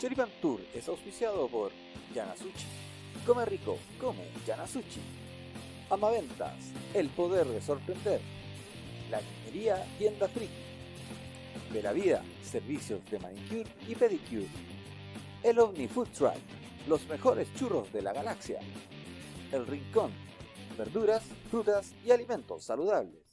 Choripan Tour es auspiciado por Yanasuchi. Come rico, come Yanasuchi. Amaventas, el poder de sorprender. La niñería Tienda. De la vida, servicios de manicure y pedicure. El Omni Food Truck, los mejores churros de la galaxia. El Rincón, verduras, frutas y alimentos saludables.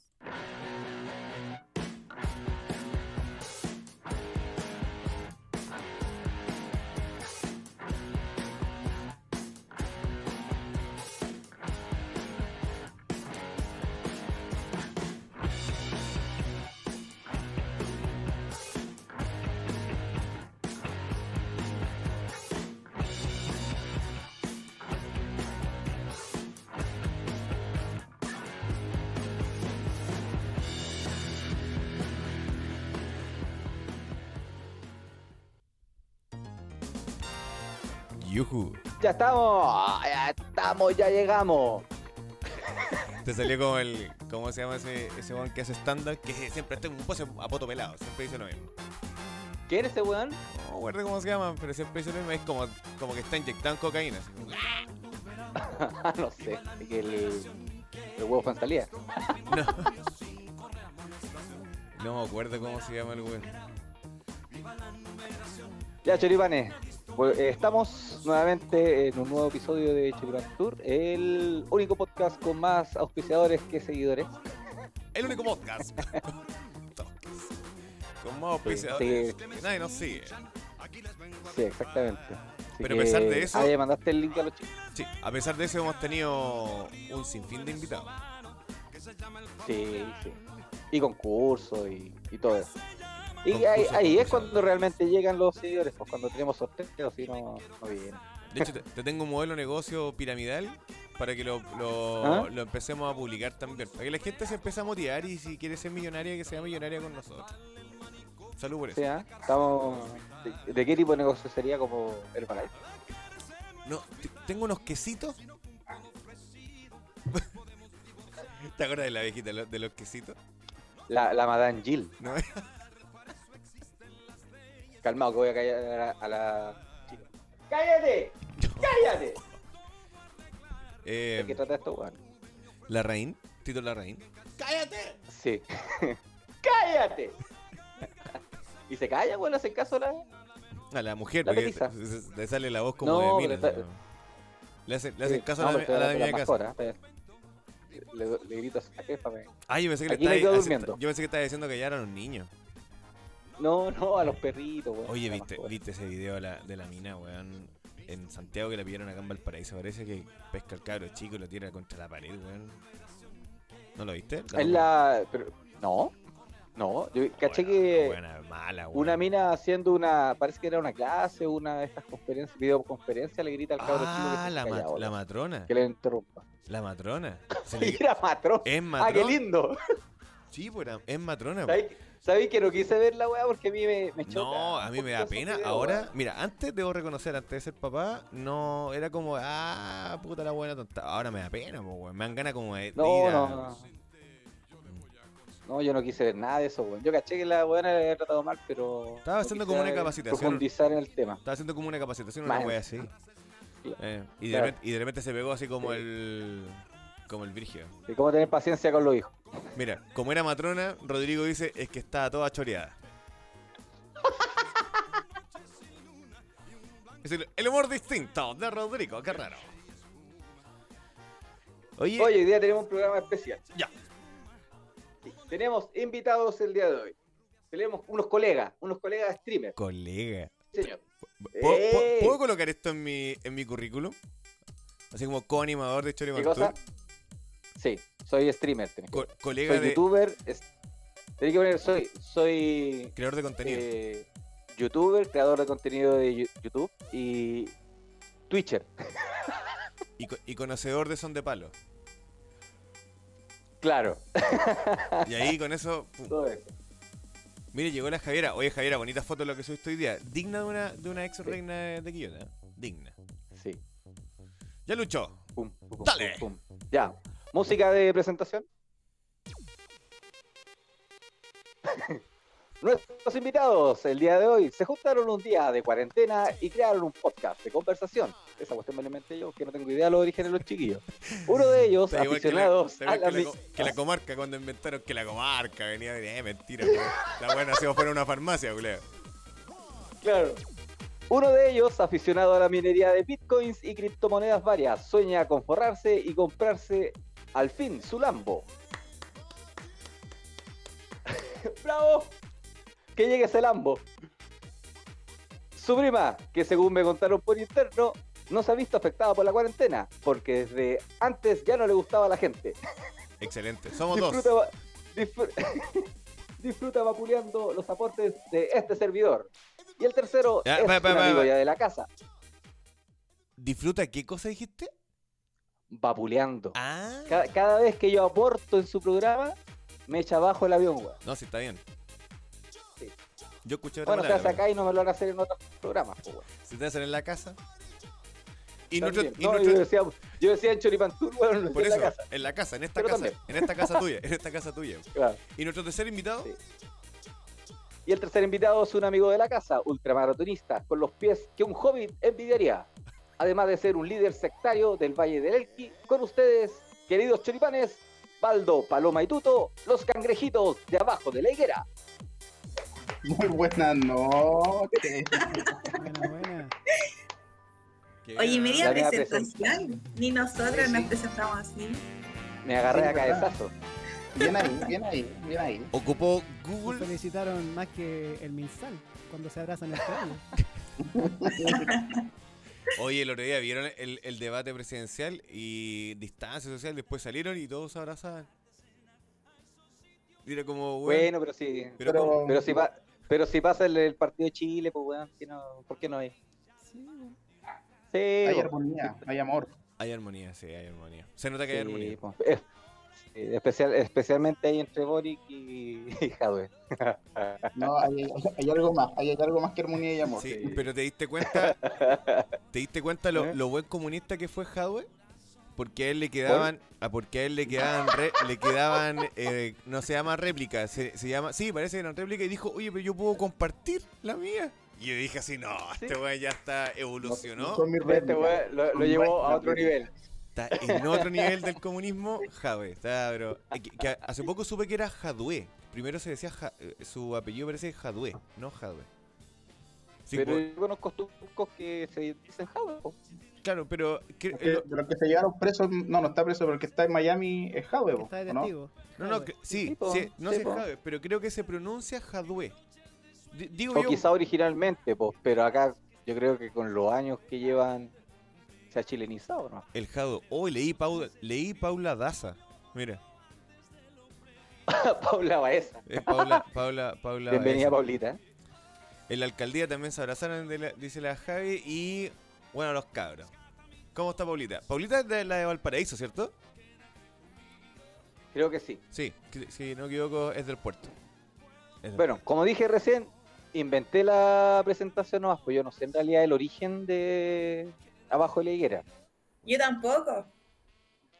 Ya estamos, ya estamos, ya llegamos. Te salió como el. ¿Cómo se llama ese, ese weón que hace stand-up? Que siempre está en un pose a poto pelado. Siempre dice lo mismo. ¿Quién es ese weón? No recuerdo cómo se llama, pero siempre dice lo mismo. Es como, como que está inyectado en cocaína. así como- no sé, que el, el huevo fantasía. No. No me acuerdo cómo se llama el weón. Ya, choripanes. eh, estamos nuevamente en un nuevo episodio de Choripan Tour, el único podcast con más auspiciadores que seguidores. El único podcast. Con más auspiciadores sí. que nadie nos sigue. Sí, exactamente. Así Pero a pesar de eso- Ah, ya mandaste el link a los chicos. Sí, a pesar de eso hemos tenido un sinfín de invitados. Sí, sí. Y concursos y, y todo eso. Y Concursos, ahí, ahí es cuando realmente llegan los seguidores, pues cuando tenemos sorteos, si no, no vienen. De hecho, te, te tengo un modelo de negocio piramidal para que lo, lo, ¿Ah? lo empecemos a publicar también. Para que la gente se empiece a motivar y si quiere ser millonaria, que sea millonaria con nosotros. Salud por eso. Sí, ¿ah? Estamos... ¿De, de qué tipo de negocio sería como Herbalife? No, te- tengo unos quesitos. ¿Te acuerdas de la viejita de los, de los quesitos? La, la Madame Jill. ¿No? Calmado, que voy a callar a la, a la chica. ¡Cállate! ¡Cállate! Eh, ¿De qué trata esto, weón? la Rain, Tito Larraín. Sí. ¡Cállate! y se calla, weón, hacen caso a la. A la mujer, La porque petiza. se- se- le sale la voz como No, de mina. está- ¿no? Le hacen, le hacen Sí. caso No, a la, a la estoy de mi las casa. pero- Le, le grito a su jefa, me- Ah, yo pensé que le Aquí estaba. Yo pensé que estaba diciendo que ya eran los niños. No, no, a los perritos, weón. Oye, ¿viste. ¿viste ese video de la, de la mina, weón? En Santiago que la pillaron acá en Valparaíso. Parece que pesca al cabro chico y lo tira contra la pared, weón. ¿No lo viste? Es la. Pero, no, no. Yo caché que Buena, mala, weón. una mina haciendo una. Parece que era una clase, una de estas conferencias, videoconferencias, le grita al cabro chico que Ah, se la, weón, la matrona. que le interrumpa. La matrona. Se le- era matrón. Es Ah, matrona. qué lindo. Sí, pues era- es matrona. po. ¿Sabéis que no quise ver la weá porque a mí me, me choca? No, a mí me da pena. videos, Ahora, mira, antes debo reconocer, antes de ser papá, no era como, ah, puta la buena tonta. Ahora me da pena, po, weón. Me dan ganas como de, ir No, a- no, no. No, yo no quise ver nada de eso, weón. Yo caché que la weá le había tratado mal, pero. Estaba no haciendo como una capacitación. Profundizar en el tema. Estaba haciendo como una capacitación, una wea así. Sí. Eh, y, de Claro. repente, y de repente se pegó así como Sí. el. Como el Virgio. Y cómo tener paciencia con los hijos. Mira, como era matrona, Rodrigo dice es que estaba toda choreada. es el, el humor distinto de Rodrigo, qué raro. Oye, Oye, hoy día tenemos un programa especial. Ya. Sí, Tenemos invitados el día de hoy. Tenemos unos colegas, unos colegas streamers. colega. Señor. ¿Puedo, colocar esto en mi, en mi currículum? Así como co-animador de Chori ¿Qué Mantur, cosa? Sí, soy streamer. tenés co- colega soy de youtuber. es- tenés que poner, soy, soy creador de contenido. eh, youtuber, creador de contenido de YouTube y Twitcher. Y, co- y conocedor de son de palo. Claro, Y ahí con eso, pum. todo eso. Mire, llegó la Javiera. Oye, Javiera, bonita foto lo que subiste hoy día. Digna de una, de una ex reina de Quillota. ¿eh? Digna. Sí. Ya luchó. Pum, pum, pum, Dale. pum, pum. Ya. Música de presentación. Nuestros invitados el día de hoy se juntaron un día de cuarentena y crearon un podcast de conversación. Esa cuestión me la inventé yo, que no tengo idea de los orígenes de los chiquillos. Uno de ellos, igual que la- aficionados a la que, la, que la comarca, cuando inventaron que la comarca venía de. Eh, mentira. La buena si fuera una farmacia, culeo. Claro. Uno de ellos, aficionado a la minería de bitcoins y criptomonedas varias, sueña con forrarse y comprarse al fin su Lambo. ¡Bravo! Que llegue ese Lambo. Su prima, que según me contaron por interno, no se ha visto afectada por la cuarentena, porque desde antes ya no le gustaba a la gente. Excelente. Somos dos. Disfruta, va- disfr- disfruta vapuleando los aportes de este servidor. Y el tercero Ya, es un amigo ya de la casa, ¿Disfruta qué cosa dijiste? Vapuleando. Ah. Ca- Cada, vez que yo aporto en su programa, me echa abajo el avión, weón. No, sí, está bien. Sí. Yo escuché Bueno, palabra, hace acá y no me lo van a hacer en otros programas, pues, weón. Si te hacen en la casa. Y nuestro, También. y No, nuestro- yo, decía, yo decía en Choripantur, weón, lo por decía eso, en la casa. en la casa, en esta Pero casa, también. en esta casa tuya, en esta casa tuya. Claro. Y nuestro tercer invitado, Sí. Y el tercer invitado es un amigo de la casa, ultramaratonista, con los pies que un hobbit envidiaría. Además de ser un líder sectario del Valle del Elqui, con ustedes, queridos choripanes, Baldo, Paloma y Tuto, los cangrejitos de abajo de la higuera. Muy buenas noches. Buena, buena. Oye, media La media presentación. Ni nosotros Sí, nos presentamos así. Me agarré Sí, a cabezazo. Bien ahí, bien ahí, bien ahí. ocupó Nos Google. felicitaron más que el Minsal cuando se abrazan ellos. Oye, el otro día vieron el, el debate presidencial y distancia social, después salieron y todos se abrazaban. Y era como, bueno, Bueno, pero sí. pero pero-. Pero si, pa- pero si pasa el, el partido de Chile, pues weón, ¿qué no- ¿por qué no hay? Sí, bueno. Sí, Hay armonía, hay amor. hay armonía, sí, hay armonía. Se nota que hay Sí, armonía. po. Eh, especial, especialmente ahí entre Boric y, y Jadwe. No, hay, hay algo más, hay algo más que armonía y amor. Sí, Sí. pero te diste cuenta, te diste cuenta lo, ¿Eh? lo buen comunista que fue Hadwe, porque a él le quedaban, a porque a él le quedaban, re- le quedaban, eh, no se llama réplica, se, se llama, sí, parece que eran réplica y dijo, oye, pero yo puedo compartir la mía. Y yo dije así, no, este weón ya está evolucionó, Son mis Este weón lo, llevó a otro nivel. Está en otro nivel del comunismo, Jadwe, está, pero, eh, que, que hace poco supe que era Jadwe, primero se decía, Ja- eh, su apellido parece Jadwe, no Jadwe. Sí, pero pues, yo conozco turcos que se dicen Jadwe. po. claro, pero que- Es que lo- de los que se llevaron presos, no, no está preso, pero el que está en Miami es Jadwe, Está de ¿o ¿no? No, no, que- sí, Sí, po, sí, no sé po. Jadwe, pero creo que se pronuncia Jadwe. Di- Digo O yo, quizá originalmente, pues, pero acá yo creo que con los años que llevan se ha chilenizado, ¿no? el Jadwe. Oh, leí Paula, leí Paula Daza. Mira, Paula Baeza. es Paula, Paula, Paula. Bienvenida, Baeza. Paulita. En la alcaldía también se abrazaron, de la- dice la Javi, y bueno, los cabros. ¿Cómo está Paulita? Paulita es de la de Valparaíso, ¿cierto? Creo que sí. Sí, si no me equivoco, es del puerto. Es del Bueno, como dije recién, inventé la presentación nomás, pues yo no sé en realidad el origen de Abajo de la Higuera. Yo tampoco.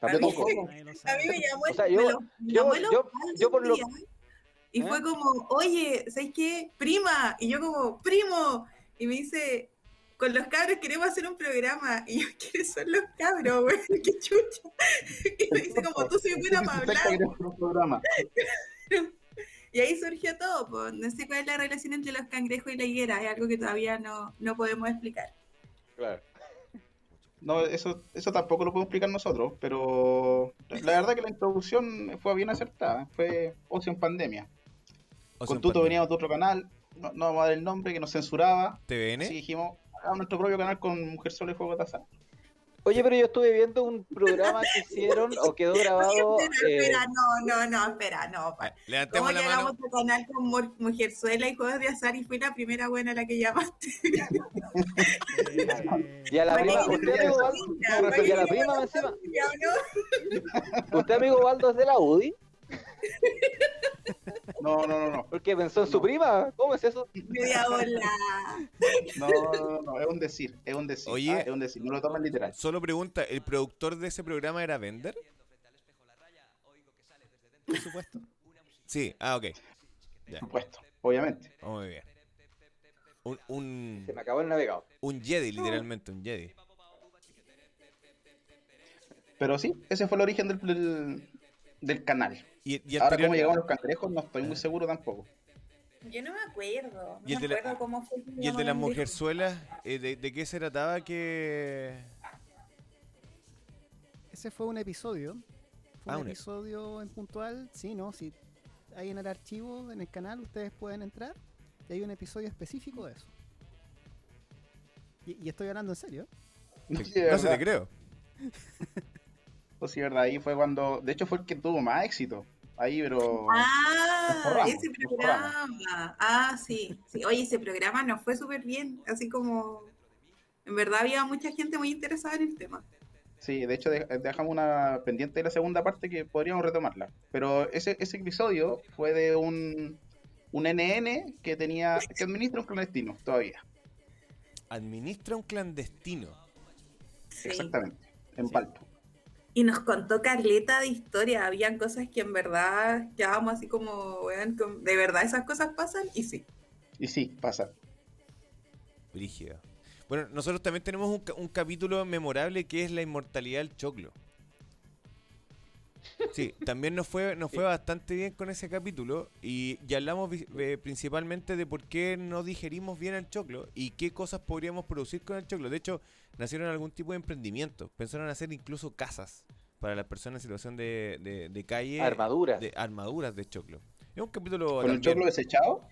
Tampoco. Nadie lo A mí me llamó O sea, el, yo- me lo- yo- yo- yo por lo- Y ¿Eh? fue como, oye, ¿sabes qué? Prima. Y yo como, primo. Y me dice, con los cabros queremos hacer un programa. Y yo, ¿quiénes son los cabros, güey? ¡Qué chucha! Y me dice como, tú soy buena para hablar. Y ahí surgió todo. Pues. No sé cuál es la relación entre los cangrejos y la higuera. Es algo que todavía no, no podemos explicar. Claro. No, eso, eso tampoco lo podemos explicar nosotros, pero la verdad que la introducción fue bien acertada. Fue ocio en pandemia. Con Tuto pandemia. veníamos de otro canal, no, no vamos a dar el nombre, que nos censuraba. TVN. Así dijimos, hagamos nuestro propio canal con Mujer Sola y Juego de Taza. Oye, pero yo estuve viendo un programa que hicieron o quedó grabado. Oye, espera, eh, espera, no, no, no, espera, no. Pa- ¿Cómo Levantemos la llegamos mano. tu canal con Mu- Mujerzuela y Juegos de Azar y fui la primera buena a la que llamaste? Y a la prima, usted te amigo Baldo, usted amigo Baldo es de la UDI, No, no, no, no. porque pensó en su prima, ¿cómo es eso? Media bola. No, no, no, no, es un decir, es un decir. Oye. ah, es un decir, no lo tomen literal. Solo pregunta, ¿el productor de ese programa era Bender? por supuesto. Sí, ah, ok. Por supuesto. obviamente. Oh, muy bien. Un, un, Se me acabó el navegador. un Jedi, literalmente, un Jedi. Pero sí, ese fue el origen del, del, del canal. Y, y Ahora, anterior- cómo llegamos los cangrejos, no estoy muy seguro tampoco. Yo no me acuerdo. No ¿Y el me de la- acuerdo cómo fue. y el de las mujerzuelas, eh, de, de qué se trataba que...? Ese fue un episodio. Fue Ah, un un- episodio en puntual. Sí, ¿no? Si hay en el archivo, en el canal, ustedes pueden entrar. Y hay un episodio específico de eso. Y, y estoy hablando en serio. Sí, No verdad. se te creo. Pues sí, verdad, ahí fue cuando, de hecho fue el que tuvo más éxito. Ahí, pero... Ah, ese programa. Ah, sí, sí. Oye, ese programa nos fue súper bien. Así como. En verdad había mucha gente muy interesada en el tema. Sí, de hecho de- dejamos una pendiente de la segunda parte que podríamos retomarla. Pero ese, ese episodio fue de un, un NN que tenía, que administra un clandestino todavía. Administra un clandestino. Sí. Exactamente. En Sí. Palpo. Y nos contó Carleta de historia. Habían cosas que en verdad quedábamos así como, weón, de verdad esas cosas pasan y sí. Y sí, pasa. Brígido. Bueno, nosotros también tenemos un capítulo memorable que es la inmortalidad del choclo. Sí, también nos fue, nos fue bastante bien con ese capítulo y, y hablamos eh, principalmente de por qué no digerimos bien el choclo y qué cosas podríamos producir con el choclo. De hecho, nacieron algún tipo de emprendimiento. Pensaron hacer incluso casas para las personas en situación de, de- de calle. Armaduras. De armaduras de choclo. Es un capítulo Con el choclo desechado,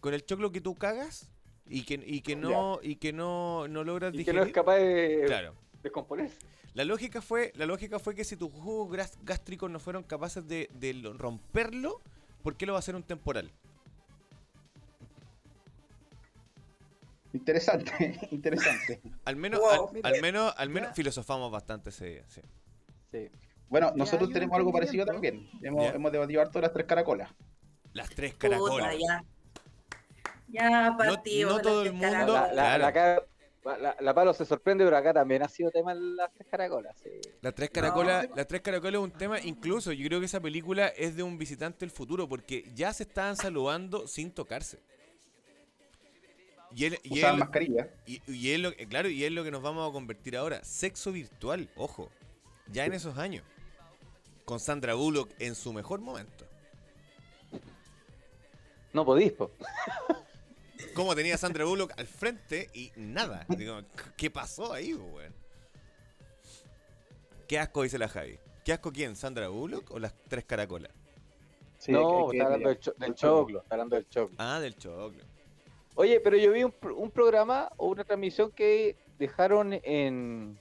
con el choclo que tú cagas y que, y que no y que no, no logras Y que no es capaz de Claro. descomponerse. La lógica fue la lógica fue que si tus jugos gástricos no fueron capaces de, de lo- romperlo, ¿por qué lo va a hacer un temporal? interesante, interesante. Al menos Wow. al, al menos al menos filosofamos bastante ese día, sí. Sí. Bueno, Ya nosotros tenemos algo parecido también. Hemos, Ya. hemos debatido harto las tres caracolas. Las tres Puta, caracolas. ya. Ya partimos. no todo el mundo- La, caracolas. la, Claro. la, ca- la- la palo se sorprende, pero acá también ha sido tema las tres caracolas. sí. Las tres caracolas, las tres caracolas es un tema, incluso yo creo que esa película es de un visitante del futuro, porque ya se estaban saludando sin tocarse. Y él, y él- mascarilla. Y, y es lo, claro, y es lo que nos vamos a convertir ahora. Sexo virtual, ojo. Ya en esos años. Con Sandra Bullock en su mejor momento. No podís, po. Como tenía a Sandra Bullock al frente y nada. Digo, ¿qué pasó ahí, weón? ¿Qué asco dice la Javi? ¿Qué asco quién? ¿Sandra Bullock o las tres caracolas? Sí, hay que- no, está hablando del, cho- del choclo. Está hablando del choclo. Ah, del choclo. Oye, pero yo vi un, pro- un programa o una transmisión que dejaron en,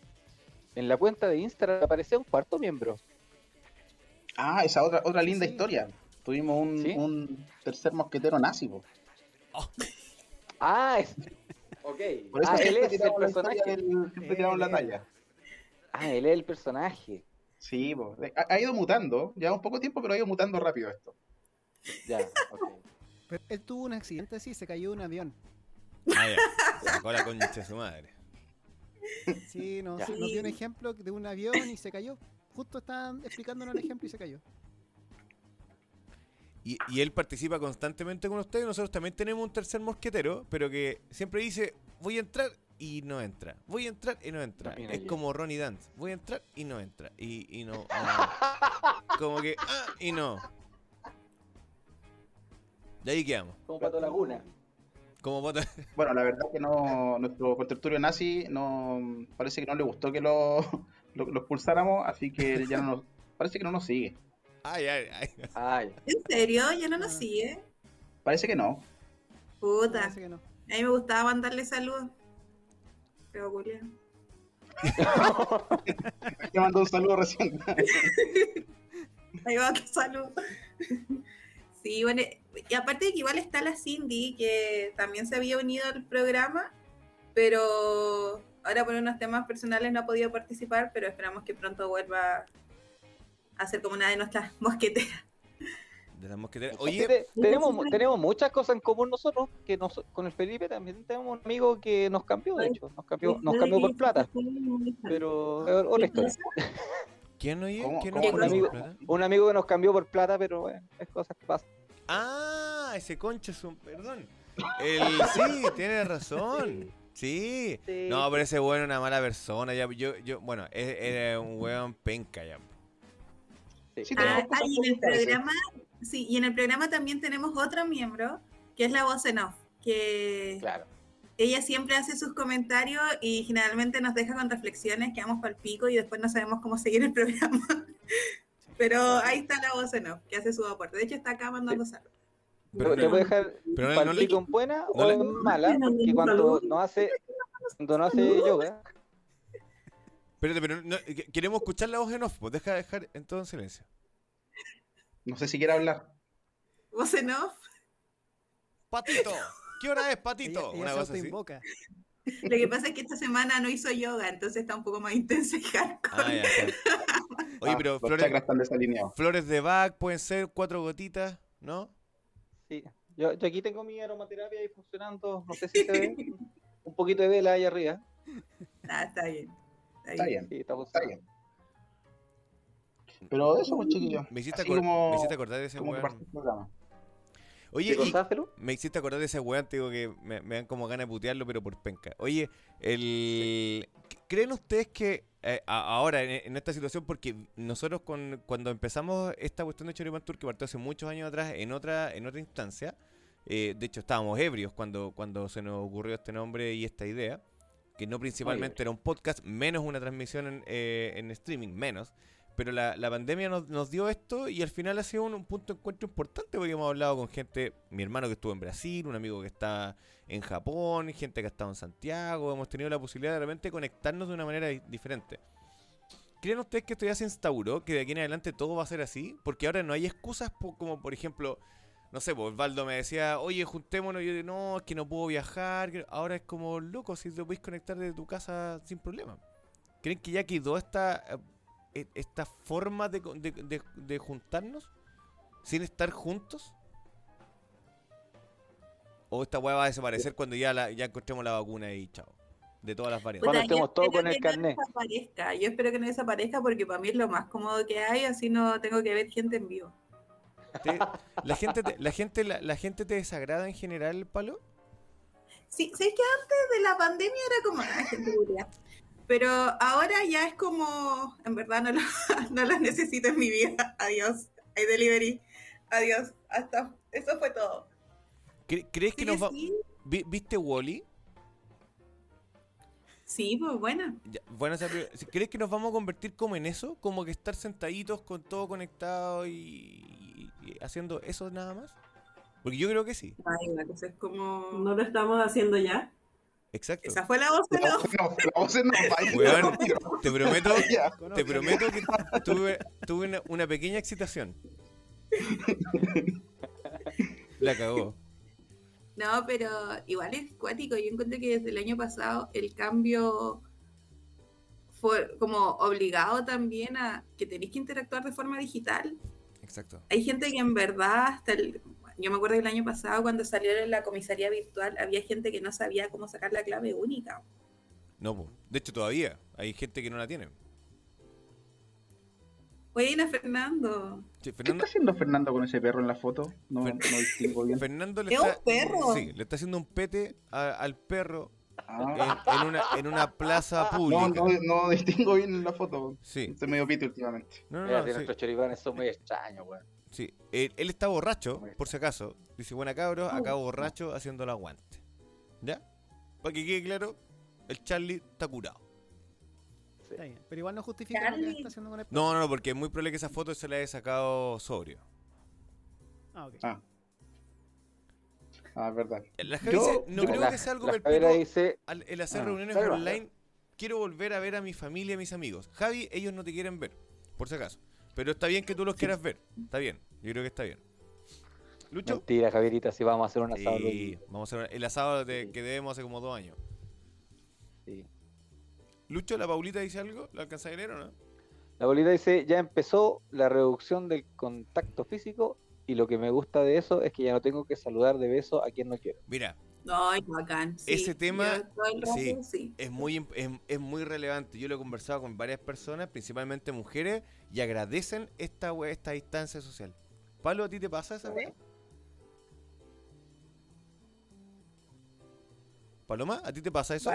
en la cuenta de Instagram. Aparecía un cuarto miembro. Ah, esa otra, otra linda Sí. historia. Tuvimos un, ¿Sí? un tercer mosquetero nazi, po. Ah, es. Ok. Por eso ah, él es el personaje. del- siempre tiramos la talla. Ah, él es el personaje. Sí. Ha, ha ido mutando. Llevamos poco tiempo, pero ha ido mutando rápido esto. Ya, ok. Pero él tuvo un accidente así, se cayó de un avión. Ah, ya. Sacó la concha de su madre. Sí, nos, Ya. nos dio un ejemplo de un avión y se cayó. Justo estaban explicándonos el ejemplo y se cayó. Y, y él participa constantemente con ustedes. Nosotros también tenemos un tercer mosquetero, pero que siempre dice, voy a entrar y no entra. Voy a entrar y no entra. No, es como Ronnie Dance. Voy a entrar y no entra. Y, y no, no. Como que, ah, y no. De ahí quedamos. Como Pato Laguna. Como bota. Bueno, la verdad que no, nuestro contertulio nazi no parece que no le gustó que lo, lo, lo expulsáramos, así que ya no nos, parece que no nos sigue. Ay, ay, ay. Ay, ¿En serio? ¿Ya no nos Ah. sigue? Parece que no. Puta. Parece que no. A mí me gustaba mandarle saludos. Pero Julián. Te mandó un saludo recién. Ahí va tu salud. Sí, bueno, y aparte de que igual está la Cindy, que también se había unido al programa, pero ahora por unos temas personales no ha podido participar, pero esperamos que pronto vuelva a ser como una de nuestras mosqueteras. De las mosqueteras. Sí, Oye, te- tenemos, tenemos muchas cosas en común nosotros, que nos, con el Felipe también tenemos un amigo que nos cambió, de hecho, nos cambió, nos cambió por plata, pero es otra historia. ¿quién oye? ¿Cómo- ¿Quién cómo nos un amigo- por plata? Un amigo que nos cambió por plata, pero bueno, es cosas que pasan. Ah, ese concha es un. Perdón. El, sí, tiene razón. Sí. Sí. No, pero ese weón es una mala persona. Ya, yo, yo, bueno, es- era un weón penca ya. Sí. Sí, Ah, ah, y en el sí. programa, sí, y en el programa también tenemos otro miembro, que es la voz en off, que Claro. ella siempre hace sus comentarios y generalmente nos deja con reflexiones, quedamos para el pico y después no sabemos cómo seguir el programa. Pero ahí está la voz en off, que hace su aporte. De hecho, está acá mandando saludos. Pero ¿Te puede dejar pero no- pal no le- pico en buena no o le- en mala? Porque no, cuando no hace, cuando no hace yoga, Espérate, pero no- queremos escuchar la voz en off. Pues deja dejar en todo en silencio. No sé si quiere hablar. Voz en off, Patito, ¿qué hora es, Patito? ella Una cosa así. autoinvoca. lo que pasa es que esta semana no hizo yoga, entonces está un poco más intensa y hardcore. Ah, ya. Oye, Ah, pero los flores, chakras están desalineados. flores de Bach pueden ser cuatro gotitas, ¿no? sí. Yo, yo aquí tengo mi aromaterapia ahí funcionando, no sé si se ve. Un poquito de vela ahí arriba. Ah, está bien. Está bien, Sí, está bien. Pero eso, pues. Me hiciste, acor- como- me hiciste acordar de ese weón. Oye, me hiciste acordar de ese weón, te digo que me, me dan como ganas de putearlo, pero por penca. Oye, el... ¿creen ustedes que eh, a- ahora, en, en esta situación, porque nosotros con, cuando empezamos esta cuestión de Choripan Tour, que partió hace muchos años atrás en otra, en otra instancia, eh, de hecho estábamos ebrios cuando, cuando se nos ocurrió este nombre y esta idea, que no principalmente era un podcast, menos una transmisión en, eh, en streaming, menos. Pero la, la pandemia nos, nos dio esto y al final ha sido un, un punto de encuentro importante porque hemos hablado con gente, mi hermano que estuvo en Brasil, un amigo que está en Japón, gente que ha estado en Santiago, hemos tenido la posibilidad de repente conectarnos de una manera di- diferente. ¿Creen ustedes que esto ya se instauró, que de aquí en adelante todo va a ser así? Porque ahora no hay excusas como, por ejemplo, no sé, pues Osvaldo me decía, oye, juntémonos, y yo no, es que no puedo viajar. Ahora es como, loco, si te podéis conectar desde tu casa sin problema. ¿Creen que ya quedó esta, eh, esta forma de, de- de- de juntarnos sin estar juntos? ¿O esta weá va a desaparecer cuando ya, la, ya encontremos la vacuna y chao? De todas las variantes. Yo estemos todos espero con el que no carnet. desaparezca. Yo espero que no desaparezca porque para mí es lo más cómodo que hay, así no tengo que ver gente en vivo. Te- la, gente te, la, gente, la, la gente te desagrada en general, Palo? Sí, ¿sabes que antes de la pandemia era como la gente culia? Pero ahora ya es como, en verdad no lo, no lo necesito en mi vida. Adiós. Hay delivery. Adiós. Hasta eso fue todo. ¿Cre- ¿Crees que Sí, nos va... sí, vi- ¿Viste Wally? Sí, pues bueno. Bueno, esa pri- si- ¿crees que nos vamos a convertir como en eso? Como que estar sentaditos con todo conectado y, y haciendo eso nada más? Porque yo creo que sí. Ay, la cosa es como... ¿No lo estamos haciendo ya? Exacto. Esa fue la voz de La los... voz no, la voz no, vaya. Weón, te prometo, Ya. te prometo que tuve, tuve una, una pequeña excitación. La cagó. No, pero igual es cuático. Yo encuentro que desde el año pasado el cambio fue como obligado también a que tenéis que interactuar de forma digital. Exacto. Hay gente que en verdad, hasta el, yo me acuerdo del año pasado cuando salió la comisaría virtual, había gente que no sabía cómo sacar la clave única. No, de hecho todavía hay gente que no la tiene. Buena, Fernando. Sí, ¿Qué Fernando, está haciendo Fernando con ese perro en la foto? No, Fer- no distingo bien. Fernando le ¿Es está, un perro? Sí, le está haciendo un pete a- al perro Ah, en, en una, en una plaza no, pública. no, no distingo bien en la foto. Sí. Estoy medio pito últimamente. No, no, Mira, no, sí. nuestros choripanes son muy extraños, weón. Sí, él, él está borracho, por si acaso. Dice, buena cabros, acá borracho haciendo el aguante. ¿Ya? Para que quede claro, el Charlie está curado. Está bien. Pero igual no justifica lo que está haciendo con el No, no, no, porque es muy probable que esa foto se la haya sacado sobrio. Ah, ok. Ah. Ah, es verdad. La Javi Yo- dice, no yo- creo la, que sea algo perpetuo dice, al- el hacer Ah, reuniones online. Quiero volver a ver a mi familia y a mis amigos. Javi, ellos no te quieren ver, por si acaso. Pero está bien que tú los quieras ver. Está bien, yo creo que está bien. Lucho. mentira, Javierita, si vamos a hacer un asado. Sí, vamos a hacer el asado de- que debemos hace como dos años. Lucho, ¿la Paulita dice algo? ¿La alcanza a leer o no? La Paulita dice, ya empezó la reducción del contacto físico y lo que me gusta de eso es que ya no tengo que saludar de beso a quien no quiero. Mira. Ay, bacán. Ese tema sí. Es, muy, es, muy relevante. Yo lo he conversado con varias personas, principalmente mujeres, y agradecen esta, esta distancia social. Pablo, ¿a ti te pasa esa ¿Eh? Paloma, ¿a ti te pasa eso?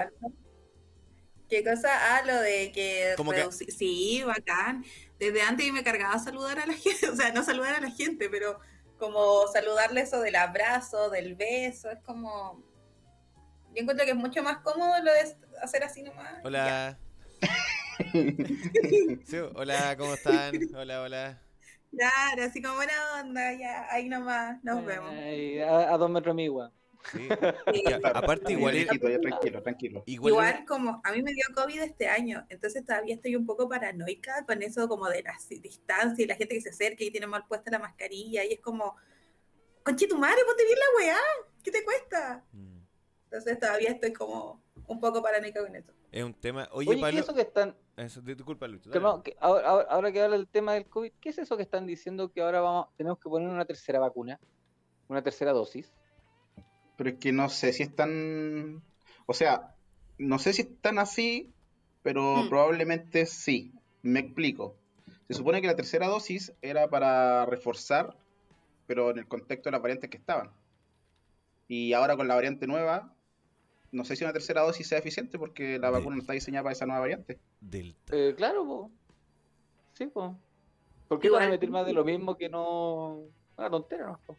¿Qué cosa? Ah, lo de que, Como que- reduci- Sí, bacán. Desde antes me cargaba saludar a la gente, o sea, no saludar a la gente, pero como saludarle eso del abrazo, del beso, es como... Yo encuentro que es mucho más cómodo lo de hacer así nomás. Hola. Sí, hola, ¿cómo están? Hola, hola. Claro, así como buena onda, ya, ahí nomás, nos vemos. A dos metros mi igual. Sí. Sí. Y a- aparte, igual, tranquilo, tranquilo. igual, Igual como a mí me dio COVID este año, entonces todavía estoy un poco paranoica con eso como de la distancia y la gente que se acerca y tiene mal puesta la mascarilla y es como, conche tu madre, ponte bien la weá, ¿qué te cuesta? Mm, Entonces todavía estoy como un poco paranoica con eso. es un tema. Oye, Oye, ¿qué es eso que están... Eso, disculpa, Lucho. que no, que ahora, ahora- ahora que habla del tema del COVID, ¿qué es eso que están diciendo que ahora vamos, tenemos que poner una tercera vacuna? Una tercera dosis. Pero es que no sé si están. O sea, no sé si están así, pero Mm. probablemente sí. Me explico. Se supone que la tercera dosis era para reforzar, pero en el contexto de las variantes que estaban. Y ahora con la variante nueva, no sé si una tercera dosis sea eficiente porque la vacuna no está diseñada para esa nueva variante. Delta. Eh, claro, po. Sí, po. ¿Por qué Igual. van a meter más de lo mismo que no... Una tontera, ¿no? po?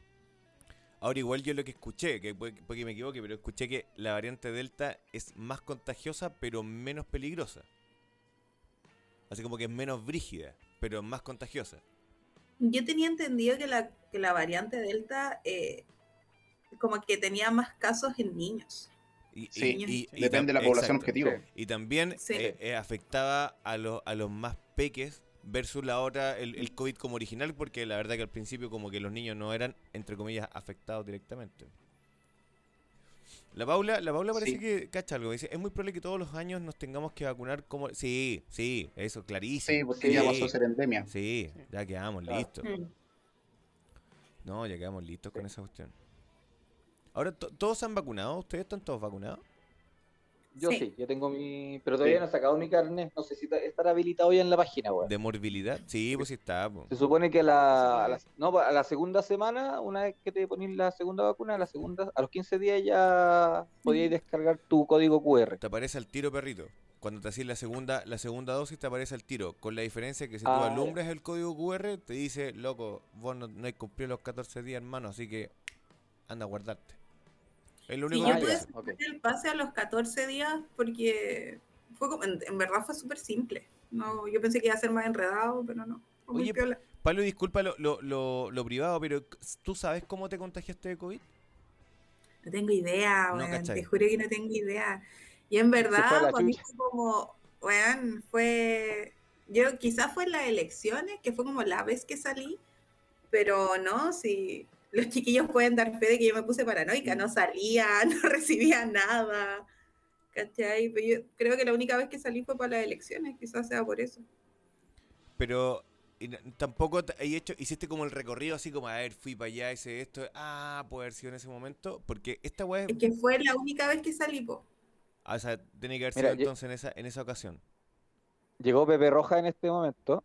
Ahora, igual yo lo que escuché, que puede, puede que me equivoque, pero escuché que la variante Delta es más contagiosa, pero menos peligrosa. Así como que es menos brígida, pero más contagiosa. Yo tenía entendido que la, que la variante Delta eh, como que tenía más casos en niños. Y, Sí, y- y- y Depende de la población exacto. objetivo. Y también Sí. eh, eh, afectaba a, los a los más peques versus la otra, el, el COVID como original, porque la verdad que al principio como que los niños no eran, entre comillas, afectados directamente. La Paula, la Paula parece Sí. que cacha algo, dice, es muy probable que todos los años nos tengamos que vacunar como... Sí, sí, eso, clarísimo. Sí, porque ya pasó a ser endemia. Sí, ya quedamos Claro. listos. No, ya quedamos listos con esa cuestión. Ahora, to- ¿todos se han vacunado? ¿Ustedes están todos vacunados? Yo sí. Sí. yo tengo mi... Pero todavía Sí. no he sacado mi carnet. No sé si ta- estará habilitado ya en la página, weón. ¿De morbilidad? Sí, pues sí está. po. Se supone que a la, a la- no, a la segunda semana, una vez que te pones la segunda vacuna, a la segunda, a los 15 días ya podías descargar tu código QR. Te aparece al tiro, perrito. Cuando te haces la segunda, la segunda dosis, te aparece al tiro. Con la diferencia que si tú Ah, ya. alumbras el código QR, te dice, loco, vos no, no hay cumplido los 14 días, hermano, así que anda a guardarte. Y único yo Ah, que te pude ya, dice. ok. sacar el pase a los 14 días porque fue como- en, en verdad fue súper simple. No, yo pensé que iba a ser más enredado, pero no. Fue Oye. Pablo, disculpa lo, lo, lo, lo privado, pero ¿tú sabes cómo te contagiaste de COVID? No tengo idea, No, te juro que no tengo idea. Y en verdad, para mí fue como, weón, fue, yo quizás fue en las elecciones, que fue como la vez que salí, pero no, si los chiquillos pueden dar fe de que yo me puse paranoica, no salía, no recibía nada, ¿cachai? Pero yo creo que la única vez que salí fue para las elecciones, quizás sea por eso. Pero tampoco hay hecho, hiciste como el recorrido así como, a ver, fui para allá, hice esto, ah, puede haber sido en ese momento, porque esta weá es... Es que fue la única vez que salí, po. ah, o sea, tiene que haber sido entonces en esa, en esa ocasión. Llegó Pepe Roja en este momento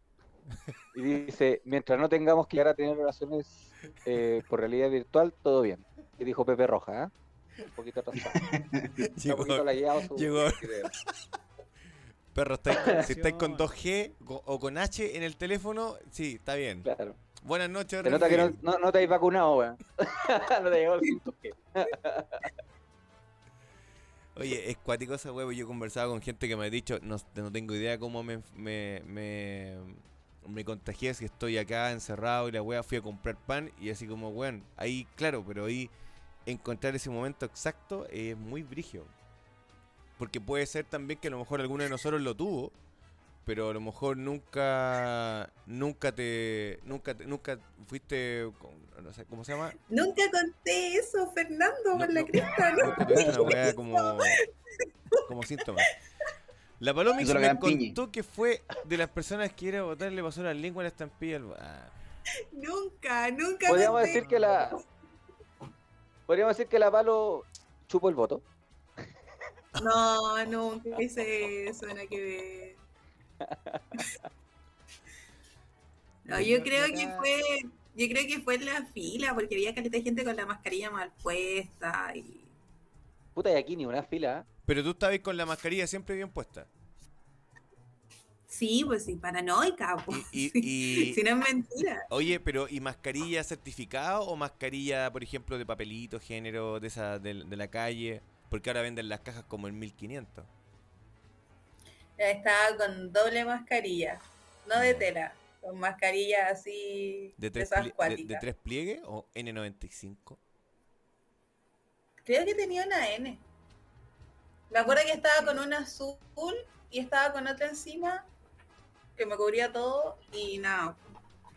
y dice, mientras no tengamos que llegar a tener relaciones eh, por realidad virtual, todo bien. Y dijo Pepe Roja, ¿eh? Un poquito atrasado. Está un poquito lagueado su- llegó. Perro, estáis con- si estáis con 2G go- o con H en el teléfono, sí, está bien. Claro. Buenas noches, Se nota que no, no, no te habéis vacunado, weón. no te llegó el 5G. Oye, es cuático esa huevo. Yo he conversado con gente que me ha dicho, no, no tengo idea cómo me, me, me, me contagié si estoy acá encerrado y la wea fui a comprar pan y así como, weón, ahí, claro, pero ahí encontrar ese momento exacto es muy brigio. Porque puede ser también que a lo mejor alguno de nosotros lo tuvo, pero a lo mejor nunca, nunca te, nunca, nunca fuiste, no sé, ¿cómo se llama? Nunca conté eso, Fernando, No, por la no. cresta, ¿no? Nunca tuviste una weá como, como síntoma. La Palomix me contó que fue de las personas que era botar le pasó la lengua a la estampilla. al- ah. Nunca, nunca Podríamos conté decir que la. Podríamos decir que la palo chupó el voto. No, nunca hice eso, nada que ver. No, yo creo que fue, yo creo que fue en la fila, porque había caleta de gente con la mascarilla mal puesta y Puta, y aquí ni una fila. ¿eh? Pero tú estabas con la mascarilla siempre bien puesta. Sí, pues sí, paranoica. Pues. Y, Sí. y- y- Si no es mentira. oye, pero ¿y mascarilla certificada o mascarilla, por ejemplo, de papelito, género, de esa de, de la calle? Porque ahora venden las cajas como en 1500. Estaba con doble mascarilla, no de tela, con mascarilla así ¿De tres, de- de, tres pliegues o N95? Creo que tenía una N. Me acuerdo que estaba con una azul y estaba con otra encima que me cubría todo y nada.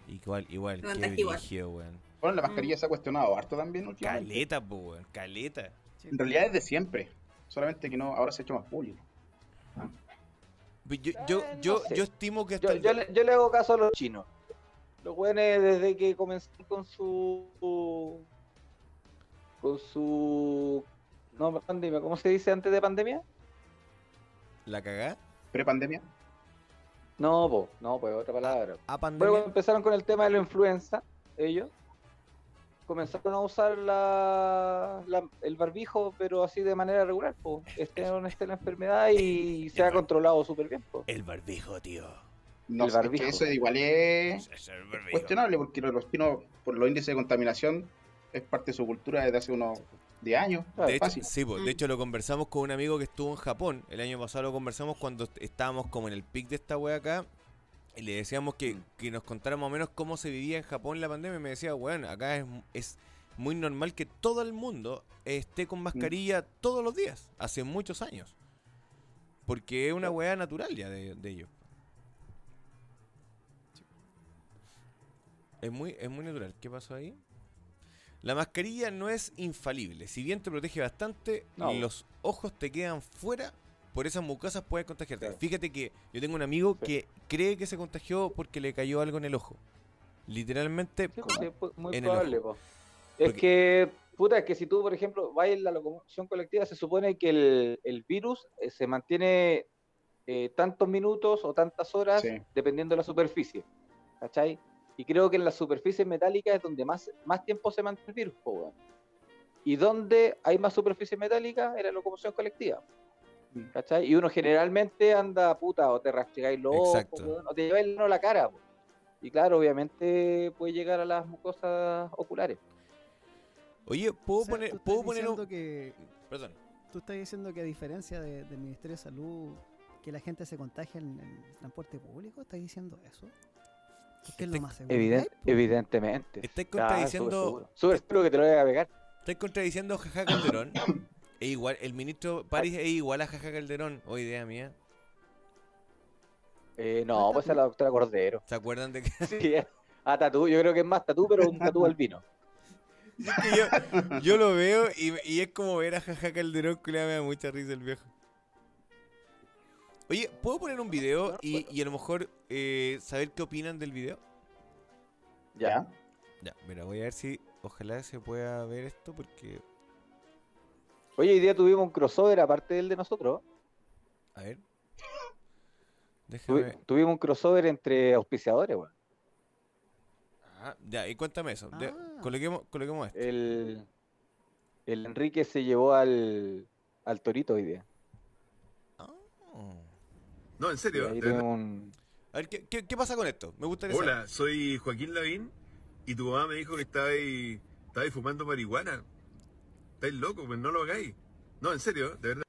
Igual, igual, Me qué brígido, weón. Bueno, la mascarilla se ha cuestionado harto también últimamente. Caleta, po, weón, caleta. En realidad es de siempre. Solamente que no, ahora se ha hecho más público. Yo, yo, no yo, sé. yo estimo que Yo, el- yo le, yo le hago caso a los chinos. Los güeyes desde que comenzaron con su... Con su... No, pandemia, ¿cómo se dice antes de pandemia? la cagá Pre-pandemia. No, po, no, pues otra palabra. a Luego pandemia. empezaron con el tema de la influenza, ellos. Comenzaron a usar la, la- el barbijo, pero así de manera regular, pues. Esté o no esté la enfermedad y se ha controlado súper bien, po. El barbijo, tío. No El sé, es barbijo. que eso igual es Es barbijo. cuestionable porque los chinos, por los índices de contaminación, es parte de su cultura desde hace unos 10 años. Claro, De hecho, fácil. sí, Mm. de hecho lo conversamos con un amigo que estuvo en Japón. El año pasado lo conversamos cuando est- estábamos como en el pic de esta wea acá. Y le decíamos que, que nos contara más o menos cómo se vivía en Japón la pandemia. Y me decía, bueno, acá es, es muy normal que todo el mundo esté con mascarilla todos los días. Hace muchos años. Porque es una weá natural ya de, de ellos. Es muy, es muy natural. ¿Qué pasó ahí? La mascarilla no es infalible. Si bien te protege bastante, No. los ojos te quedan fuera. Por esas mucosas puedes contagiarte. Claro. Fíjate que yo tengo un amigo Sí. que cree que se contagió porque le cayó algo en el ojo. Literalmente, Sí, pues, muy en el probable, ojo. po. Es Porque- que, puta, es que si tú, por ejemplo, vas en la locomoción colectiva, se supone que el, el virus eh, se mantiene eh, tantos minutos o tantas horas Sí. dependiendo de la superficie. ¿Cachai? Y creo que en las superficies metálicas es donde más, más tiempo se mantiene el virus, po, weón. Y donde hay más superficie metálica en la locomoción colectiva. Mm. ¿Cachai? Y uno generalmente anda, puta, o te rastregáis los ojos, Exacto. weón, o te lleváis la mano a la cara, po. Y claro, obviamente puede llegar a las mucosas oculares. oye, ¿puedo O sea, poner, tú estás ¿puedo poner un... que Perdón. Tú estás diciendo que a diferencia de- del Ministerio de Salud, que la gente se contagia en el transporte público, ¿estás diciendo eso? Porque es lo más seguro. que po. evidentemente. Estáis Claro, contradiciendo, súper seguro. Súper seguro que te lo voy a pegar. estáis contradiciendo a Jaja Calderón. es igual, el ministro París es igual a Jaja Calderón. O idea mía. Eh, no, pues es la doctora Cordero. ¿Se acuerdan de que, Sí, es- a tatú, yo creo que es más tatú, pero un tatú albino. es que yo, yo lo veo y, y es como ver a Jaja Calderón que le da mucha risa el viejo? Oye, ¿puedo poner un video y, y a lo mejor eh, saber qué opinan del video? Ya. Ya, mira, voy a ver si ojalá se pueda ver esto porque... Oye, hoy día tuvimos un crossover aparte del de nosotros. A ver. Tuvi- Déjame... tuvimos un crossover entre auspiciadores, weón. Ah, ya, y cuéntame eso. De- Ah. coloquemos, coloquemos esto. El, el Enrique se llevó al, al Torito hoy día. Ah. No, en serio. un... A ver, ¿qué, qué, qué pasa con esto? Me gustaría saber. Hola, soy Joaquín Lavín y tu mamá me dijo que estabais estabais fumando marihuana. Estáis locos, pues no lo hagáis. No, en serio, de verdad.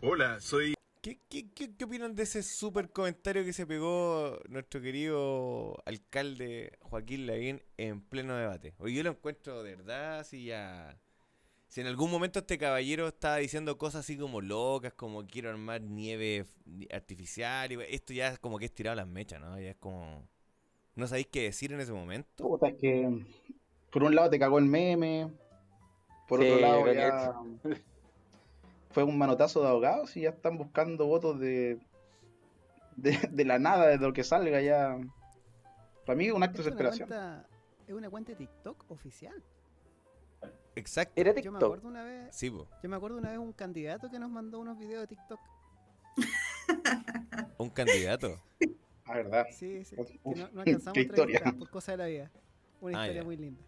Hola, soy ¿Qué, qué, qué, qué opinan de ese super comentario que se pegó nuestro querido alcalde Joaquín Lavín en pleno debate? Oye, yo lo encuentro de verdad, si ya... Si en algún momento este caballero estaba diciendo cosas así como locas, como quiero armar nieve artificial, y esto ya es como que es tirado las mechas, ¿no? Ya es como... ¿No sabéis qué decir en ese momento? Es que por un lado te cagó el meme, por Sí, otro lado ya fue un manotazo de abogados y ya están buscando votos de, de, de la nada, de lo que salga ya. Para mí es un acto Es de desesperación. cuenta, es una cuenta de TikTok oficial. Exacto. Era Yo me TikTok. acuerdo una vez, Sí, yo me acuerdo una vez un candidato que nos mandó unos videos de TikTok. Un candidato. Ah, verdad. Sí, sí. Uf, que no, no alcanzamos a por cosas de la vida. Una Ah, historia ya. muy linda.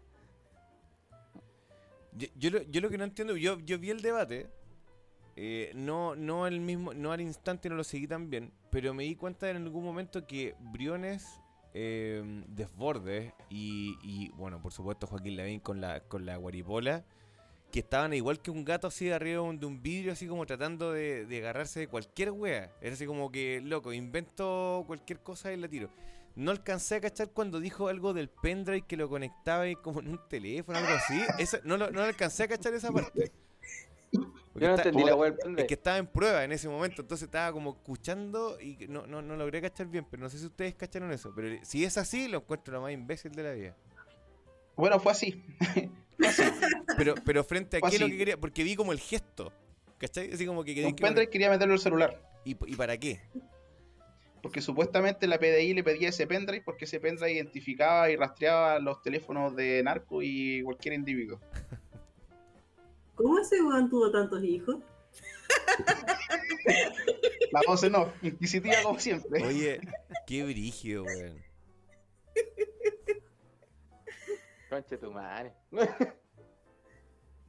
Yo, yo, lo, yo lo que no entiendo, yo, yo vi el debate eh, no, no al mismo, no al instante no lo seguí tan bien, pero me di cuenta en algún momento que Briones, eh, Desbordes y, y, bueno, por supuesto Joaquín Lavín con la, con la guaripola, que estaban igual que un gato así de arriba de un- vidrio, así como tratando de, de agarrarse de cualquier wea. Era así como que, loco, invento cualquier cosa y la tiro. No alcancé a cachar cuando dijo algo del pendrive que lo conectaba y como en un teléfono, algo así. Eso, no, lo, no alcancé a cachar esa parte. Porque Yo no está- entendí la web. es que estaba en prueba en ese momento, entonces estaba como escuchando y que no, no, no logré cachar bien, pero no sé si ustedes cacharon eso. Pero si es así, lo encuentro lo más imbécil de la vida. Bueno, fue así. Pero, pero frente a qué es lo que quería, porque vi como el gesto, ¿cachai? Así como que Un pendrive quería meterlo al celular. ¿Y, ¿Y para qué? Porque supuestamente la PDI le pedía ese pendrive porque ese pendrive identificaba y rastreaba los teléfonos de narco y cualquier individuo. ¿Cómo ese weón tuvo tantos hijos? La voz no, inquisitiva como siempre. Oye, qué brígido, weón. Conche tu madre.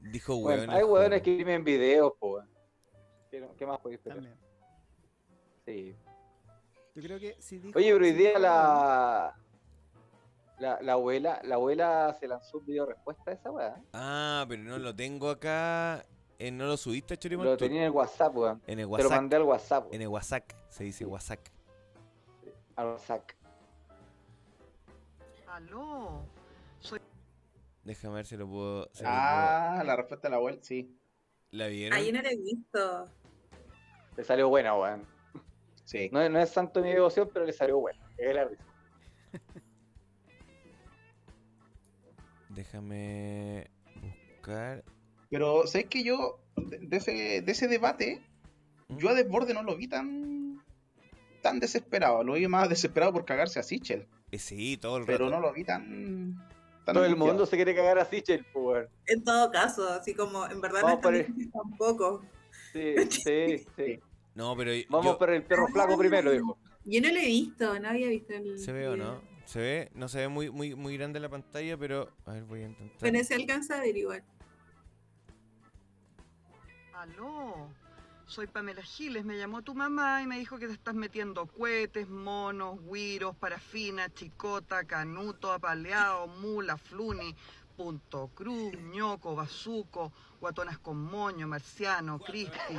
Dijo Bueno, weón. hay hueones que imprimen videos, po. weón. ¿Qué, qué más podéis esperar? También. Sí. Yo creo que si dijo, Oye, pero hoy día la, la. La abuela, la abuela se lanzó un video respuesta a esa weá. Ah, pero no lo tengo acá. eh, no lo subiste a Choriman Lo tenía en el WhatsApp, weón. En el Te lo WhatsApp. mandé al WhatsApp. En el WhatsApp. Se dice WhatsApp. Al WhatsApp. Aló. Déjame ver si lo puedo. si lo Ah, la respuesta de la abuela, sí. ¿La vieron? Ah, yo no la he visto. Le salió buena, weón. Sí. No, no es santo mi devoción, pero le salió buena. Es la risa. Déjame buscar. Pero, ¿sabes que yo, de, ese, de ese debate, ¿Mm? yo a Desborde no lo vi tan tan desesperado. Lo vi más desesperado por cagarse a Sichel. Eh, sí, todo el Pero rato. no lo vi tan. tan Todo el mundo se quiere cagar a Sichel, weón. En todo caso, así como en verdad Vamos no es tan tampoco. Sí, sí, sí. No, pero Vamos yo- por el perro flaco primero, dijo. Yo no lo he visto, no había visto el. ¿Se ve o video. no? Se ve, no se ve muy, muy, muy grande la pantalla, pero. A ver, voy a intentar. Pero se alcanza a ver igual. Aló. Soy Pamela Giles. Me llamó tu mamá y me dijo que te estás metiendo cohetes, monos, guiros, parafina, chicota, canuto, apaleado, mula, fluni, punto cruz, ñoco, bazuco, guatonas con moño, marciano, crispy.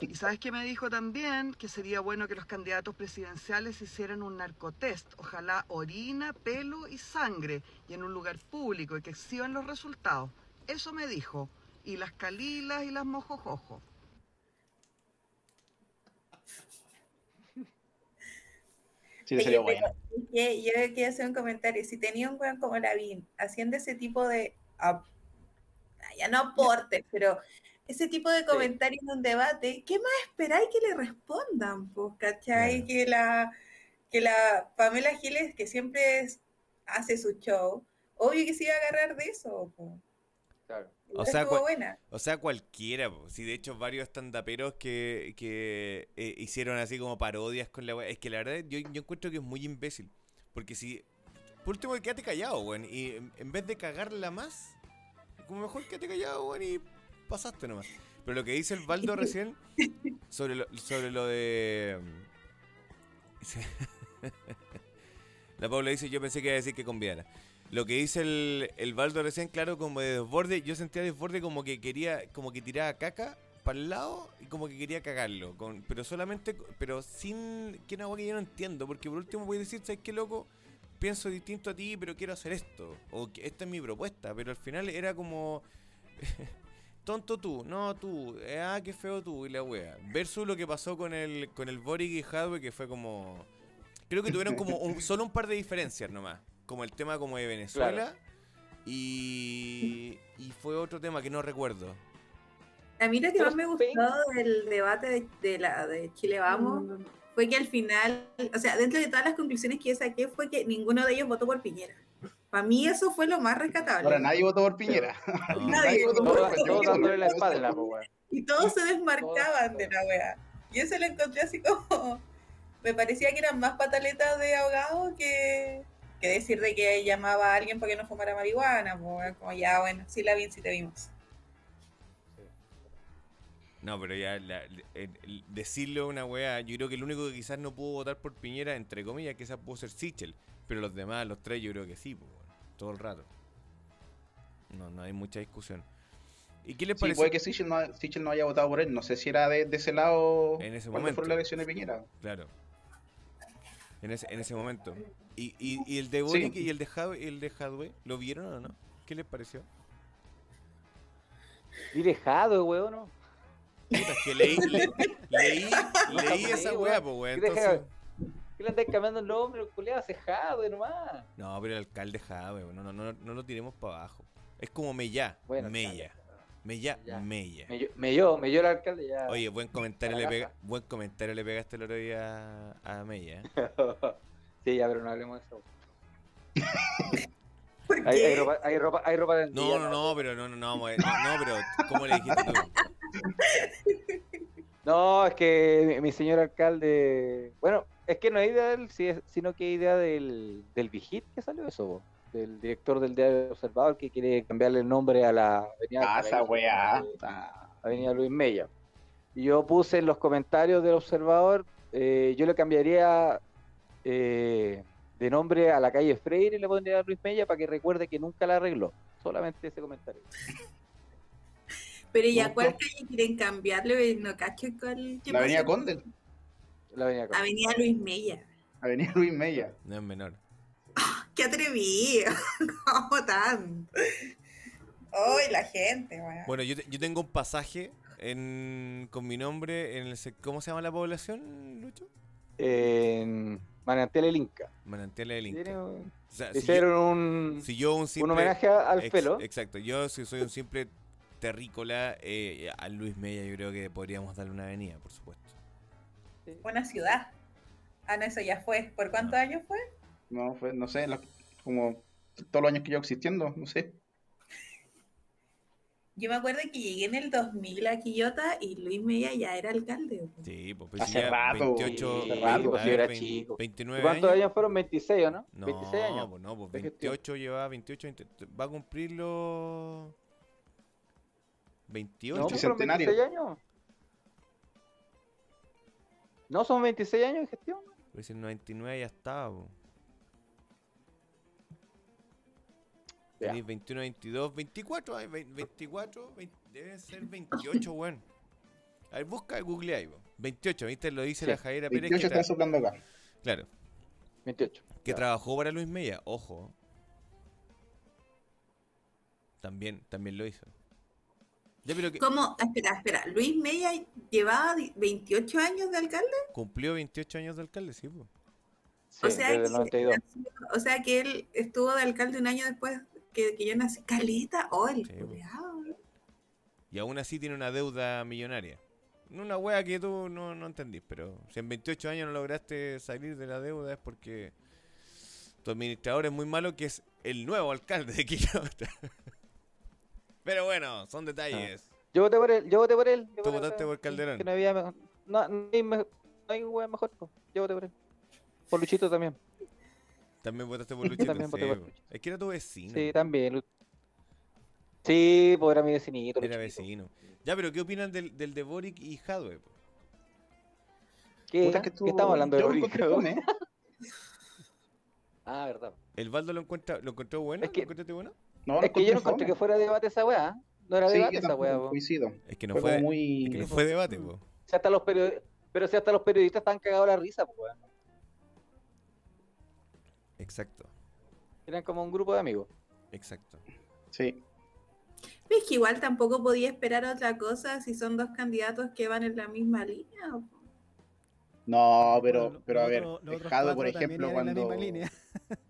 Y sabes qué me dijo también que sería bueno que los candidatos presidenciales hicieran un narcotest, ojalá orina, pelo y sangre, y en un lugar público y que exhiban los resultados. Eso me dijo. Y las calilas y las mojojojo. Sí, yo quería hacer un comentario. Si tenía un weón como Lavín haciendo ese tipo de. ah, ya no aportes, pero ese tipo de comentarios en un debate, ¿qué más esperáis que le respondan? Pues, ¿cachai? Claro. Que la que la Pamela Giles, que siempre es- hace su show, obvio que se iba a agarrar de eso. pues. Claro. O sea, estuvo cua- buena. O sea, cualquiera, po. si de hecho varios estandaperos que, que eh, hicieron así como parodias con la wea. Es que la verdad yo, yo encuentro que es muy imbécil. Porque si. Por último, quédate callado, weón. Y en, en vez de cagarla más, como mejor quédate callado, weón, y pasaste nomás. Pero lo que dice el Baldo recién sobre lo, sobre lo de. la Paula dice: Yo pensé que iba a decir que conviara. Lo que dice el, el Baldo recién, claro, como de desborde, yo sentía desborde como que quería, como que tiraba caca para el lado y como que quería cagarlo. Con, pero solamente, pero sin, que una que yo no entiendo, porque por último voy a decir, ¿sabes qué loco? Pienso distinto a ti, pero quiero hacer esto. O que esta es mi propuesta, pero al final era como... Tonto tú, no tú, ah, qué feo tú y la wea. Versus lo que pasó con el, con el Boric y Hadwe, que fue como... Creo que tuvieron como un- solo un par de diferencias nomás. Como el tema como de Venezuela. Y, y fue otro tema que no recuerdo. A mí lo que más me gustó del debate de, de la de Chile Vamos fue que al final, o sea, dentro de todas las conclusiones que yo saqué fue que ninguno de ellos votó por Piñera. Para mí eso fue lo más rescatable. Ahora nadie votó por Piñera. No. Nadie. votó por Todos Piñera. dándole la espalda. Y todos se desmarcaban Todos. de la wea. Y eso lo encontré así como. Me parecía que eran más pataletas de ahogado que, que decir de que llamaba a alguien para que no fumara marihuana. weón. como ya, bueno, sí la vi, sí te vimos. No, pero ya la- el- el- decirlo una weá, yo creo que el único que quizás no pudo votar por Piñera, entre comillas, quizás pudo ser Sichel. Pero los demás, los tres, yo creo que sí, pues, todo el rato. No, no hay mucha discusión. ¿Y qué les Sí, parece? puede que Sichel no, Sichel no haya votado por él. No sé si era de, de ese lado En ese momento. fueron las elecciones de Piñera. Claro. En ese, en ese momento. ¿Y, y, y el de Boric y el de, Hadwe, el de Hadwe, lo vieron o no? ¿Qué les pareció? Y dejado, weón, ¿no? Puta, que leí, le- leí, leí esa weá, pues weón. ¿Qué Entonces... ¿Qué le andáis cambiando el nombre? Culeado, cejado, nomás. No, pero el alcalde Jadwe, no, no, no, no lo tiremos para abajo. Es como Mella, Bueno, Mella. Mella, Ya. Mella. Me, me yo, me yo el alcalde ya. Oye, buen comentario, le pega, buen comentario le pegaste el otro día a, a Mella. ¿eh? sí, ya, pero no hablemos de eso. ¿Por Hay, hay ropa, hay ropa, hay ropa No, tendida, no, no, pero no, no, no, no, no, pero ¿cómo le dijiste tú? No, es que mi, mi señor alcalde. Bueno, es que no es idea de él, si es- sino que idea del, del Vigit que salió eso, po, del director del diario Observador que quiere cambiarle el nombre a la avenida. Ah, esa Paraíso, weá. Avenida Luis Mella. Y yo puse en los comentarios del Observador, eh, yo le cambiaría eh, de nombre a la calle Freire y le pondría Luis Mella para que recuerde que nunca la arregló. Solamente ese comentario. Pero ya, No, ¿cuál calle quieren cambiarle? No cacho cuál. La avenida. Conde, La avenida Conde. Avenida Luis Mella. avenida Luis Mella. No es menor. ¡Qué atrevido! ¿Cómo tan? ¡Ay, la gente, weón! Bueno, yo, te- yo tengo un pasaje en, con mi nombre en el... ¿Cómo se llama la población, Lucho? En Manantial el Inca. Manantiales del Inca. un- O sea, si Hicieron yo, un, si yo un simple... un homenaje al Ex- pelo. Exacto, yo si soy un simple terrícola, eh, a Luis Mella yo creo que podríamos darle una avenida, por supuesto. Una ciudad. Ah, no, eso ya fue. ¿Por cuántos años fue? No, fue, no sé, la- como todos los años que llevo existiendo, no sé. Yo me acuerdo que llegué en el 2000 a Quillota y Luis Mella ya era alcalde. weón. Sí, pues, Hace si ya rato, 28, sí, veinte- rato, pues, a yo ver, era vein- chico. 29 ¿Cuántos años. años fueron? 26, ¿o no? No, 26 años. pues no, pues de gestión. 28 llevaba 28, 20 va a cumplir los 28. No, pues fueron Bicentenario. 26 años. No, son 26 años de gestión. Pues el 99 ya estaba, po. Tenéis 21, 22, 24, ay, vein- 24, vein- deben ser 28, weón. A ver, busca, google ahí, 28, ¿viste? Lo dice Sí, la Javiera Pérez, 28 que, está soplando acá. claro, 28. que Ya. trabajó para Luis Mella, ojo. También, también lo hizo. Ya, pero que ¿Cómo? Espera, espera. ¿Luis Mella llevaba di- 28 años de alcalde? cumplió 28 años de alcalde, sí, po. Sí, o, sea desde el que, 92. o sea que él estuvo de alcalde un año después que, que yo nací. Caleta, oh, el Sí, culiao. Y aún así tiene una deuda millonaria. Una wea que tú no, no entendís, pero si en 28 años no lograste salir de la deuda es porque tu administrador es muy malo, que es el nuevo alcalde de Quillota. pero bueno, son detalles. Yo voté por él, yo voté por él. yo Tú voté votaste por Calderón. Que no había mejor. No, no hay, no hay un weón mejor. Yo voté por él. Por Luchito también. También votaste por Luchito. también voté sí, por po. Luchito. Es que era tu vecino. Sí, también. Sí, pues era mi vecinito. Era Luchito. vecino. Ya, pero ¿qué opinan del, del de Boric y Hadwe? po? ¿Qué, Puta, que ¿Qué estuvo- estamos hablando de yo Boric? fome, ¿eh? Ah, verdad. ¿El Baldo lo encuentra, lo encontró bueno? Es que- ¿Lo encontraste bueno? No, lo Es que yo no encontré que fuera debate esa weá. No era Sí, debate esa weá. po. coincido. Es que no Fue fue, muy... es que no fue debate, po. Si hasta los periodistas, pero si hasta los periodistas están cagados la risa, pues weón. Exacto, Eran como un grupo de amigos. exacto. Sí. Es que igual tampoco podía esperar otra cosa si son dos candidatos que van en la misma línea. o- No, pero, Bueno, pero a ver, otros- los otros Jado, por ejemplo, cuando...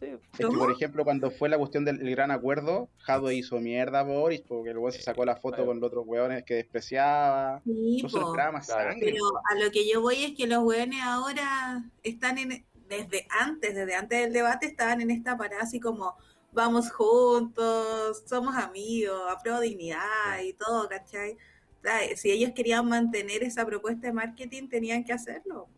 Sí. Es que, por ejemplo, cuando fue la cuestión del el gran acuerdo, Jado hizo mierda a Boris porque el weón se sacó la foto claro. con los otros weones que despreciaba. Sí, po. esperaba más Claro. sangre. Pero a lo que yo voy es que los weones ahora están en, desde antes, desde antes del debate, estaban en esta parada así como, vamos juntos, somos amigos, apruebo dignidad y todo, ¿cachai? Si ellos querían mantener esa propuesta de marketing, tenían que hacerlo.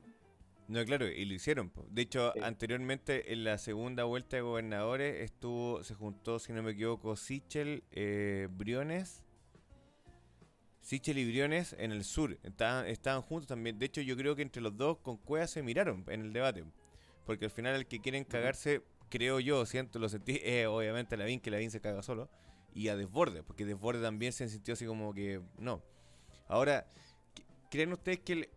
No, claro, y lo hicieron. De hecho, Sí. anteriormente, en la segunda vuelta de gobernadores, estuvo, se juntó, si no me equivoco, Sichel, eh, Briones. Sichel y Briones en el sur. Estaban, estaban juntos también. De hecho, yo creo que entre los dos con Cueva se miraron en el debate. Porque al final el que quieren cagarse, creo yo, siento, lo sentí, es obviamente a Lavín, que Lavín se caga solo. Y a Desborde, porque Desborde también se sintió así como que no. Ahora, ¿qu- ¿creen ustedes que el-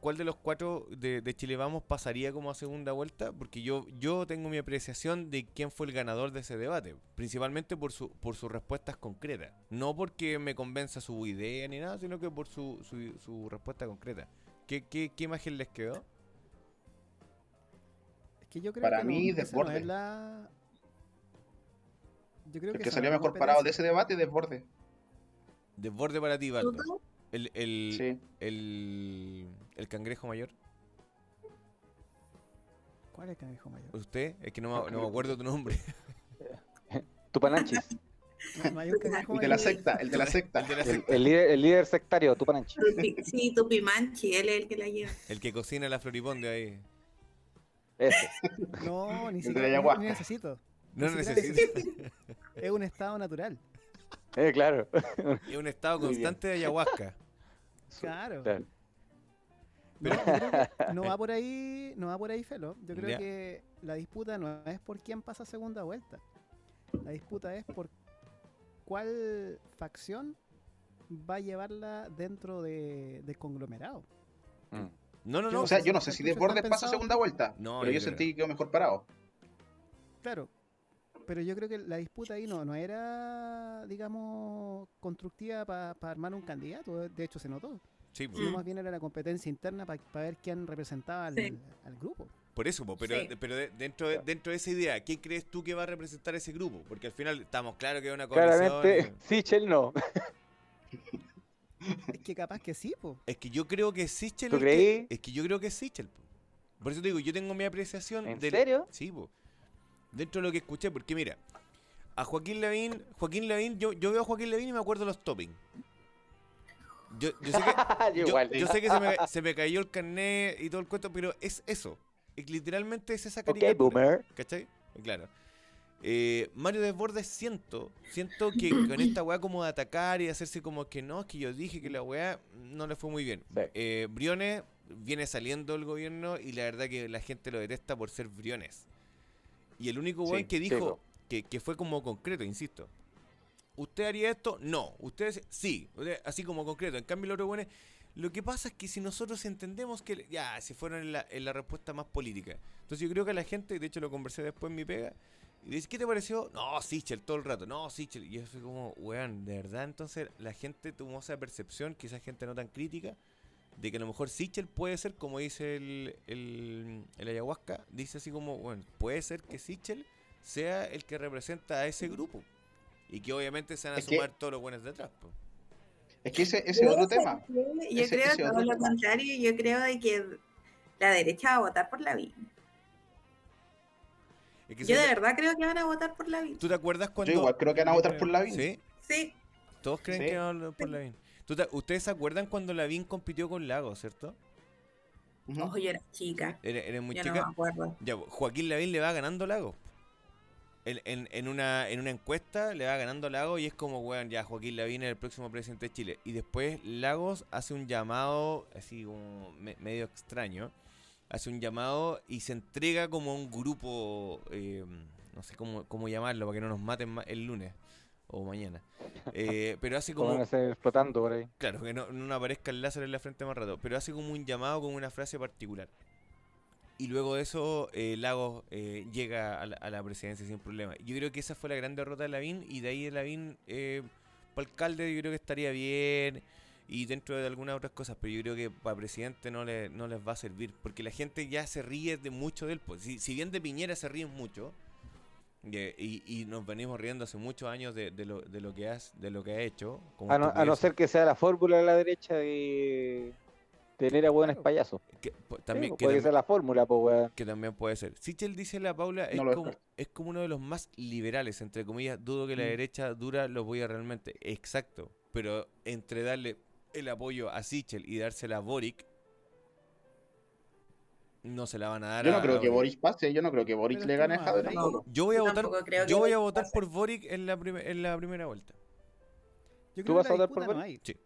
cuál de los cuatro de, de Chile Vamos pasaría como a segunda vuelta? Porque yo, yo tengo mi apreciación de quién fue el ganador de ese debate, principalmente por, su, por sus respuestas concretas. No porque me convenza su idea ni nada, sino que por su, su, su respuesta concreta. ¿Qué, qué, ¿Qué imagen les quedó? Es que yo creo Para que mí, no, esa no Desborde. es la... Yo creo El que salió mejor parado de ese debate es Desborde. Desborde para ti. ¿Tuto? El, el, Sí. el, el cangrejo mayor. ¿Cuál es el cangrejo mayor? ¿Usted? Es que no me, no me acuerdo tu nombre. Tupananchis. Hay un cangrejo El de la mayor. secta, el de la secta. El, de la El, secta, el líder, el líder sectario, Tupananchis. Tupi- Sí, Tupimanchi, él es el que la lleva. el que cocina la floriponde ahí. Ese. No, ni siquiera necesito. No Ni necesita. Es un estado natural. Eh, claro. Es un estado constante de ayahuasca. Claro. Claro. No, va por ahí, no va por ahí, Felo. Yo creo Ya. que la disputa no es por quién pasa segunda vuelta. La disputa es por cuál facción va a llevarla dentro de, del conglomerado. Mm. No, no, no. O sea, yo no sé si cartuchos Desborde están pasa segunda vuelta. No, pero yo sentí que quedó mejor parado. Claro. Pero yo creo que la disputa ahí no, no era, digamos, constructiva para armar un candidato. De hecho, se notó. Sí. Sino Mm. más bien era la competencia interna para ver quién representaba al, Sí. al grupo. por eso, po, pero, Sí. pero de- dentro, de, dentro de esa idea, ¿quién crees tú que va a representar ese grupo? Porque al final estamos claros que es una coalición. Claramente, y- Sichel no. Es que capaz que sí, po. Es que yo creo que es Sichel. ¿Tú que- creí? es que yo creo que es Sichel. po. Por eso te digo, yo tengo mi apreciación. ¿En del- serio? Sí, po. Dentro de lo que escuché, porque mira, a Joaquín Lavín, Joaquín Lavín, yo, yo veo a Joaquín Lavín y me acuerdo los toppings. Yo, yo sé que, Yo yo, igual. yo sé que se me, se me cayó el carnet y todo el cuento, pero es eso. Es literalmente es esa Ok, caricatura. boomer. ¿Cachai? Claro. Eh, Mario Desbordes siento, siento que con esta weá como de atacar y hacerse como que no, es que yo dije que la weá no le fue muy bien. Sí. Eh, Briones viene saliendo del gobierno y la verdad que la gente lo detesta por ser Briones. Y el único weón Sí, que dijo que, que fue como concreto, insisto. ¿Usted haría esto? No. ¿Ustedes? Sí. Así como concreto. En cambio, los otros weones lo que pasa es que si nosotros entendemos que ya se fueron en la, en la respuesta más política. Entonces yo creo que la gente, de hecho lo conversé después en mi pega, y dice, ¿qué te pareció? No, Sichel, todo el rato, no, Sichel. Y yo fui como, weón, de verdad, entonces la gente tuvo esa percepción, quizás gente no tan crítica, de que a lo mejor Sichel puede ser, como dice el, el, el ayahuasca, dice así como, bueno, puede ser que Sichel sea el que representa a ese grupo. Y que obviamente se van a Es que- sumar todos los buenos detrás. po. Es que ese, ese es otro tema. Yo Ese- creo ese todo lo tema. contrario, yo creo de que la derecha va a votar por la vida. Es que Yo de verdad creo que van a votar por la vida. ¿Tú te acuerdas cuando... Yo igual creo que van a votar por la ¿Sí? Sí, Todos creen Sí. que van a votar por Lavín. ¿Tú te- ¿Ustedes se acuerdan cuando Lavín compitió con Lago, cierto? Ojo, yo era chica. Eres, muy Ya no chica. me acuerdo. Ya, Joaquín Lavín le va ganando Lago. En, en- en una, en una encuesta le va ganando a Lago y es como, weón, ya Joaquín Lavín es el próximo presidente de Chile. Y después Lagos hace un llamado, así como me- medio extraño, hace un llamado y se entrega como a un grupo, eh, no sé cómo, cómo llamarlo, para que no nos maten ma- el lunes o mañana. Eh, pero hace Como como... van a ser explotando por ahí. Claro, que no, no aparezca el láser en la frente más rato, pero hace como un llamado con una frase particular. Y luego de eso, eh, Lagos eh, llega a la, a la presidencia sin problema. Yo creo que esa fue la gran derrota de Lavín, y de ahí de Lavín, eh, para alcalde, yo creo que estaría bien, y dentro de algunas otras cosas, pero yo creo que para presidente no, le, no les va a servir, porque la gente ya se ríe de mucho de él. pues. Si, si bien de Piñera se ríen mucho, y, y nos venimos riendo hace muchos años de, de lo, de, lo que has, de lo que ha hecho. como A no, a no estupideces. ser que sea la fórmula de la derecha de tener a buenos Claro. payasos. Que, también, pues, que, puede tam- ser la fórmula, pues, weón. que también puede ser. Sichel dice la Paula, es, No como, es como uno de los más liberales, entre comillas. Dudo que la Mm. derecha dura lo voy a realmente. Exacto. Pero entre darle el apoyo a Sichel y dársela a Boric, no se la van a dar Yo a- no creo a que Boric. Boris pase, yo no creo que Boris Pero le gane a Jadwe. Yo voy a votar, yo voy a Boric votar pase. por Boric en la, en la primera vuelta. Yo ¿Tú creo vas que a la votar por no Boric? Sí.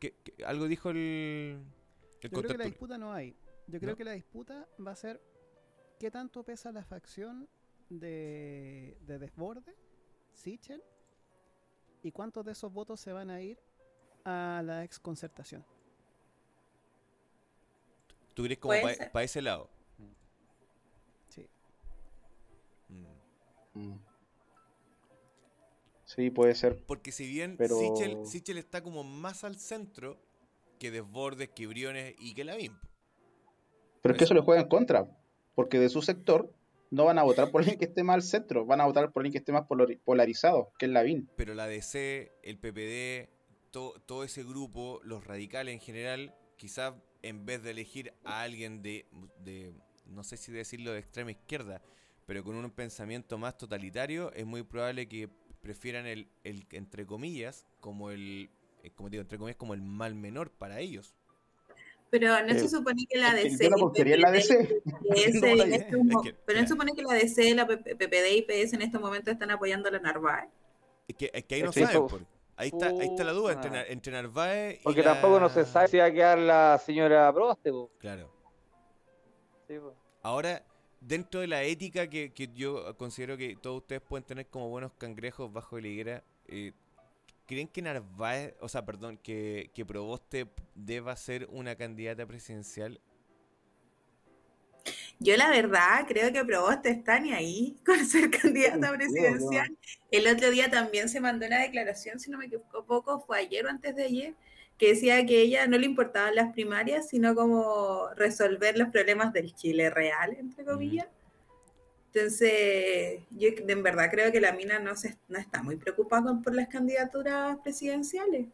¿qué- qué- algo dijo el, el Yo creo que la disputa no hay. Yo creo ¿No? que la disputa va a ser qué tanto pesa la facción de, de Desborde, Sichel, y cuántos de esos votos se van a ir a la exconcertación. ¿Tú crees como para ese lado? Sí. Mm. Mm. Sí, puede ser. Porque si bien Pero- Sichel, Sichel está como más al centro que Desbordes, que Briones y que Lavín. Pero es que eso le juega en contra. Porque de su sector no van a votar por alguien que esté más al centro. Van a votar por alguien que esté más polari- polarizado, que es Lavín. Pero la DC, el PPD, to- todo ese grupo, los radicales en general, quizás en vez de elegir a alguien de, de, no sé si decirlo de extrema izquierda, pero con un pensamiento más totalitario, es muy probable que prefieran el, el entre comillas, como el, eh, como digo, entre comillas, como el mal menor para ellos. Pero no Eh, se supone que la es que DC. la DC. PS No, la- este Es que, pero no se supone que la DC, la PP PPD y PS en este momento están apoyando a la Narváez. Es que, es que ahí no saben. ahí, está, ahí está la duda entre, entre Narváez y Porque la- tampoco no se sabe si va a quedar la señora Proste, po. Claro. Sí, po. Ahora, dentro de la ética que, que yo considero que todos ustedes pueden tener como buenos cangrejos bajo la higuera, eh, ¿creen que Narváez, o sea, perdón, que, que Proboste deba ser una candidata presidencial? Yo la verdad creo que Proboste está ni ahí con ser candidata presidencial. El otro día también se mandó una declaración, si no me equivoco, fue ayer o antes de ayer, que decía que a ella no le importaban las primarias, sino como resolver los problemas del Chile real, entre comillas. Entonces, yo en verdad creo que la mina no, se, no está muy preocupada con- por las candidaturas presidenciales.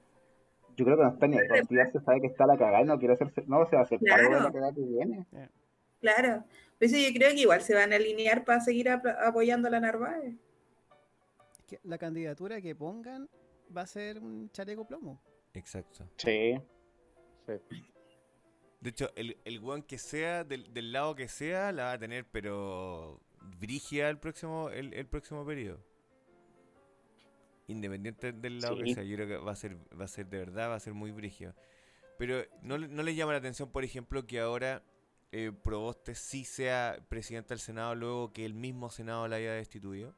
Yo creo que no está ni ya se sabe que está la cagada y no quiere hacerse. No se va a hacer cargo de Claro. la cagada que viene. Claro. Por eso yo creo que igual se van a alinear para seguir ap- apoyando a la Narváez. Es que la candidatura que pongan va a ser un chaleco plomo. Exacto. Sí. De hecho, el, el weón que sea, del, del lado que sea, la va a tener, pero brigia el próximo, el, el próximo periodo. Independiente del lado que sea, yo creo que va a ser, va a ser de verdad, va a ser muy brigio. Pero ¿no, le- no les llama la atención, por ejemplo, que ahora eh, Proboste sí sea presidente del Senado luego que el mismo Senado la haya destituido?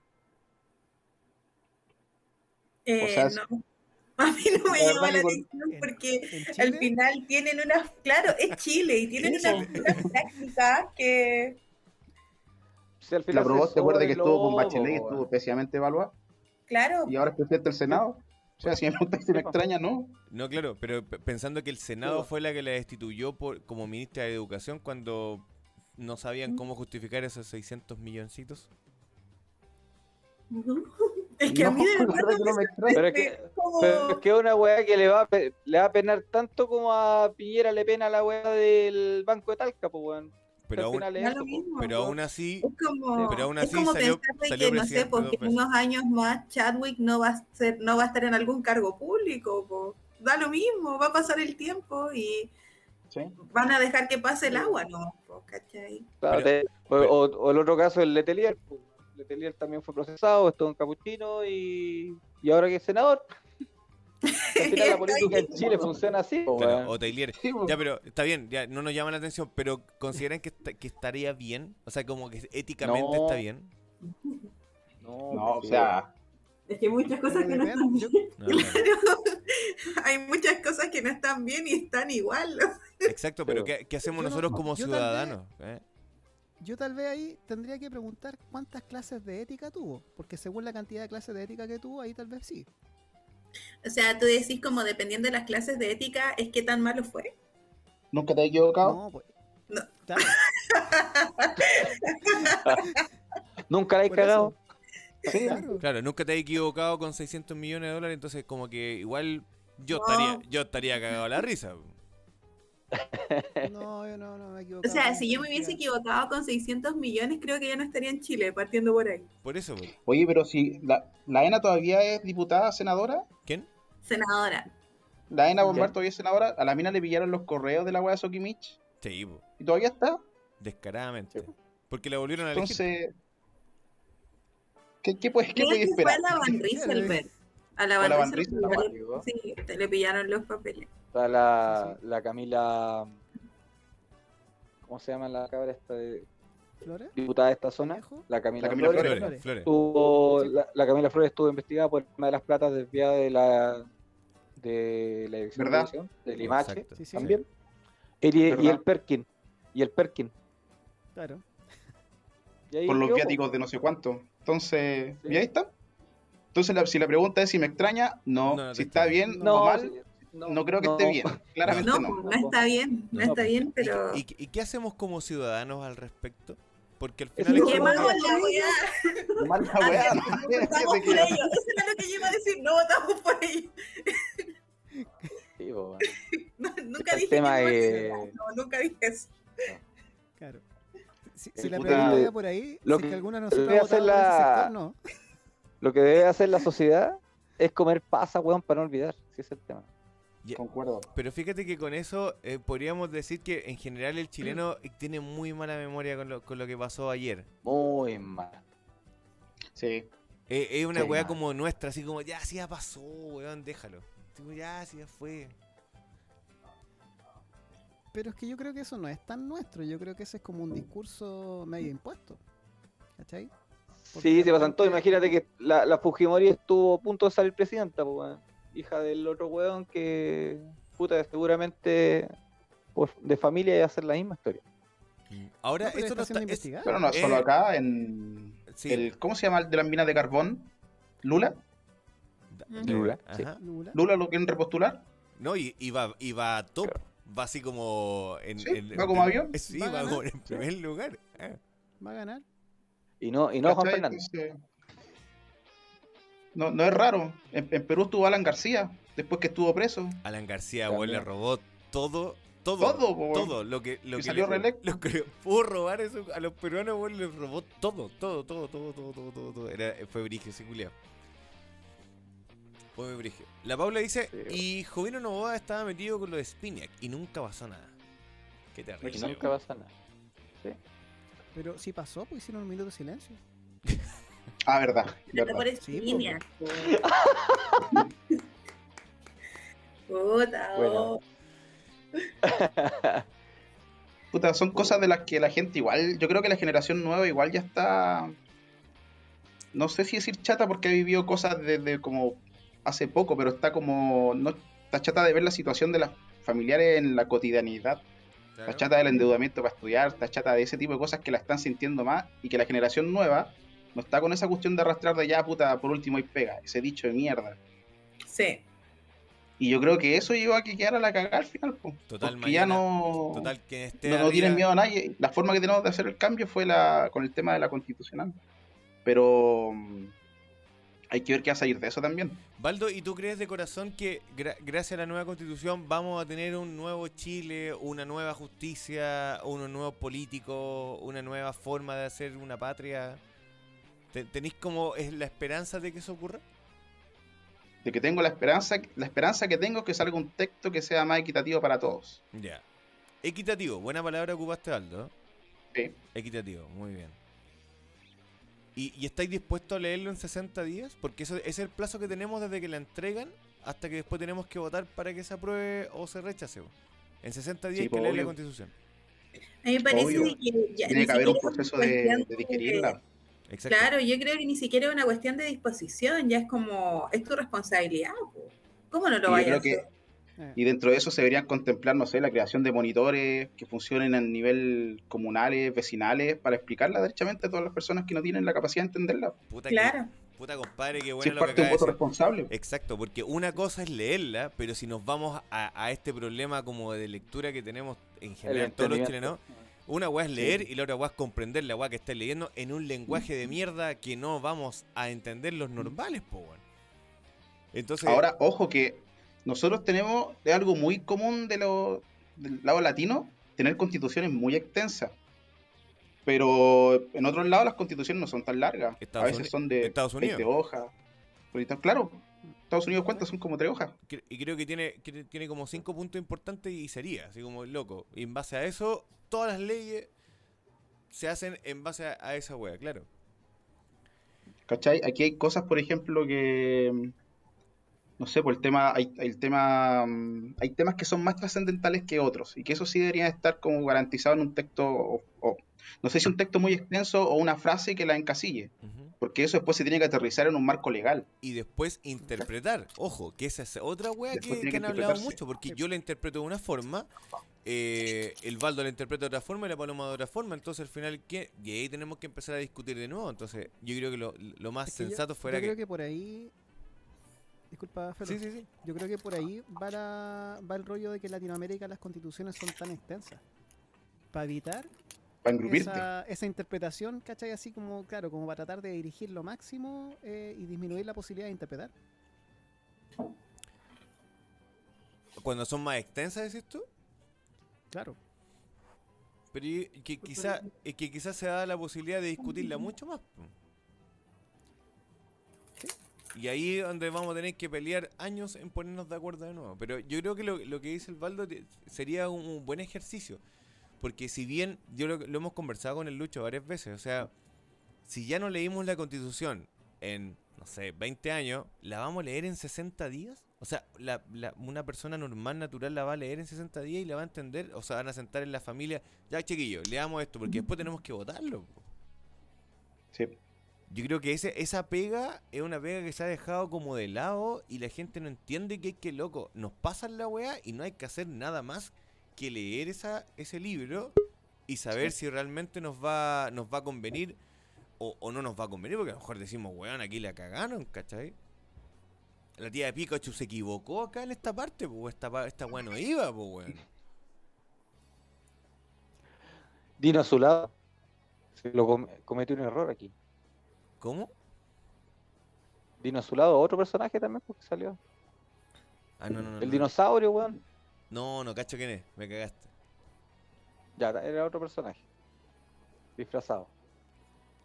Eh, O sea, no. A mí no me la llama la atención En- porque En al final tienen unas, claro, es Chile y tienen unas, unas prácticas que, Si al La final se Proboste, acuerda que estuvo con Bachelet y estuvo weón. pésimamente evaluada. claro, Y ahora es presidente del Senado. O sea, si me preguntas si me extraña, no. No, claro, pero pensando que el Senado fue la que la destituyó por, como ministra de Educación cuando no sabían cómo justificar esos 600 milloncitos. es que a mí de verdad no me extraña. Pero es que, como- pero es que una weá que le va, a, le va a penar tanto como a Piñera le pena la weá del Banco de Talca, pues weón. Pero aún, final es da eso, lo po. mismo, pero po. aún así, Es como, Pero aún es así como salió- pensar de salió que, no sé, porque dos en unos años más Chadwick no va a ser, no va a estar en algún cargo público, po. da lo mismo, va a pasar el tiempo y Sí. van a dejar que pase el agua, ¿no? Po, ¿cachai? Claro, Pero- te- o, pero- o- o el otro caso, el Letelier. pues. Letelier también fue procesado, estuvo en capuchino y, y ahora que es senador. Al final la política en Chile funciona así. claro, o Tailier. Sí, po. Ya, pero está bien, ya no nos llama la atención, pero ¿consideran que, esta- que estaría bien? O sea, como que éticamente No. está bien. No, No, o sea, Es que hay muchas cosas que no están bien. No, no. Hay muchas cosas que no están bien y están igual. Exacto, pero Pero- ¿qué, qué hacemos nosotros como yo tal vez- ciudadanos? eh? yo tal vez ahí tendría que preguntar cuántas clases de ética tuvo. Porque según la cantidad de clases de ética que tuvo, ahí tal vez sí. O sea, tú decís como dependiendo de las clases de ética, es que tan malo fue. nunca te he equivocado. No, pues. No. Nunca la he cagado. Sí. Claro. Claro, nunca te he equivocado con 600 millones de dólares, entonces como que igual yo No. estaría yo estaría cagado a la risa. No, yo no, no me he O sea, si yo me hubiese equivocado con 600 millones, creo que ya no estaría en Chile, partiendo por ahí. Por eso, po. Oye, pero si la, la ENA todavía es diputada, senadora, ¿quién? Senadora. la ENA Bombar todavía es senadora, a la mina le pillaron los correos de la weá de Sokimich Sí, po, y todavía está. descaradamente. Porque la volvieron a elegir. Entonces, ¿qué, qué puedes, qué puedes fue a esperar? la Van Rieselberg. A la ¿O la Van Rieselberg. Rieselberg? Sí, te le pillaron los papeles. Está la, Sí, sí. la Camila. ¿Cómo se llama la cabra esta de- ¿Flores? diputada de esta zona? La Camila, La Camila Flores. Flores. Flores, Flores. Estuvo- Sí. la, la Camila Flores estuvo investigada por una de las platas desviadas de la de la dirección ¿Verdad? de Educación, del IMACHE Exacto. Sí, sí. también. El- y, el Perkin. Y el Perkin. Claro. Y ahí por los viáticos de no sé cuánto. Entonces, Sí. y ahí está. Entonces, la- si la pregunta es si me extraña, no. No, no te si está extraña. bien No, o mal, sí, no, creo que esté bien. Claramente No, no. pues, no está bien, no No. está bien, ¿Y, pero. y- y qué hacemos como ciudadanos al respecto? Porque al final es que la weá. Mala weá, no, no votamos por ellos. Eso era lo que yo iba a decir, no votamos por ellos. Sí, po, bueno. No, nunca El dije tema que no, es- no, nunca dije eso. Claro. Si, si la pregunta iba por ahí, lo si que que alguna de debe nosotros ha hacer la- sector, no. Lo que debe hacer la sociedad es comer pasa, weón, para no olvidar. Si es el tema. Concuerdo. Pero fíjate que con eso eh, podríamos decir que en general el chileno tiene muy mala memoria con lo, con lo que pasó ayer. Muy mal. Sí. Eh, es una Sí, weá como nuestra, así como, ya, sí, ya pasó, weón, déjalo. Tipo, ya, sí, ya fue. Pero es que yo creo que eso no es tan nuestro. Yo creo que ese es como un discurso medio impuesto. ¿Cachai? Porque Sí, se pasan todo. Imagínate que la, la Fujimori estuvo a punto de salir presidenta, pues, weón. Hija del otro weón que, puta, seguramente por, de familia iba a hacer la misma historia. Ahora, No, esto está no siendo está. es- investigado. Pero no, Eh, solo acá en. sí. El, ¿Cómo se llama el de las minas de carbón? ¿Lula? de- Lula, sí. Lula. ¿Lula lo quieren repostular? No, y, y va, y va top. Va así como. En, Sí, en- va como en- avión. Sí, Va va en sí. primer lugar. Ah. Va a ganar. Y no, y no Juan. Fernández. No, no es raro. En, en Perú estuvo Alan García, después que estuvo preso. Alan García, weón, le robó todo. Todo, Todo, todo lo que, lo Y que salió le- lo que pudo robar eso a los peruanos, weón, le robó todo, todo, todo, todo, todo, todo, todo, todo. Era, fue brigio ese culiao. Fue brigio. La Paula dice, Sí, y Jovino Novoa estaba metido con lo de Spinac y nunca pasó nada. Qué Y terrible. nunca pasa nada. Pero si pasó, pues hicieron un minuto de silencio. Ah, verdad. Pero verdad. por Sí, línea. Puta, Bueno. oh. Puta, son cosas de las que la gente igual, yo creo que la generación nueva igual ya está, no sé si decir chata porque ha vivido cosas desde como hace poco, pero está como, no está chata de ver la situación de las familiares en la cotidianidad, Claro. está chata del endeudamiento para estudiar, está chata de ese tipo de cosas que la están sintiendo más y que la generación nueva no está con esa cuestión de arrastrar de ya, puta, por último y pega, ese dicho de mierda. Sí. Y yo creo que eso llevó a que quedara la cagada al final, po, Total, porque ya no... Total, que esté no, no arriba- tienen miedo a nadie. La forma que tenemos de hacer el cambio fue la con el tema de la constitucional. Pero mm, hay que ver qué va a salir de eso también. Baldo, ¿y tú crees de corazón que gra- gracias a la nueva constitución vamos a tener un nuevo Chile, una nueva justicia, unos nuevos políticos, una nueva forma de hacer una patria? Te- ¿Tenéis como es la esperanza de que eso ocurra? De que tengo la esperanza, la esperanza que tengo es que salga un texto que sea más equitativo para todos. Ya. Equitativo, buena palabra ocupaste, Baldo. Sí. Equitativo, muy bien. ¿Y, y estáis dispuestos a leerlo en 60 días? Porque eso ese es el plazo que tenemos desde que la entregan hasta que después tenemos que votar para que se apruebe o se rechace. En 60 días Sí, hay que leer la constitución. A mí me parece Obvio. que ya Tiene que haber un proceso de, de digerirla. Exacto. Claro, yo creo que ni siquiera es una cuestión de disposición, ya es como, es tu responsabilidad. po. ¿Cómo no Y lo yo vayas a que hacer? Eh, y dentro de eso se deberían contemplar, no sé, la creación de monitores que funcionen a nivel comunales, vecinales, para explicarla derechamente a todas las personas que no tienen la capacidad de entenderla. Puta, que- Claro. puta compadre, qué Si bueno es lo que parte de un voto responsable. Exacto, porque una cosa es leerla, pero si nos vamos a, a este problema como de lectura que tenemos en general todos los chilenos, una weá es leer y la otra weá es comprender la weá que estás leyendo en un lenguaje de mierda que no vamos a entender los normales, po, weón. Entonces, Ahora, ojo que nosotros tenemos es algo muy común de lo, del lado latino, tener constituciones muy extensas. Pero en otros lados las constituciones no son tan largas. Estados a veces Uni- son de Estados 20 Unidos. hojas. Ahorita, claro, Estados Unidos cuántas son como tres hojas. y creo que tiene, que tiene como cinco puntos importantes y sería, así como loco. Y en base a eso, todas las leyes se hacen en base a, a esa weá, claro. ¿Cachai? Aquí hay cosas, por ejemplo, que. No sé, por el tema, hay, el tema, mm, hay temas que son más trascendentales que otros y que eso sí debería estar como garantizado en un texto, o, o- no sé si un texto muy extenso o una frase que la encasille, porque eso después se tiene que aterrizar en un marco legal. Y después interpretar. Ojo, que esa es otra wea Después que, tiene que que han hablado mucho, porque yo la interpreto de una forma, eh, el Baldo la interpreta de otra forma y la Paloma de otra forma, entonces al final, ¿qué? Y ahí tenemos que empezar a discutir de nuevo, entonces yo creo que lo, lo más Es que yo- sensato yo, fuera creo que... que por ahí. Disculpa, Felo. Sí, sí, sí. Yo creo que por ahí va, la- va el rollo de que en Latinoamérica las constituciones son tan extensas. Para evitar esa, esa interpretación, ¿cachai? Así como, claro, como para tratar de dirigir lo máximo eh, y disminuir la posibilidad de interpretar. Cuando son más extensas, decís tú, Claro. pero y- que quizá, es que quizás se da la posibilidad de discutirla mucho más. Y ahí es donde vamos a tener que pelear años en ponernos de acuerdo de nuevo. Pero yo creo que lo, lo que dice el Baldo sería un, buen ejercicio. Porque si bien, yo lo, lo hemos conversado con el Lucho varias veces, o sea, si ya no leímos la constitución en, no sé, 20 años, ¿la vamos a leer en 60 días? O sea, la, la- una persona normal, natural, la va a leer en 60 días y la va a entender. O sea, van a sentar en la familia, ya chiquillos, leamos esto, porque después tenemos que votarlo. po". Sí. Yo creo que ese, esa pega es una pega que se ha dejado como de lado y la gente no entiende que es que loco, nos pasan la weá y no hay que hacer nada más que leer esa, ese libro y saber si realmente nos va, nos va a convenir o, o no nos va a convenir, porque a lo mejor decimos, weón, aquí la cagaron, ¿cachai? La tía de Pikachu se equivocó acá en esta parte, pues esta, esta weá no iba, pues weón. Dino a su lado. Se lo com- cometió un error aquí. ¿Cómo? Dino a su lado, otro personaje también, porque salió. Ah, no, no, no. El no. dinosaurio, weón. No, no, cacho quién es, me cagaste. Ya, era otro personaje. Disfrazado.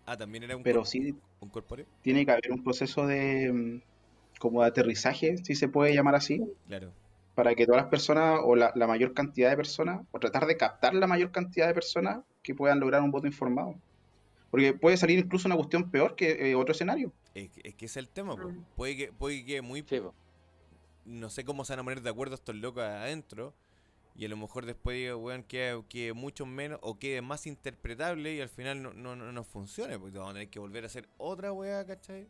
Ah, también era un, Pero sí un corpóreo. tiene que haber un proceso de mm, como de aterrizaje, si se puede llamar así, Claro. para que todas las personas o la, la mayor cantidad de personas, o tratar de captar la mayor cantidad de personas que puedan lograr un voto informado. Porque puede salir incluso una cuestión peor que eh, otro escenario. Es, que- es que ese es el tema, po. Mm. Puede que, puede que muy... Sí. No sé cómo se van a poner de acuerdo estos locos adentro. Y a lo mejor después diga, weón, que, que mucho menos o quede más interpretable y al final no, no, no nos funcione. Porque vamos a tener que volver a hacer otra weá, ¿cachai?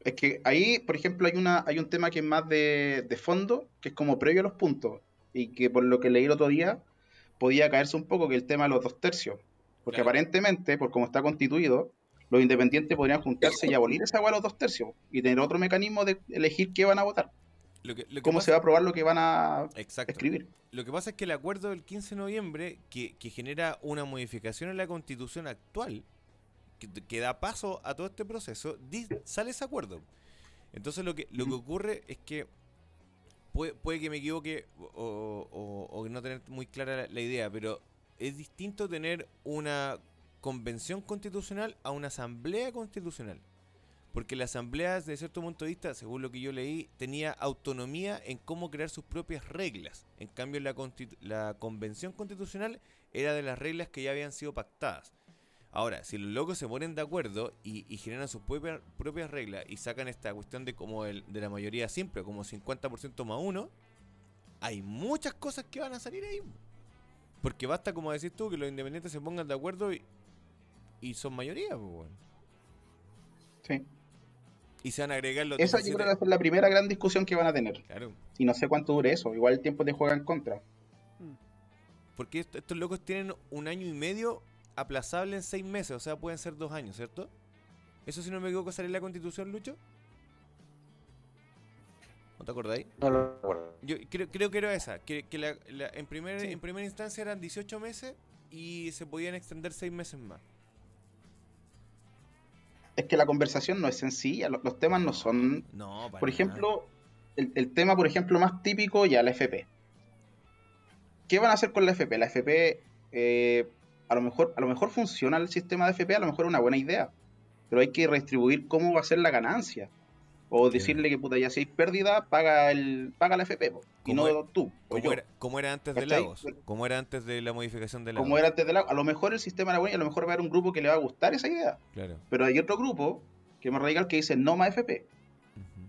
Es que ahí, por ejemplo, hay una, hay un tema que es más de, de fondo, que es como previo a los puntos, y que por lo que leí el otro día, podía caerse un poco que el tema de los dos tercios. Porque Claro. aparentemente, por cómo está constituido, los independientes podrían juntarse y abolir esa hueá a los dos tercios, y tener otro mecanismo de elegir qué van a votar, Lo que, lo que cómo pasa- se va a aprobar lo que van a Exacto. escribir. Lo que pasa es que el acuerdo del 15 de noviembre, que, que genera una modificación en la constitución actual, que, que da paso a todo este proceso, sale ese acuerdo. Entonces lo que, lo que ocurre es que puede, puede que me equivoque o, o- o no tener muy clara la, la idea, pero es distinto tener una convención constitucional a una asamblea constitucional. Porque la asamblea, desde cierto punto de vista, según lo que yo leí, tenía autonomía en cómo crear sus propias reglas. En cambio, la, la convención constitucional era de las reglas que ya habían sido pactadas. Ahora, si los locos se ponen de acuerdo y, y generan sus propias, propias reglas y sacan esta cuestión de como el- de la mayoría simple, como 50% más uno, hay muchas cosas que van a salir ahí. Porque basta, como decís tú, que los independientes se pongan de acuerdo y, y son mayoría, pues. Sí. Y se van a agregar los Esa yo 17 creo que va a ser la primera gran discusión que van a tener. Claro. Y no sé cuánto dure eso, igual el tiempo te juega en contra. Porque est- estos locos tienen un año y medio aplazable en seis meses, o sea, pueden ser dos años, ¿cierto? ¿Eso si no me equivoco sale en la constitución, Lucho? ¿No te acordáis? No lo recuerdo. Yo creo, creo que era esa, que, que la- la- en, primer, Sí. en primera instancia eran 18 meses y se podían extender seis meses más. Es que la conversación no es sencilla, lo- los temas no son No, para Por ejemplo, el, el tema, por ejemplo, más típico ya la FP. ¿Qué van a hacer con la FP? La FP, eh, a, lo mejor, a lo mejor funciona el sistema de FP, a lo mejor es una buena idea, pero hay que redistribuir cómo va a ser la ganancia. O decirle que puta, ya si hay pérdida, paga, el, paga la FP, po, y no e- tú. o Como yo. era, como era antes de. Lagos, como era antes de la modificación de Lagos. Como era antes de la... A lo mejor el sistema era bueno y a lo mejor va a haber un grupo que le va a gustar esa idea. Claro. Pero hay otro grupo que es más radical que dice no más FP.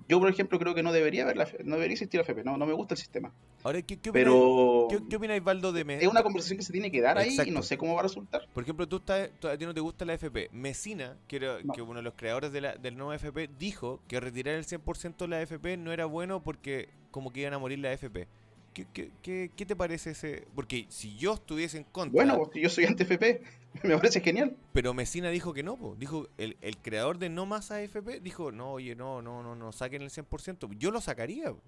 Yo, por ejemplo, creo que no debería haber la, no debería existir la FP, no, no me gusta el sistema. Ahora, ¿qué, qué opinas, Pero ¿qué, qué opináis, Valdo, de Me- es una conversación que se tiene que dar ahí y no sé cómo va a resultar. Por ejemplo, tú estás, a ti no te gusta la FP. Mesina, que, era, No. que uno de los creadores de la- del nuevo FP, dijo que retirar el 100% de la FP no era bueno porque como que iban a morir la FP. ¿Qué, qué, qué, qué te parece ese...? Porque si yo estuviese en contra... Bueno, porque yo soy anti-FP, me parece genial. Pero Mesina dijo que no, po. dijo el, el creador de No Más AFP dijo, no, oye, no, no, no, no, saquen el 100%. Yo lo sacaría. po.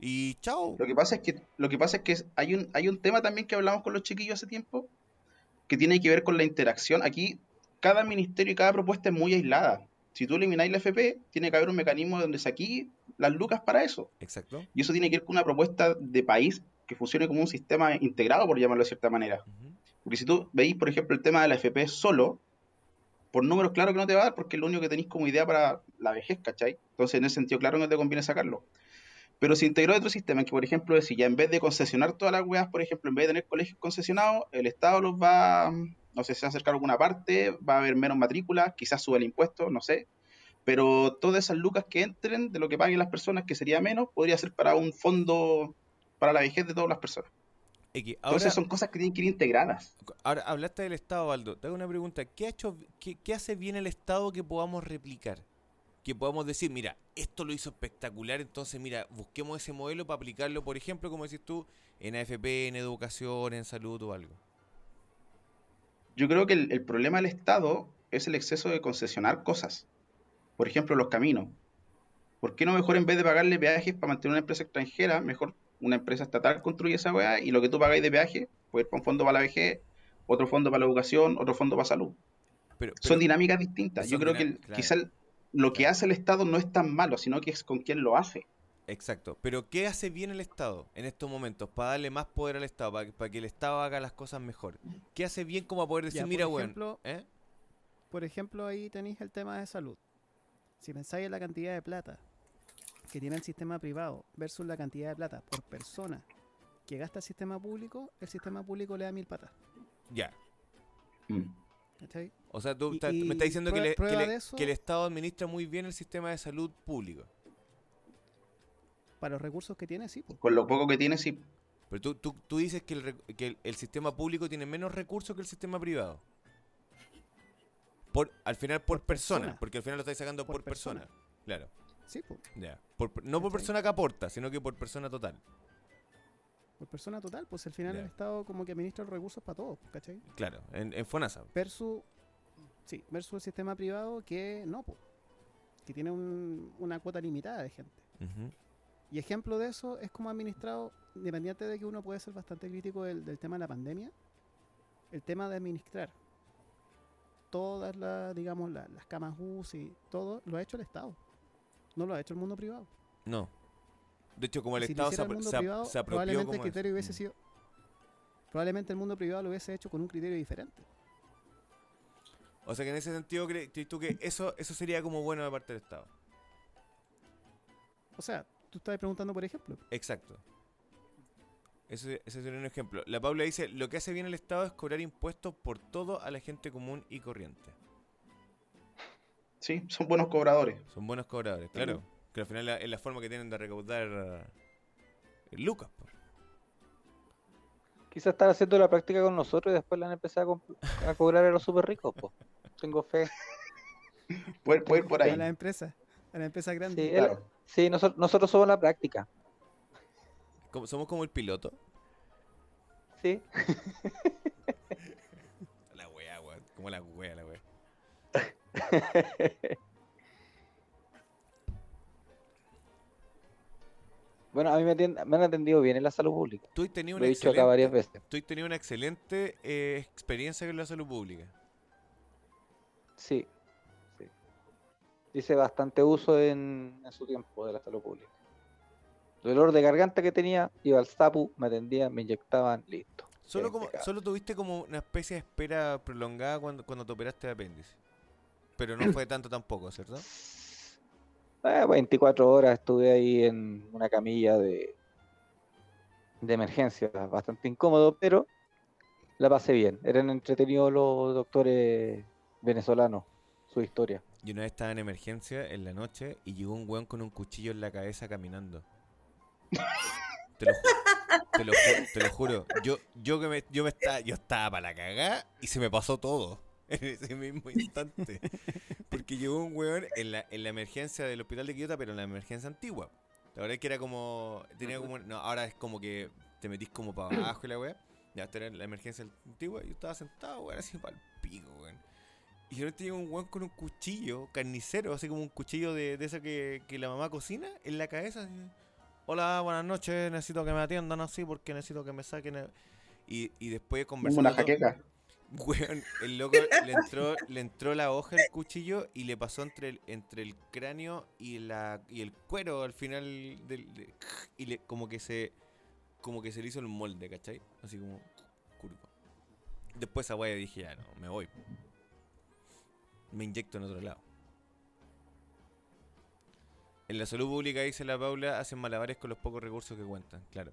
Y chao. Lo que pasa es que, lo que, pasa es que hay, un, hay un tema también que hablamos con los chiquillos hace tiempo, que tiene que ver con la interacción. Aquí, cada ministerio y cada propuesta es muy aislada. Si tú elimináis la FP, tiene que haber un mecanismo donde saquí las lucas para eso. Exacto. Y eso tiene que ver con una propuesta de país que funcione como un sistema integrado, por llamarlo de cierta manera. Porque si tú veis, por ejemplo, el tema de la FP solo, por números, claro que no te va a dar, porque es lo único que tenéis como idea para la vejez, ¿cachai? Entonces, en ese sentido, claro no te conviene sacarlo. Pero se integró otro sistema en que, por ejemplo, si ya en vez de concesionar todas las weas, por ejemplo, en vez de tener colegios concesionados, el Estado los va, no sé, se va a acercar a alguna parte, va a haber menos matrículas, quizás sube el impuesto, no sé. Pero todas esas lucas que entren de lo que paguen las personas, que sería menos, podría ser para un fondo para la vejez de todas las personas. Ahora, Entonces son cosas que tienen que ir integradas. ahora, hablaste del Estado, Valdo. Te hago una pregunta. ¿Qué, ha hecho, qué, qué hace bien el Estado que podamos replicar? Que podamos decir, mira, esto lo hizo espectacular, entonces, mira, busquemos ese modelo para aplicarlo, por ejemplo, como decís tú, en AFP, en educación, en salud o algo. Yo creo que el, el problema del Estado es el exceso de concesionar cosas. Por ejemplo, los caminos. ¿Por qué no mejor en vez de pagarle peajes para mantener una empresa extranjera, mejor una empresa estatal construye esa weá y lo que tú pagáis de peaje, puede ir para un fondo para la vejez, otro fondo para la educación, otro fondo para salud. Pero, Son dinámicas distintas. Yo creo que dinam- el- claro. quizá el- lo que hace el Estado no es tan malo, sino que es con quien lo hace. Exacto. Pero ¿qué hace bien el Estado en estos momentos? Para darle más poder al Estado, para, que- para que el Estado haga las cosas mejor. ¿Qué hace bien como a poder decir, Ya, por mira, ejemplo, ¿eh? Por ejemplo, ahí tenéis el tema de salud. Si pensáis en la cantidad de plata que tiene el sistema privado versus la cantidad de plata por persona que gasta el sistema público, el sistema público le da mil patas. Ya. Mm. ¿cachai? O sea, tú Y- me estás diciendo que, prue- le- que prueba le- de eso- que el Estado administra muy bien el sistema de salud público. Para los recursos que tiene, sí. po. Con lo poco que tiene, sí. Pero tú, tú, tú dices que, el, re- que el, el sistema público tiene menos recursos que el sistema privado. Por, al final por, Por persona, persona. porque al final lo estáis sacando por, Por persona. persona. Claro, Sí. Por- no por persona que aporta, sino que por persona total. Por persona total, pues al final el Estado como que administra los recursos para todos, ¿cachai? Claro, en, en FONASA. Versus, sí, versus el sistema privado que no, que tiene un- una cuota limitada de gente. Y ejemplo de eso es como administrado, independiente de que uno puede ser bastante crítico del, del tema de la pandemia, el tema de administrar todas las, digamos, la- las camas UCI, todo lo ha hecho el Estado. No lo ha hecho el mundo privado. No. De hecho, como el si Estado se, el mundo se privado, se apropió probablemente el criterio hubiese sido... Probablemente el mundo privado lo hubiese hecho con un criterio diferente. O sea que en ese sentido crees crees tú que eso, eso sería como bueno de parte del Estado. O sea, tú estabas preguntando, por ejemplo, Exacto. Eso, ese sería un ejemplo. La Paula dice, lo que hace bien el Estado es cobrar impuestos por todo a la gente común y corriente. Sí, son buenos cobradores. Son buenos cobradores, claro. Que al final la- es la forma que tienen de recaudar eh, lucas. po. Quizás están haciendo la práctica con nosotros y después la han empezado a, cobrar a los súper ricos, po. Tengo fe. Puede, ir por ahí. a las empresas, a las empresas grandes. Sí, claro. el- sí, nosotros, nosotros somos la práctica. Como- somos como el piloto. Sí. La wea, weón. Como la wea, la wea. Bueno, a mí me, han atendido bien en la salud pública. Tú has tenido Lo una he dicho acá varias excelente, veces. tú has tenido una excelente eh, experiencia con la salud pública. Sí. sí. Hice bastante uso en, en su tiempo de la salud pública. Dolor de garganta que tenía, iba al SAPU, me atendían, me inyectaban, listo. Solo, Bien como, pegado. solo tuviste como una especie de espera prolongada cuando, cuando te operaste de apéndice. Pero no fue tanto tampoco, ¿cierto? Eh, 24 horas estuve ahí en una camilla de, de emergencia, bastante incómodo, pero la pasé bien. Eran entretenidos los doctores venezolanos, su historia. Yo una vez estaba en emergencia en la noche y llegó un weón con un cuchillo en la cabeza caminando. Te lo, ju- te lo ju- te lo juro. Yo, yo que me, yo me estaba, yo estaba para la cagada y se me pasó todo en ese mismo instante. Porque llegó un weón en la, en la emergencia del hospital de Quillota, pero en la emergencia antigua. La verdad es que era como. Tenía como. No, ahora es como que te metís como para abajo y la weá. Ya, esta era la emergencia antigua y yo estaba sentado, weón, así para el pico, weón. Y yo tenía un weón con un cuchillo, carnicero, así como un cuchillo de, de esa que, que la mamá cocina, en la cabeza. así, Hola, buenas noches, necesito que me atiendan así porque necesito que me saquen. el-". Y, y después conversando. una jaqueca. El loco le entró, le entró la hoja el cuchillo y le pasó entre el, entre el cráneo y la y el cuero al final del, de- y le, como que se como que se le hizo el molde, ¿cachai? Así como curvo. Después esa weá dije, ya no, me voy. Me inyecto en otro lado. En la salud pública, dice la Paula, hacen malabares con los pocos recursos que cuentan, claro.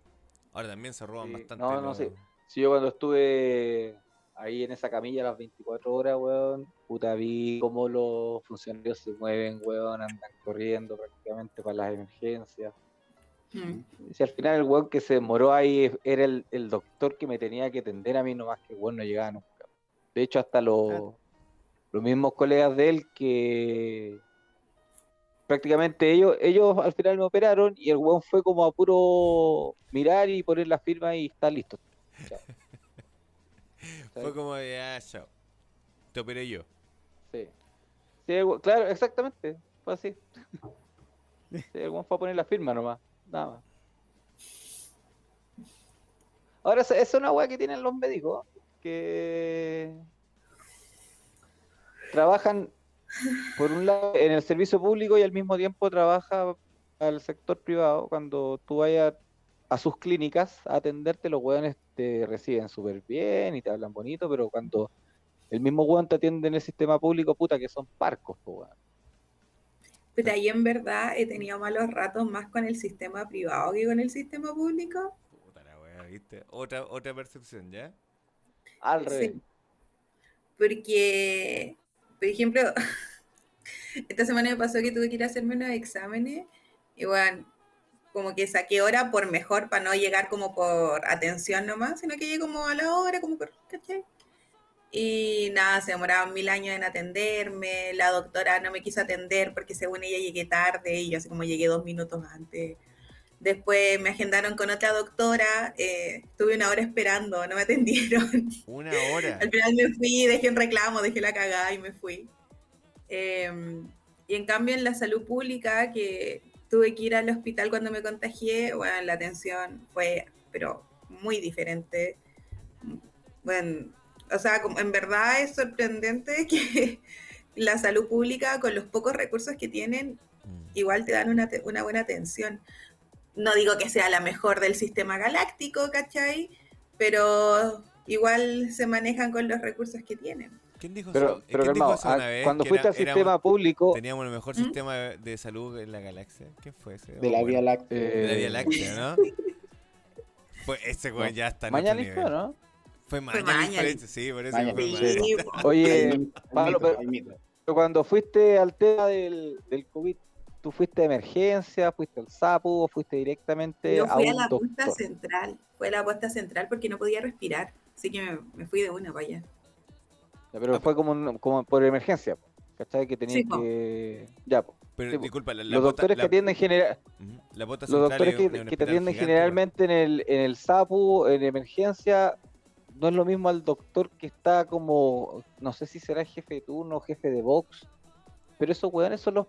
Ahora también se roban Sí, bastante. no, no, los- sí. Sí, yo cuando estuve ahí en esa camilla las 24 horas, weón, puta, vi cómo los funcionarios se mueven, weón, andan corriendo prácticamente para las emergencias. Mm. Y Si al final el weón que se demoró ahí era el, el doctor que me tenía que atender a mí, nomás que el weón no llegaba nunca. De hecho, hasta los, los mismos colegas de él que prácticamente ellos, ellos al final me operaron y el weón fue como a puro mirar y poner la firma y está listo. Chao. Fue como de, ah, chao. Te operé yo. Sí. Sí, el claro, exactamente. Fue así. Sí, el weón fue a poner la firma nomás. Nada más. Ahora, esa es una weá que tienen los médicos. Que trabajan, por un lado, en el servicio público y al mismo tiempo trabaja al sector privado. Cuando tú vayas a sus clínicas a atenderte, los weones te reciben súper bien y te hablan bonito, pero cuando el mismo weón te atiende en el sistema público, puta, que son parcos, po, weón. Pero ahí en verdad he tenido malos ratos más con el sistema privado que con el sistema público. Puta la wea, ¿viste? Otra, otra percepción, ¿ya? Al Sí. revés. Porque, por ejemplo, esta semana me pasó que tuve que ir a hacerme unos exámenes y bueno, como que saqué hora por mejor para no llegar como por atención nomás, sino que llegué como a la hora, como por, ¿cachai? Y nada, se demoraban mil años en atenderme, la doctora no me quiso atender porque según ella llegué tarde y yo así como llegué dos minutos antes. Después me agendaron con otra doctora, eh, estuve una hora esperando, no me atendieron. Una hora. Al final me fui, dejé un reclamo, dejé la cagada y me fui. Eh, y en cambio en la salud pública, que tuve que ir al hospital cuando me contagié, bueno, la atención fue, pero muy diferente. Bueno, o sea, como- en verdad es sorprendente que la salud pública, con los pocos recursos que tienen, Mm. igual te dan una, una buena atención. No digo que sea la mejor del sistema galáctico, ¿cachai? Pero igual se manejan con los recursos que tienen. ¿Quién dijo Pero, eso? pero ¿Quién dijo calmado, eso ah, una vez? cuando fuiste era- al éramos- sistema público, Teníamos el mejor ¿Mm? sistema de, salud en la galaxia. ¿Quién fue ese? De la Oh, Vía. Láctea. De la Vía Láctea, ¿no? Pues ese weón ya está en mañana otro fue, nivel. ¿no? Fue parece, sí, que Mañalich, fue sí. Oye, Pablo, pero cuando fuiste al tema del, del COVID, ¿tú fuiste de emergencia, fuiste al SAPU o fuiste directamente Yo a fui a un la doctor? puesta central, fue a la puesta central porque no podía respirar, así que me, me fui de una para allá. Ya, pero fue como, un- como por emergencia, ¿cachai? Que tenías Sí, po. que... Ya, po. Pero Sí, disculpa, la, la Los bota- doctores la- que atienden general, la bota los doctores es que, que te atienden gigante, generalmente en el, en el SAPU, en emergencia, no es lo mismo al doctor que está como, no sé si será jefe de turno o jefe de box, pero esos weones son los,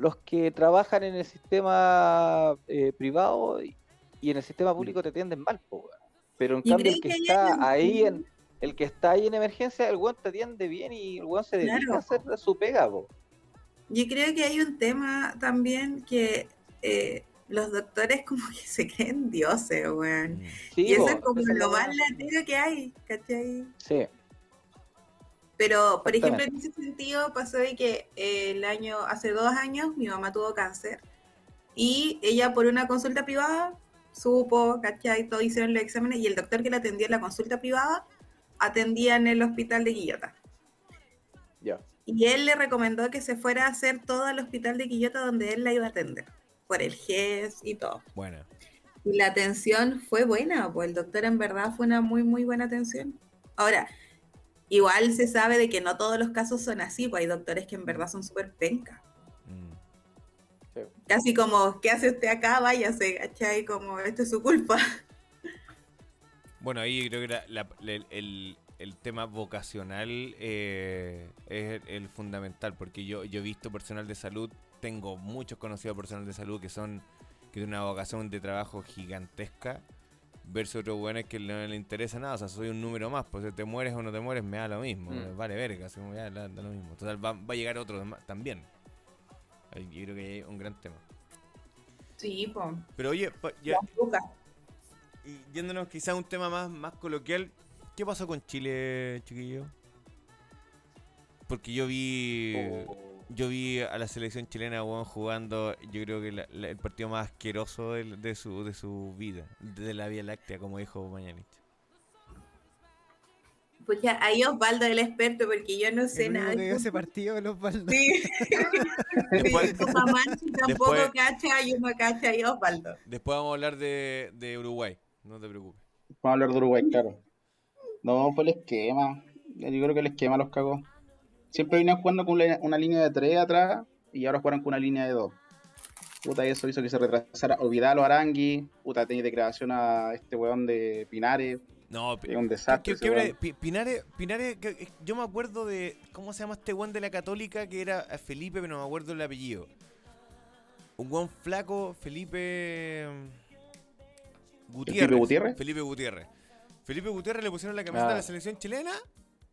los que trabajan en el sistema eh, privado y, y en el sistema público te atienden mal, po, pero en cambio el que está ahí en el que está ahí en emergencia, el weón te atiende bien y el weón se dedica Claro. a hacer su pega, po. Yo creo que hay un tema también que eh, los doctores como que se creen dioses, weón. Mm. Sí, y eso es como lo más latero que hay, ¿cachai? Sí. Pero, por ejemplo, en ese sentido pasó de que eh, el año, hace dos años, mi mamá tuvo cáncer y ella por una consulta privada supo, ¿cachai? Todo hicieron los exámenes y el doctor que la atendía en la consulta privada atendía en el hospital de Guillota. Ya. y él le recomendó que se fuera a hacer todo al hospital de Quillota donde él la iba a atender, por el GES y todo. Bueno. Y la atención fue buena, pues el doctor en verdad fue una muy, muy buena atención. Ahora, igual se sabe de que no todos los casos son así, pues hay doctores que en verdad son súper pencas. Mm. Casi como, ¿qué hace usted acá? Váyase, ¿cachai? Como, esto es su culpa. Bueno, ahí creo que la- la- el, el- el tema vocacional eh, es el, el fundamental, porque yo, yo he visto personal de salud, tengo muchos conocidos personal de salud que son que tienen una vocación de trabajo gigantesca, versus otros buenos que no le interesa nada, o sea, soy un número más, pues si te mueres o no te mueres me da lo mismo, Mm. vale verga, así como ya da, da lo mismo. Total, va, va a llegar otro también. Ahí Yo creo que hay un gran tema. Sí, pues. Pero oye, pa- ya, y yéndonos quizá a un tema más, más coloquial, ¿qué pasó con Chile, chiquillo? Porque yo vi yo vi a la selección chilena weón, jugando, yo creo que la- la- el partido más asqueroso de, su, de su vida, de la Vía Láctea, como dijo Mañanich. Pues ya, ahí Osvaldo es el experto, porque yo no sé El único nada. que ese partido de los Baldos. Sí. Después, Tu mamá tampoco Después- cacha y uno cacha y Osvaldo. después vamos a hablar de, de Uruguay, no te preocupes. Vamos a hablar de Uruguay, claro. No, fue el esquema. Yo creo que el esquema los cagó. Siempre venían jugando con una, una línea de 3 atrás y ahora juegan con una línea de 2. Puta, y eso hizo que se retrasara o Vidal o Arangui. Puta, tenía de creación a este weón de Pinares. No, Es un desastre. ¿Qué- ese qué- weón. Pi- Pinares, Pinares, que- yo me acuerdo de, ¿cómo se llama este weón de la Católica? Que era eh, Felipe, pero no me acuerdo el apellido. Un weón flaco, Felipe... mm, Gutiérrez. Felipe Gutiérrez? Felipe Gutiérrez. Felipe Gutiérrez le pusieron la camiseta Ah. de la selección chilena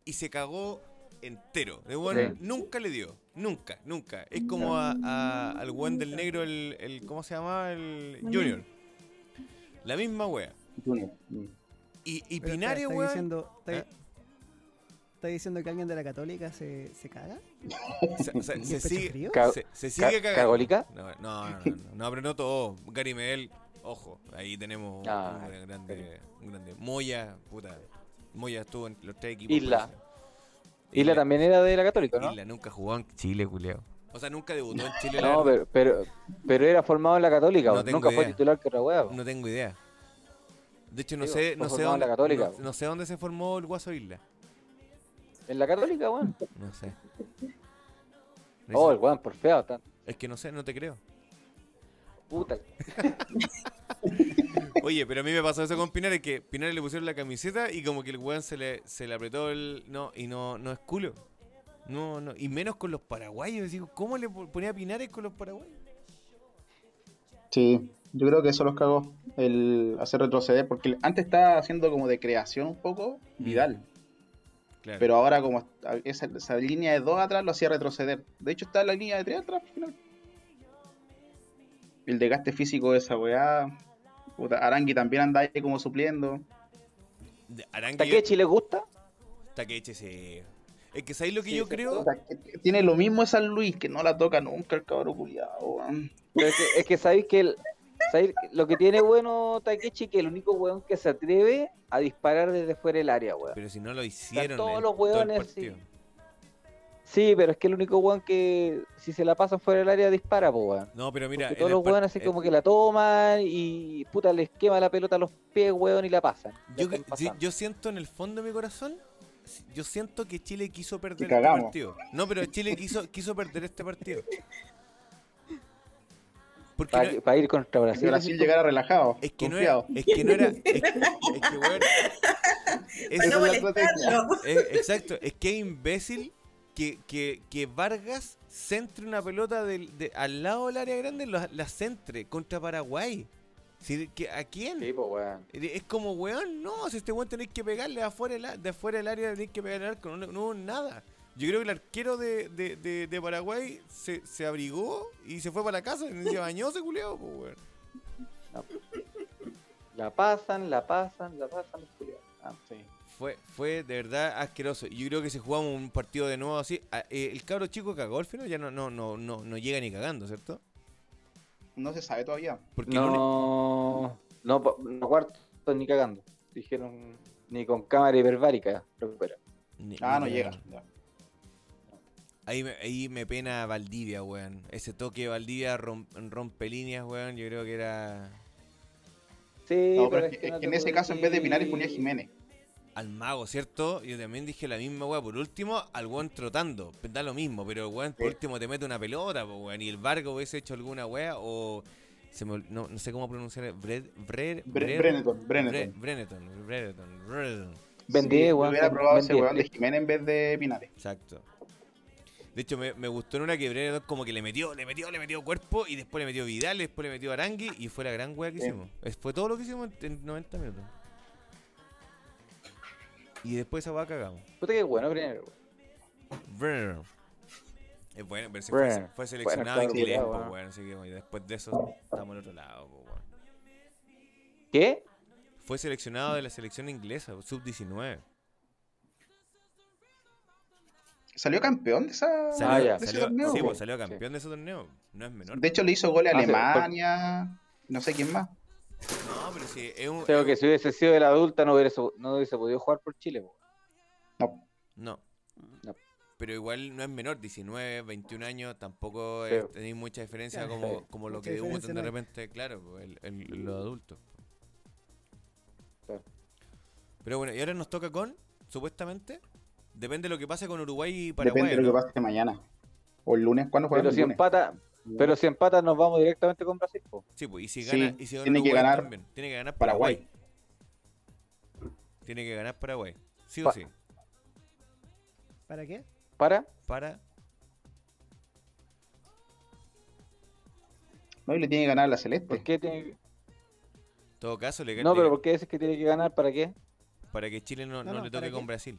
y se cagó entero. El weón Sí. nunca le dio. Nunca, nunca. Es como a- a- al weón del negro, el, el- ¿cómo se llama? El Junior. La misma wea. Junior. Y, y Pero Pinares, espera, ¿estáis weón... diciendo, ¿Eh? estáis diciendo que alguien de la Católica se, se caga? Se, se- ¿Y se el pecho sigue, se, sigue cagando. ¿Cagólica? No, no, no, no, no, no, pero no todo. Gary Medel, ojo, ahí tenemos un- Ah, un, grande, un grande. Moya, puta. Moya estuvo en los tres equipos. Isla. Isla también era de la Católica, ¿no? Isla nunca jugó en Chile, culiao. O sea, nunca debutó en Chile. la No, pero, pero, pero era formado en la Católica, No nunca fue titular que otra weá. weón. No tengo idea. De hecho, no Digo, sé, fue no sé, formado en dónde, la Católica, no, no sé dónde se formó el Guaso Isla. En la Católica, weón. No sé. Oh, el weón, por feo. tan- Es que no sé, no te creo. Puta. Oye, pero a mí me pasó eso con Pinares, que Pinares le pusieron la camiseta y como que el weón se le, se le apretó el... No, y no, no es culo. No, no, y menos con los paraguayos. Digo, ¿cómo le po- ponía Pinares con los paraguayos? Sí, yo creo que eso los cagó. El hacer retroceder. Porque antes estaba haciendo como de creación un poco Vidal. Claro. Pero ahora como esa, esa línea de 2 atrás lo hacía retroceder. De hecho está la línea de 3 atrás. El desgaste físico de esa weá. Puta, Arangui también anda ahí como supliendo. Arangui- ¿Takechi le gusta? Takeche, sí. Es que ¿sabéis lo que Sí, yo sí, creo? Tiene lo mismo San Luis, que no la toca nunca el cabrón culiado, weón. Pero es que, es que sabéis que el- sabéis lo que tiene bueno Takechi que el único weón que se atreve a disparar desde fuera del área, weón. Pero si no lo hicieron todos en los todo el weones, partido. Sí, pero es que el único weón que si se la pasan fuera del área dispara, pues weón. No, pero mira, Porque todos los weones así eh, como que la toman y puta les quema la pelota a los pies, weón, y la pasan. Yo, que- yo siento en el fondo de mi corazón, yo siento que Chile quiso perder este partido. No, pero Chile quiso, quiso perder este partido. Para, no- ir contra Si Brasil. Brasil llegara relajado, es que no confiado. era, es que no era, es, es que weón, es- no Esa es exacto, es que es imbécil que, que, que Vargas centre una pelota del, de, al lado del área grande, la, la centre contra Paraguay. Si- que, ¿A quién? Sí, pues weón. Es como, weón, no, si este weón tenéis que pegarle afuera el de afuera del área, tenéis que pegarle al arco, no, no hubo nada. Yo creo que el arquero de, de, de, de Paraguay se, se abrigó y se fue para la casa, y se bañó, se culiao, pues, weón. La pasan, la pasan, la pasan, los. Ah, Sí. Fue, fue de verdad asqueroso. Yo creo que si jugamos un partido de nuevo así, eh, el cabro chico cagó al final, ya no, no, no, no, no llega ni cagando, ¿cierto? No se sabe todavía. Porque No, no, no cuarto ni cagando. Dijeron ni con cámara hiperbárica recupera. ni- Ah, ni no llega. Ahí me, ahí me pena Valdivia, weón. Ese toque de Valdivia rom- rompe líneas, weón. Yo creo que era Sí, No, pero es es que, no es que te en ese caso, en vez de Pinares, ponía Jiménez. Al mago, ¿cierto? Yo también dije la misma weá. Por último, al weón trotando. Da lo mismo, pero el weón por último te mete una pelota, weón. Y el Vargo hubiese hecho alguna weá o. Se me no, no sé cómo pronunciar. Bred, Bred, Bre- Bred- Breneton, Bre- Breneton. Breneton, Breneton, Breneton. Ben Sí, 10, yo weón. hubiera probado ese 10. weón de Jiménez en vez de Pinares. Exacto. De hecho, me, me gustó en una que Breneton como que le metió, le metió, le metió cuerpo y después le metió Vidal, después le metió Arangui y fue la gran weá que Sí. hicimos. Es- Fue todo lo que hicimos en, en 90 minutos. Y después esa weá cagamos. Puta que bueno, primero. Breneton. Es bueno, pero Breneton. fue, fue seleccionado Bueno, claro, inglés, pues, weón. weón, así que bueno, después de eso estamos al otro lado, pues, weón. ¿Qué? Fue seleccionado de la selección inglesa, sub-19. Salió campeón de, esa, Salió, Ah, ya. de ese salió- torneo. sí, pues, salió campeón de ese torneo. No es menor. De hecho, le hizo goles a Ah, sí, Alemania, no sé quién más. No, pero sí, es un. Creo que si hubiese sido de la adulta no hubiese, no hubiese podido jugar por Chile. po. No, No. No. Pero igual no es menor, 19, 21 años, tampoco Sí. es- tenéis mucha diferencia Claro, como, como lo que de no hay. repente, claro, el, el- los adultos. Claro. Pero bueno, y ahora nos toca con, supuestamente, depende de lo que pase con Uruguay y Paraguay. depende de lo ¿no? que pase mañana. O el lunes, ¿cuándo juegan Pero el si lunes? empata, pero si empata nos vamos directamente con Brasil. po. Sí, pues, y si Sí, gana, y si gana tiene que Uruguay ganar también. Tiene que ganar Paraguay. Paraguay. Tiene que ganar Paraguay. Sí o Pa- sí. ¿Para qué? Para. Para. No, y le tiene que ganar a la Celeste. ¿Por qué tiene que- En todo caso, le, No, pero ¿por qué dices que tiene que ganar? ¿Para qué? para que Chile no, No, no no, le ¿para toque con qué? Brasil.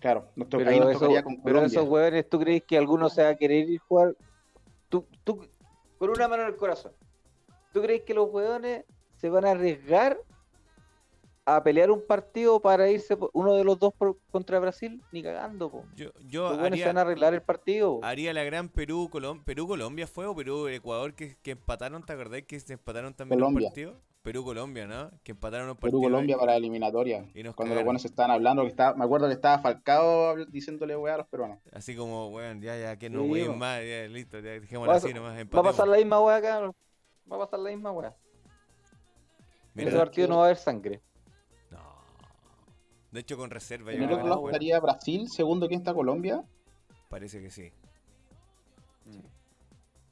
Claro, nos to- Pero, ahí nos eso- tocaría con pero Colombia. esos hueones, ¿tú crees que alguno se va a querer ir a jugar? Tú, tú, con una mano en el corazón. ¿Tú crees que los hueones se van a arriesgar a pelear un partido para irse por- uno de los dos por- contra Brasil? Ni cagando, po. Yo, yo Los hueones se van a arreglar el partido. po. haría la gran Perú, Colom Perú, Colombia fue o Perú, Ecuador que, que empataron, ¿te acordás que se empataron también Colombia. un partido? Perú, Colombia, ¿no? Que empataron un partido. Perú, Colombia para la eliminatoria. Y nos Cuando los buenos estaban hablando, que estaba, me acuerdo que estaba Falcao diciéndole weá a los peruanos. Así como, weón, ya, ya, que no Sí, weón más, ya, listo, ya, dejémoslo así nomás, Va a empatemos. pasar la misma hueá acá. Va a pasar la misma hueá. En ese partido no va a haber sangre. no. De hecho, con reserva otro que jugar. estaría Brasil, segundo quién está Colombia, Parece que sí.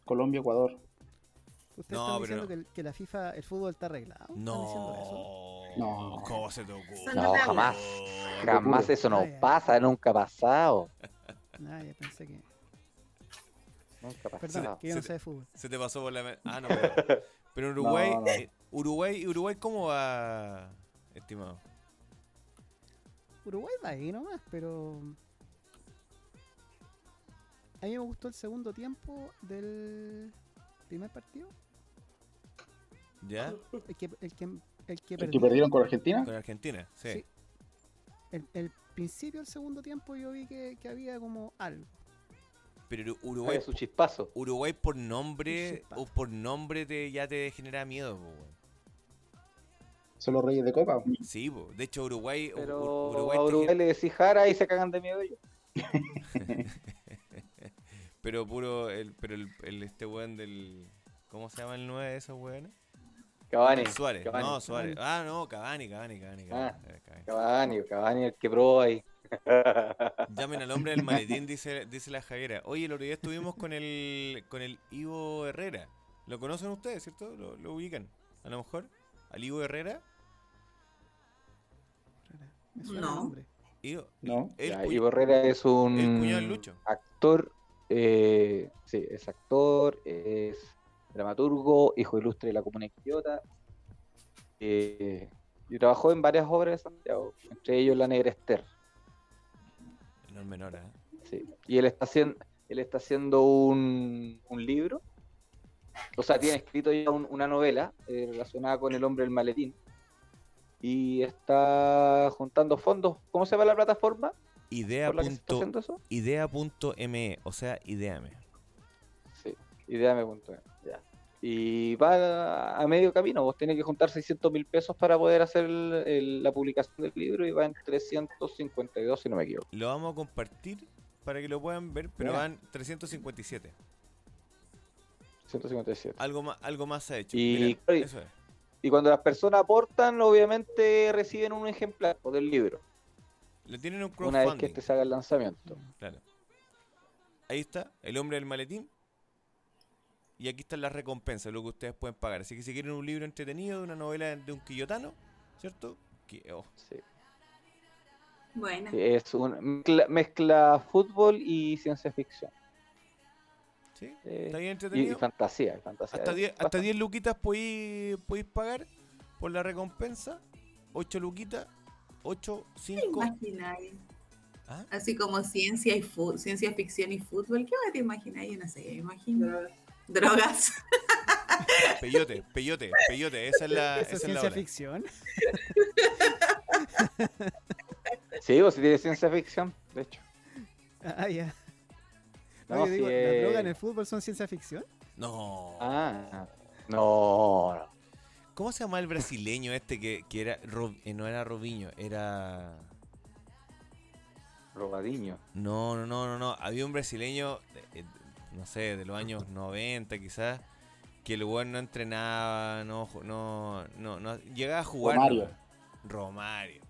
Colombia, Ecuador. Ustedes No, están pero diciendo que, el- que la FIFA, el fútbol está arreglado. ¿Están diciendo eso? No. No. ¿Cómo se te ocurre? No, jamás. Jamás eso no Ah, pasa, nunca ha pasado. Ah, ya pensé que. Nunca ha Perdón, que yo no sé de fútbol. Se te pasó por la. Ah, no, pero, pero Uruguay, No, no. eh, Uruguay, Uruguay, ¿cómo va, estimado? Uruguay va ahí nomás, pero. A mí me gustó el segundo tiempo del primer partido. ¿Ya? El que, el que, el que ¿El que perdió. perdieron con Argentina? Con Argentina, sí. Sí. El, el principio del segundo tiempo yo vi que, que había como algo. Pero Uru- Uruguay, su chispazo. Uruguay por nombre, o por nombre te, ya te genera miedo, weón. Son los reyes de Copa. Sí, de hecho Uruguay, Pero Uruguay, a le decís Jara y se cagan de miedo ellos. pero puro, el, pero el, el- este weón del, ¿cómo se llama el 9 de esos weones? Cavani. Suárez, Cavani. no, Suárez. Ah, no, Cavani, Cavani, Cavani, Cavani. Ah. eh, Cavani. Cavani, Cavani, el que probó ahí. Llamen al hombre del maletín, dice, dice la Javiera. Oye, el otro día estuvimos con el, con el Ivo Herrera. ¿Lo conocen ustedes, cierto? ¿Lo, lo ubican? A lo mejor. ¿Al Ivo Herrera? Me suena No. el nombre. Ivo, ¿No? el Ya, Ivo Herrera es un el cuñado del Lucho. actor, eh, sí, es actor, es dramaturgo, hijo ilustre de la Comuna Quillota, eh, y trabajó en varias obras de Santiago, entre ellos La Negra Esther. No es menor, ¿eh? Sí. Y él está haciendo, él está haciendo un, un libro, o sea, tiene escrito ya un- una novela eh, relacionada con el hombre del maletín. Y está juntando fondos. ¿Cómo se llama la plataforma Idea.me, o sea, ideame. Sí, ideame.me. Ya. Y va a medio camino, vos tenés que juntar 600 mil pesos para poder hacer el- el- la publicación del libro y va en 352 si no me equivoco. Lo vamos a compartir para que lo puedan ver, pero van 357. 157. Algo más, algo más se ha hecho. Y- Miren, eso es. Y cuando las personas aportan, obviamente reciben un ejemplar pues, del libro. Le tienen un Una vez que crowdfunding. este se haga el lanzamiento. Claro. Ahí está, el hombre del maletín. Y aquí están las recompensas, lo que ustedes pueden pagar. Así que si quieren un libro entretenido de una novela de un quillotano, ¿cierto? Que, oh, Sí. Buena. Sí, Es una mezcla, mezcla fútbol y ciencia ficción. ¿sí? Eh, Está bien y, y entretenido. fantasía. y fantasía. Hasta Es 10, hasta bastante- 10 luquitas podéis, podéis pagar por la recompensa. 8 luquitas. 8, ¿Qué 5. imagináis? ¿Ah? Así como ciencia y ciencia ficción y fútbol. ¿Qué te imagináis? Yo no sé, me imagino. Drogas. Peyote, peyote, peyote. Esa es la, esa es la ciencia hora. ficción. Sí, o si tiene ciencia ficción, de hecho. Ah, ya. No, No, yo digo, sí, ¿la eh. droga en el fútbol son ciencia ficción? No. Ah, no, no. ¿Cómo se llama el brasileño este que, que era. Eh, no era Robinho, era. Robadiño. No, no, no, no, no. Había un brasileño, eh, eh, no sé, de los años 90 quizás, que el weón no entrenaba, no, no, no, no llegaba a jugar. Romario. Romario.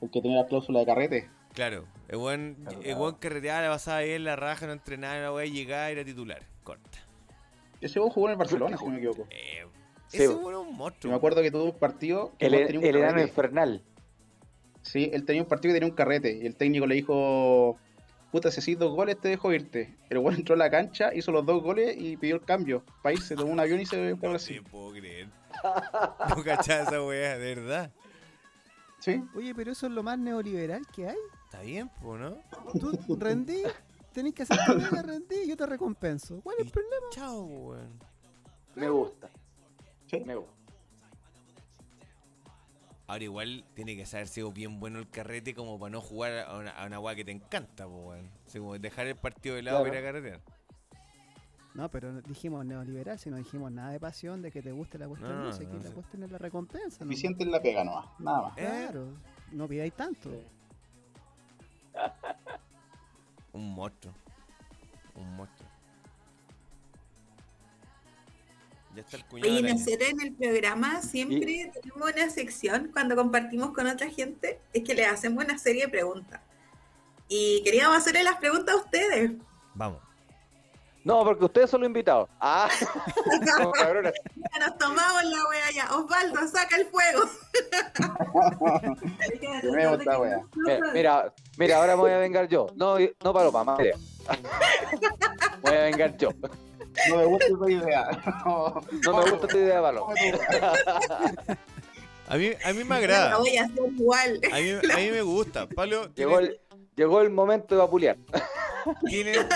El que tenía la cláusula de carrete. Claro, el weón, el weón carreteaba, la pasaba bien la raja, no entrenaba, la weá llegaba y era titular. Corta. Ese weón jugó en el Barcelona, si no me equivoco. Eh, Sí, ese es un Yo monstruo. me acuerdo que tuvo un partido. que El, tenía un el enano carrete. infernal. Sí, él tenía un partido que tenía un carrete. Y el técnico le dijo: Puta, si haces dos goles, te dejo irte. El weón entró a la cancha, hizo los dos goles y pidió el cambio. País se tomó un avión y se fue a No Brasil. puedo creer. No cachaba esa weá, de verdad. Sí, Oye, pero eso es lo más neoliberal que hay. Está bien, pues, ¿no? Tú rendí, tenés que hacer tu vida, rendí y yo te recompenso. ¿Cuál es el problema? Chao, weón. Me gusta. Sí. Me gusta. Ahora igual tiene que haber sido bien bueno el carrete como para no jugar a una, a una weá que te encanta, pues, weón. Así como dejar el partido de lado Claro. para ir a carretear. No, pero no dijimos neoliberal, si no dijimos nada de pasión, de que te guste la cuestión. No, No, no, sé, no, que la cuestión es la recompensa. ¿no? Vicente en la pega nomás, nada más. ¿Eh? Claro, no pidáis tanto. Un monstruo. Un monstruo. Ya está el cuñado. Oye, nosotros en el programa siempre tenemos una sección cuando compartimos con otra gente, es que les hacemos una serie de preguntas. Y queríamos hacerle las preguntas a ustedes. Vamos. No, porque ustedes son los invitados. Ah, como cabrones. Ya nos tomamos la wea ya. Osvaldo, saca el fuego. Me gusta, wea. Mira, mira, mira, ahora me voy a vengar yo. No, no paro para madre. Voy a vengar yo. No me gusta esa idea. No. No me gusta esta idea, Palo. A mí, a mí me La agrada. voy a hacer igual. A mí, a mí me gusta. Pablo, Llegó el, llegó el momento de vapulear. tienes,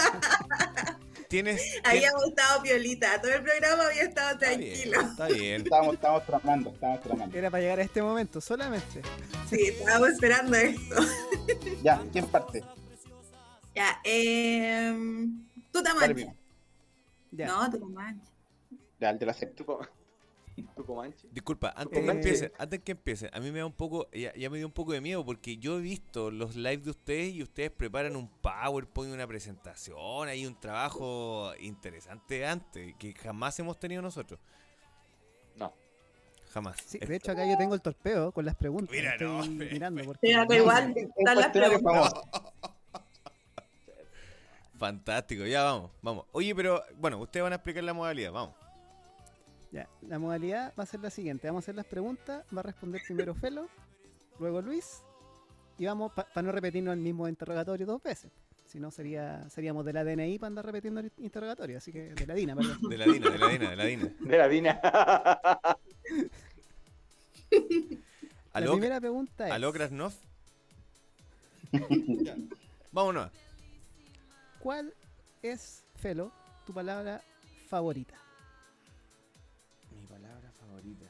tienes- Habíamos estado piolita. Todo el programa había estado Está bien, tranquilo. está bien. Estábamos, estábamos tramando, estábamos tramando. Era para llegar a este momento, solamente. Sí, estábamos esperando esto. Ya, ¿quién parte? Ya, eh, tú primo. Ya. No. Ya, el de la secta. ¿Tú, co- ¿Tú comanche? Disculpa, antes que Eh, empiece, antes que empiece, a mí me da un poco, ya, ya me dio un poco de miedo porque yo he visto los lives de ustedes y ustedes preparan un PowerPoint, una presentación, hay un trabajo interesante antes que jamás hemos tenido nosotros. No. Jamás. Sí, de hecho acá yo tengo el torpeo con las preguntas. Mira, Estoy no, mirando porque da igual, están las preguntas. Fantástico, ya vamos, vamos. Oye, pero bueno, ustedes van a explicar la modalidad, vamos. Ya, la modalidad va a ser la siguiente. Vamos a hacer las preguntas, va a responder primero Felo, luego Luis, y vamos para no repetirnos el mismo interrogatorio dos veces. Si no, sería, seríamos de la DNI para andar repitiendo el interrogatorio, así que de la DINA, perdón. De la Dina, de la Dina, de la Dina. De la Dina. La primera pregunta es, aló Krasnov. Ya, Vámonos. ¿Cuál es, Felo, tu palabra favorita? Mi palabra favorita.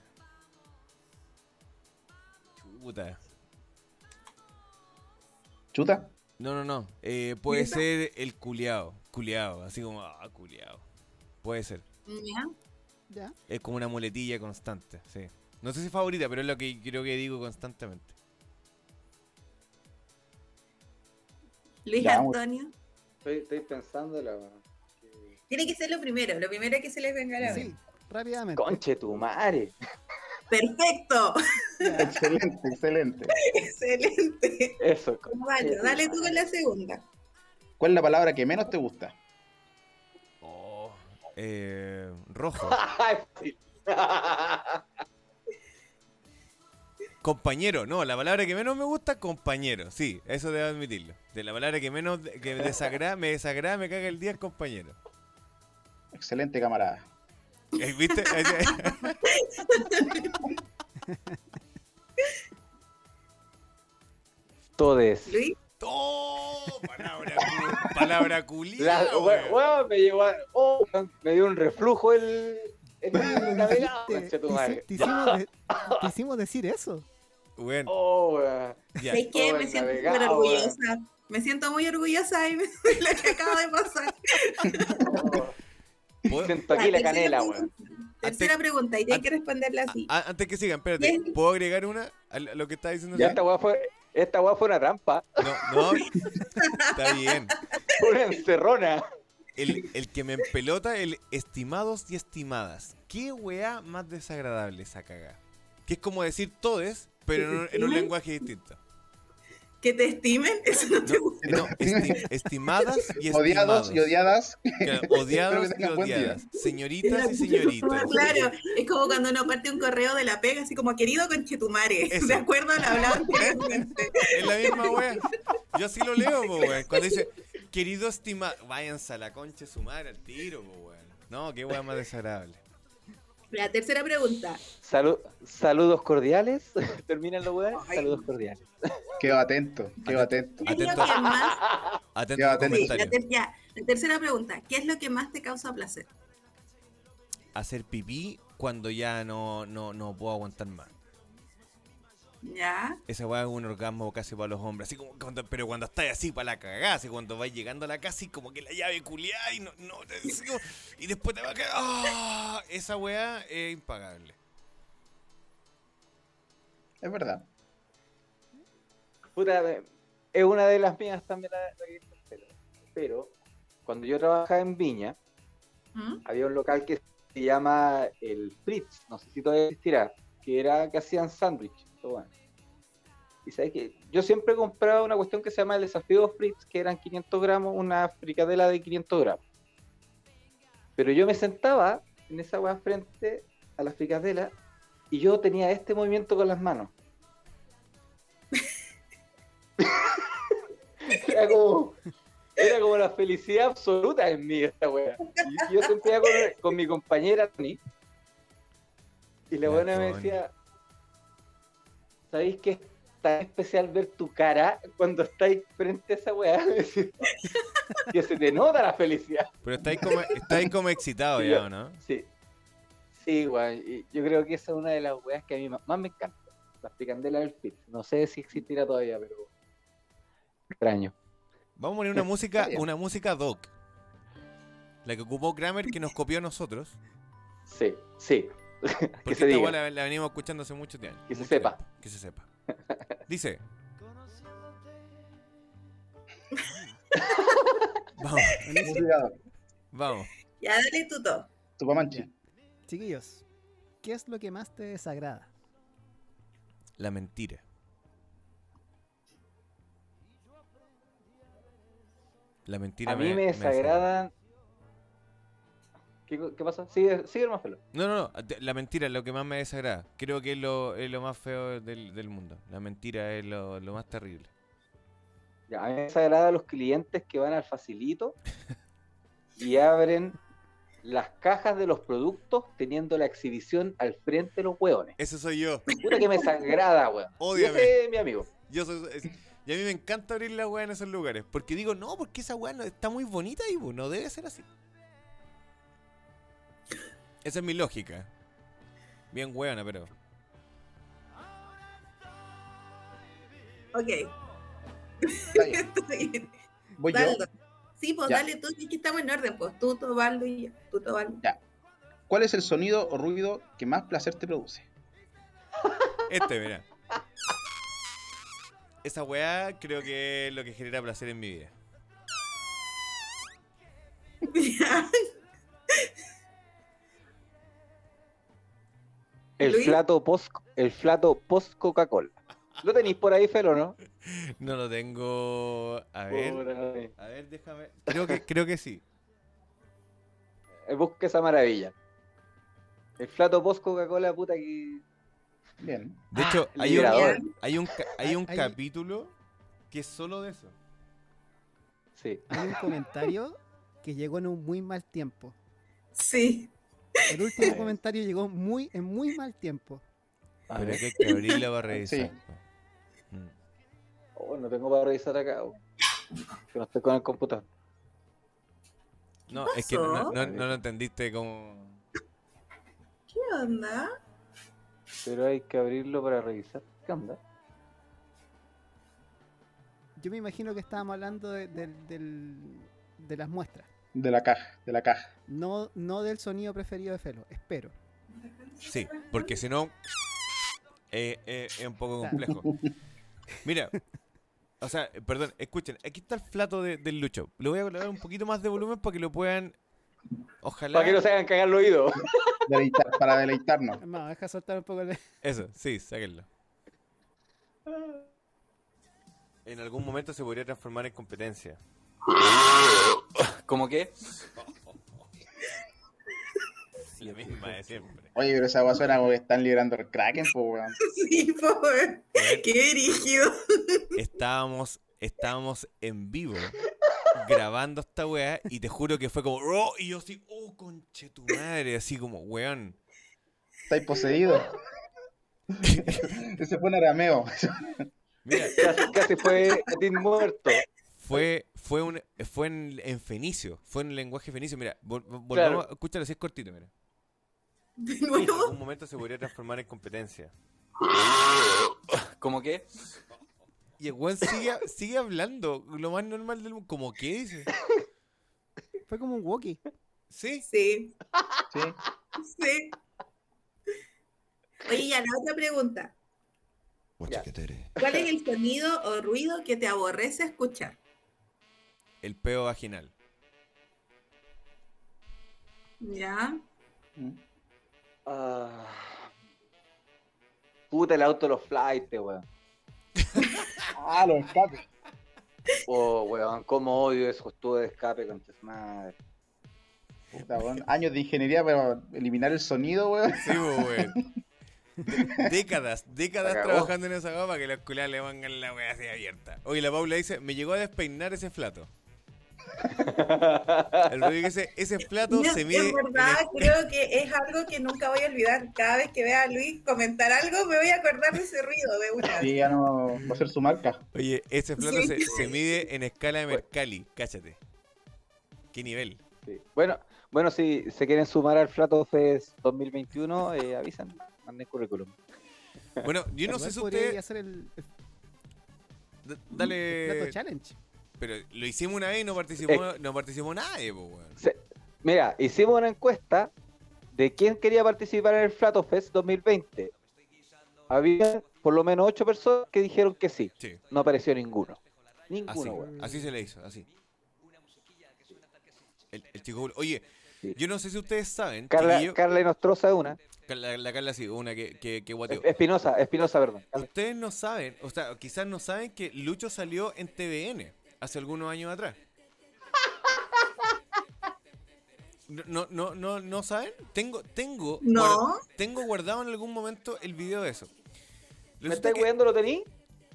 Chuta. Chuta. No, no, no. Eh, puede ser el culiao. Culiao. Así como, ah, culiao. Puede ser. Ya. ¿Ya? Es como una muletilla constante, sí. No sé si favorita, pero es lo que creo que digo constantemente. Luis Ya, vamos. Antonio. Estoy, estoy pensando la Tiene que ser lo primero, lo primero que se les venga a la Sí, mente. rápidamente. Conche tu madre. Perfecto, Excelente, excelente. excelente. Eso. conche Dale, tú con la segunda. ¿Cuál es la palabra que menos te gusta? Oh, eh, rojo. Compañero, no, la palabra que menos me gusta, compañero. Sí, eso debo admitirlo. De la palabra que menos que me desagrada, me desagrada, me caga el día es compañero. Excelente, camarada. Eh, ¿Viste? Todes. Luis, ¡Oh! Palabra, cu- palabra weón, me llegó a- oh, me dio un reflujo el, el hicimos de- te hicimos decir eso. Weón, Oh, weón. ya. ¿sabes qué? Oh, Me siento navegado, súper orgullosa. Me siento muy orgullosa de lo que acaba de pasar. Oh. ¿Puedo- Siento aquí la canela, weón. Tercera pregunta, y antes- que responderla así. Ah, antes que sigan, espérate. ¿Puedo agregar una a lo que está diciendo? Ya esta weá fue, esta weá fue una trampa, No, no. Está bien. una encerrona. El, el que me empelota, el estimados y estimadas. ¿Qué weá más desagradable esa cagada? Que es como decir todes, pero en un, en un lenguaje distinto. ¿Que te estimen? Eso no te gusta. No, esti- estimadas y estimados. Odiados y odiadas. Claro, odiados y odiadas. Señoritas y señoritas. Claro, es como cuando uno parte un correo de la pega, así como querido conchetumare. Eso. ¿De acuerdo hablado anteriormente? Es la misma wea. Yo así lo leo, po, weón. Cuando dice, querido estimado, váyanse a la concha de su madre al tiro, po, weón. No, qué wea más desagradable. La tercera pregunta. Salu- saludos cordiales. Terminan los weones. Ay. Saludos cordiales. Quedo atento, quedo atento. ¿Qué es lo Atento. que más... Atento atento. Sí, la, comentario. ter- ya, la tercera pregunta. ¿Qué es lo que más te causa placer? Hacer pipí cuando ya no, no, no puedo aguantar más. ¿Ya? Esa weá es un orgasmo casi para los hombres. Así como cuando, pero cuando estás así para la cagada, así cuando vas llegando a la casa y como que la llave culiada y no, no te- como- y después te va a caer. ¡Ah! Esa weá es impagable. Es verdad. Puta, me- es una de las mías también la, la que pero, pero cuando yo trabajaba en Viña, ¿Mm? había un local que se llama el Fritz, no sé si todavía existirá, que era que hacían sándwich. Bueno. Y sabes que yo siempre compraba una cuestión que se llama el desafío Fritz, que eran 500 gramos, una fricadela de 500 gramos. Pero yo me sentaba en esa weá frente a la fricadela y yo tenía este movimiento con las manos. era como era como la felicidad absoluta en mí esta wea. Y yo siempre iba con, con mi compañera Tony y la buena me decía ¿sabéis que es tan especial ver tu cara cuando estáis frente a esa weá? Que se te nota la felicidad. Pero estáis como, estáis como excitado Sí, ya, ¿o no? Sí. Sí, weón. y Yo creo que esa es una de las weas que a mí más me encanta. La fricandela del Fit. No sé si existirá todavía, pero. Extraño. Vamos a poner una música, una música doc. La que ocupó Kramer que nos copió a nosotros. Sí, sí. que Porque se esta diga. weá la, la venimos escuchando hace mucho tiempo. Que se sepa. tiempo, que se sepa. Dice. vamos, vamos. Ya, dale tú todo. Tupamanchi. Chiquillos, ¿qué es lo que más te desagrada? La mentira. La mentira A mí me desagradan. ¿Qué, pasa? Sigue, sigue más pelo. No, no, no. La mentira es lo que más me desagrada. Creo que es lo, es lo más feo del, del mundo. La mentira es lo, lo más terrible. Ya, a mí me desagradan los clientes que van al facilito y abren las cajas de los productos teniendo la exhibición al frente de los hueones. Ese soy yo. Puta que me desagrada, weón. Ese es mi amigo. Yo soy, es- y a mí me encanta abrir la weá en esos lugares. Porque digo, no, porque esa weá no, está muy bonita y no debe ser así. Esa es mi lógica. Bien weona, pero. Ok. Está bien. Está bien. Voy yo. Sí, pues Ya. dale tú, es que estamos en orden, pues. Tú, Tobaldo y yo. Tú, Tobaldo. ¿Cuál es el sonido o ruido que más placer te produce? Este, mira. Esa weá creo que es lo que genera placer en mi vida. El Luis. flato post, el flato post Coca-Cola. ¿Lo tenéis por ahí, Felo, no? No lo tengo. A ver. A ver, déjame. Creo que, creo que sí. Eh, Busca esa maravilla. El flato post Coca-Cola, puta que. Bien. De hecho, Ah, hay un, hay un, hay un Hay- capítulo que es solo de eso. Sí. Hay un comentario que llegó en un muy mal tiempo. Sí. El último comentario llegó muy en muy mal tiempo. A Pero ver. que hay que abrirla para revisar. Sí. Mm. Oh, no tengo para revisar acá. oh. Que no estoy con el computador. No, es que no, pasó? no- no lo entendiste como. ¿Qué onda? Pero hay que abrirlo para revisar. ¿Qué onda? Yo me imagino que estábamos hablando de, del- del- de las muestras. De la caja, de la caja. No, no del sonido preferido de Felo, espero. Sí, porque si no. eh, eh, es un poco complejo. Mira. O sea, perdón, escuchen, aquí está el flato de- del Lucho. Le voy a colocar un poquito más de volumen para que lo puedan. Ojalá. Para que no se hagan cagar el oído. Deleitar- para deleitarnos. Es más, deja soltar un poco el... Eso, sí, sáquenlo. En algún momento se podría transformar en competencia. ¿Cómo qué? La misma de siempre. Oye, pero esa agua suena como que están liberando el Kraken, pues, weón. Sí, pobre. Qué rígido. Estábamos, estábamos en vivo grabando esta weá y te juro que fue como, oh, y yo así, oh, conche tu madre, así como, weón. Estáis poseídos. Ese fue un arameo. Mira, Casi, casi fue Edith muerto. Fue, fue, un, fue en, en fenicio, fue en lenguaje fenicio. Mira, vol- vol- volvamos, escúchalo, así es cortito, mira. De En nuevo. algún momento se podría transformar en competencia. ¿Cómo qué? Y el weón sigue, sigue hablando, lo más normal del mundo. ¿Cómo qué dice? Fue como un walkie. ¿Sí? Sí, Sí. sí. Oye, ya la otra pregunta. ¿Cuál es el sonido o ruido que te aborrece escuchar? El peo vaginal. Ya. Ah. Puta el auto de los flights, weón. Ah, los escapes. Oh, weón, cómo odio esos tubos de escape con madre. Puta, weón. Años de ingeniería para eliminar el sonido, weón. Sí, po, weón. De- décadas, décadas trabajando en esa goma para que los culiados le pongan la wea así abierta. Oye, la Paula dice, me llegó a despeinar ese flato. El dice, ese flato Yo, se mide... en verdad, creo que es algo que nunca voy a olvidar. Cada vez que vea a Luis comentar algo, me voy a acordar de ese ruido de una. Sí, ya no va a ser su marca. Oye, ese flato Sí. se, se mide en escala de Mercalli, cáchate. ¿Qué nivel? Sí. Bueno, bueno, si se quieren sumar al Flato Fest 2021, eh, avisan, manden currículum. Bueno, yo no sé si usted... hacer el, el d- Plato Dale... Challenge. Pero lo hicimos una vez y no participó, no participó nadie, po, weón. Se- Mira, hicimos una encuesta de quién quería participar en el Flato Fest 2020. Había por lo menos ocho personas que dijeron que sí. Sí, No apareció ninguno. así. Ninguno, weón. Así se le hizo, así. El, el chico... Oye, Sí. yo no sé si ustedes saben... Carla, chiquillo- Carla es una. La, la Carla sí, una que, que, que guateó. Espinosa, Espinosa, perdón. Ustedes no saben, o sea, quizás no saben que Lucho salió en TVN hace algunos años atrás. No, no, no, no, ¿no saben? Tengo, tengo, No. tengo guardado en algún momento el video de eso. ¿Me Resulta estáis que- weando, lo tení?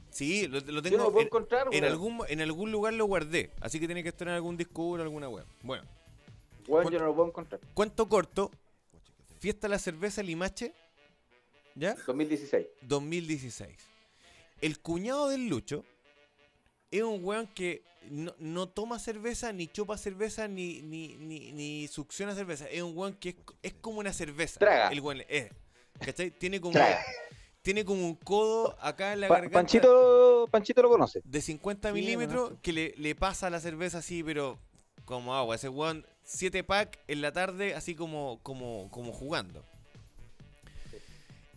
Sí, lo, lo Yo no tengo lo puedo en, encontrar, en algún, en algún lugar lo guardé, así que tiene que estar en algún disco duro, alguna web. Bueno, Weón, yo no lo puedo encontrar. cuento corto, Fiesta la Cerveza Limache, ¿ya? 2016. 2016. El cuñado del Lucho es un weón que no, no toma cerveza, ni chupa cerveza, ni, ni, ni, ni succiona cerveza. Es un weón que es, es como una cerveza. Traga. El weón es. ¿Cachai? Tiene como, Traga. tiene como un codo acá en la Pa- garganta Panchito, Panchito lo conoce. de 50 Sí, milímetros que le, le pasa la cerveza así, pero como agua. Ese weón, 7 pack en la tarde, así como, como, como jugando.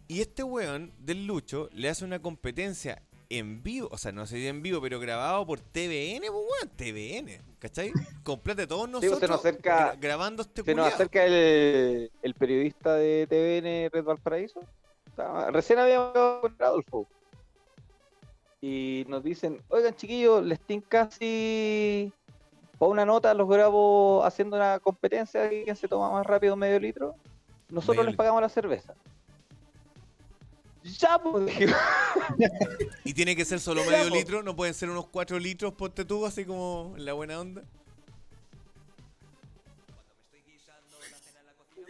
Y este weón del Lucho le hace una competencia en vivo, o sea, no sé si en vivo, pero grabado por TVN, pues weón, TVN, ¿cachai? De todos Sí, nosotros pues, se nos acerca- gra- grabando este Se nos acerca el, el periodista de TVN Red Valparaíso. Estaba- recién habíamos con Adolfo. Y nos dicen, oigan chiquillos, les tinca casi para una nota, los grabo haciendo una competencia de quién se toma más rápido medio litro. Nosotros Medio les litro. pagamos la cerveza. Ya, pues. Y tiene que ser solo Ya, medio po. litro, no pueden ser unos 4 litros, ponte tú, así como en la buena onda.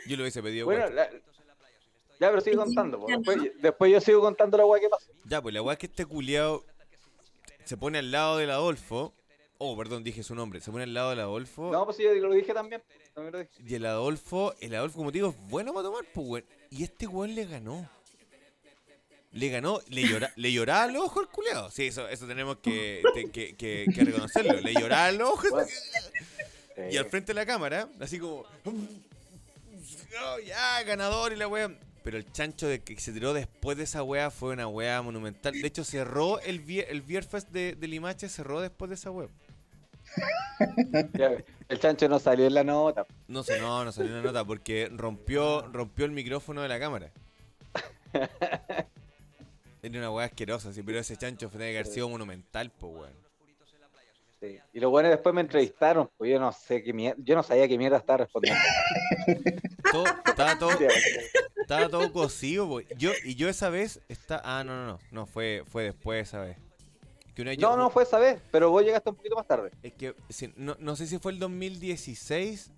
Yo lo hubiese pedido Bueno, la- ya, pero sigue contando. pues. Después, después yo sigo contando la weá que pasa. Ya, pues la weá es que este culiao se pone al lado del Adolfo. Oh, perdón, dije su nombre. Se pone al lado del Adolfo. No, pues sí, yo lo dije también. También lo dije. Y el Adolfo, el Adolfo, como te digo, es bueno para tomar, pues, weón. Y este weón le ganó. Le ganó, le, llora, le lloraba al ojo al culeado. Sí, eso, eso tenemos que, te- que, que- que reconocerlo. Le lloraba al ojo. Y al frente de la cámara, así como. "Oh, ya, ganador y la wea. Pero el chancho de que se tiró después de esa wea fue una wea monumental. De hecho, cerró el, el de, de Limache, cerró después de esa wea. El chancho no salió en la nota. No sé, no, no salió una nota porque rompió, rompió el micrófono de la cámara. Era una weá asquerosa, sí, pero ese chancho que haber sido monumental, pues weón. Sí. Y los buenos después me entrevistaron, pues yo no sé qué mierda, yo no sabía qué mierda estaba respondiendo. Todo, estaba todo, estaba todo cocido. Yo, y yo esa vez está. Ah, no, no, no. No, fue, fue después esa vez. Que una- yo- No, no fue esa vez, pero vos llegaste un poquito más tarde. Es que sí, no, no sé si fue el 2016.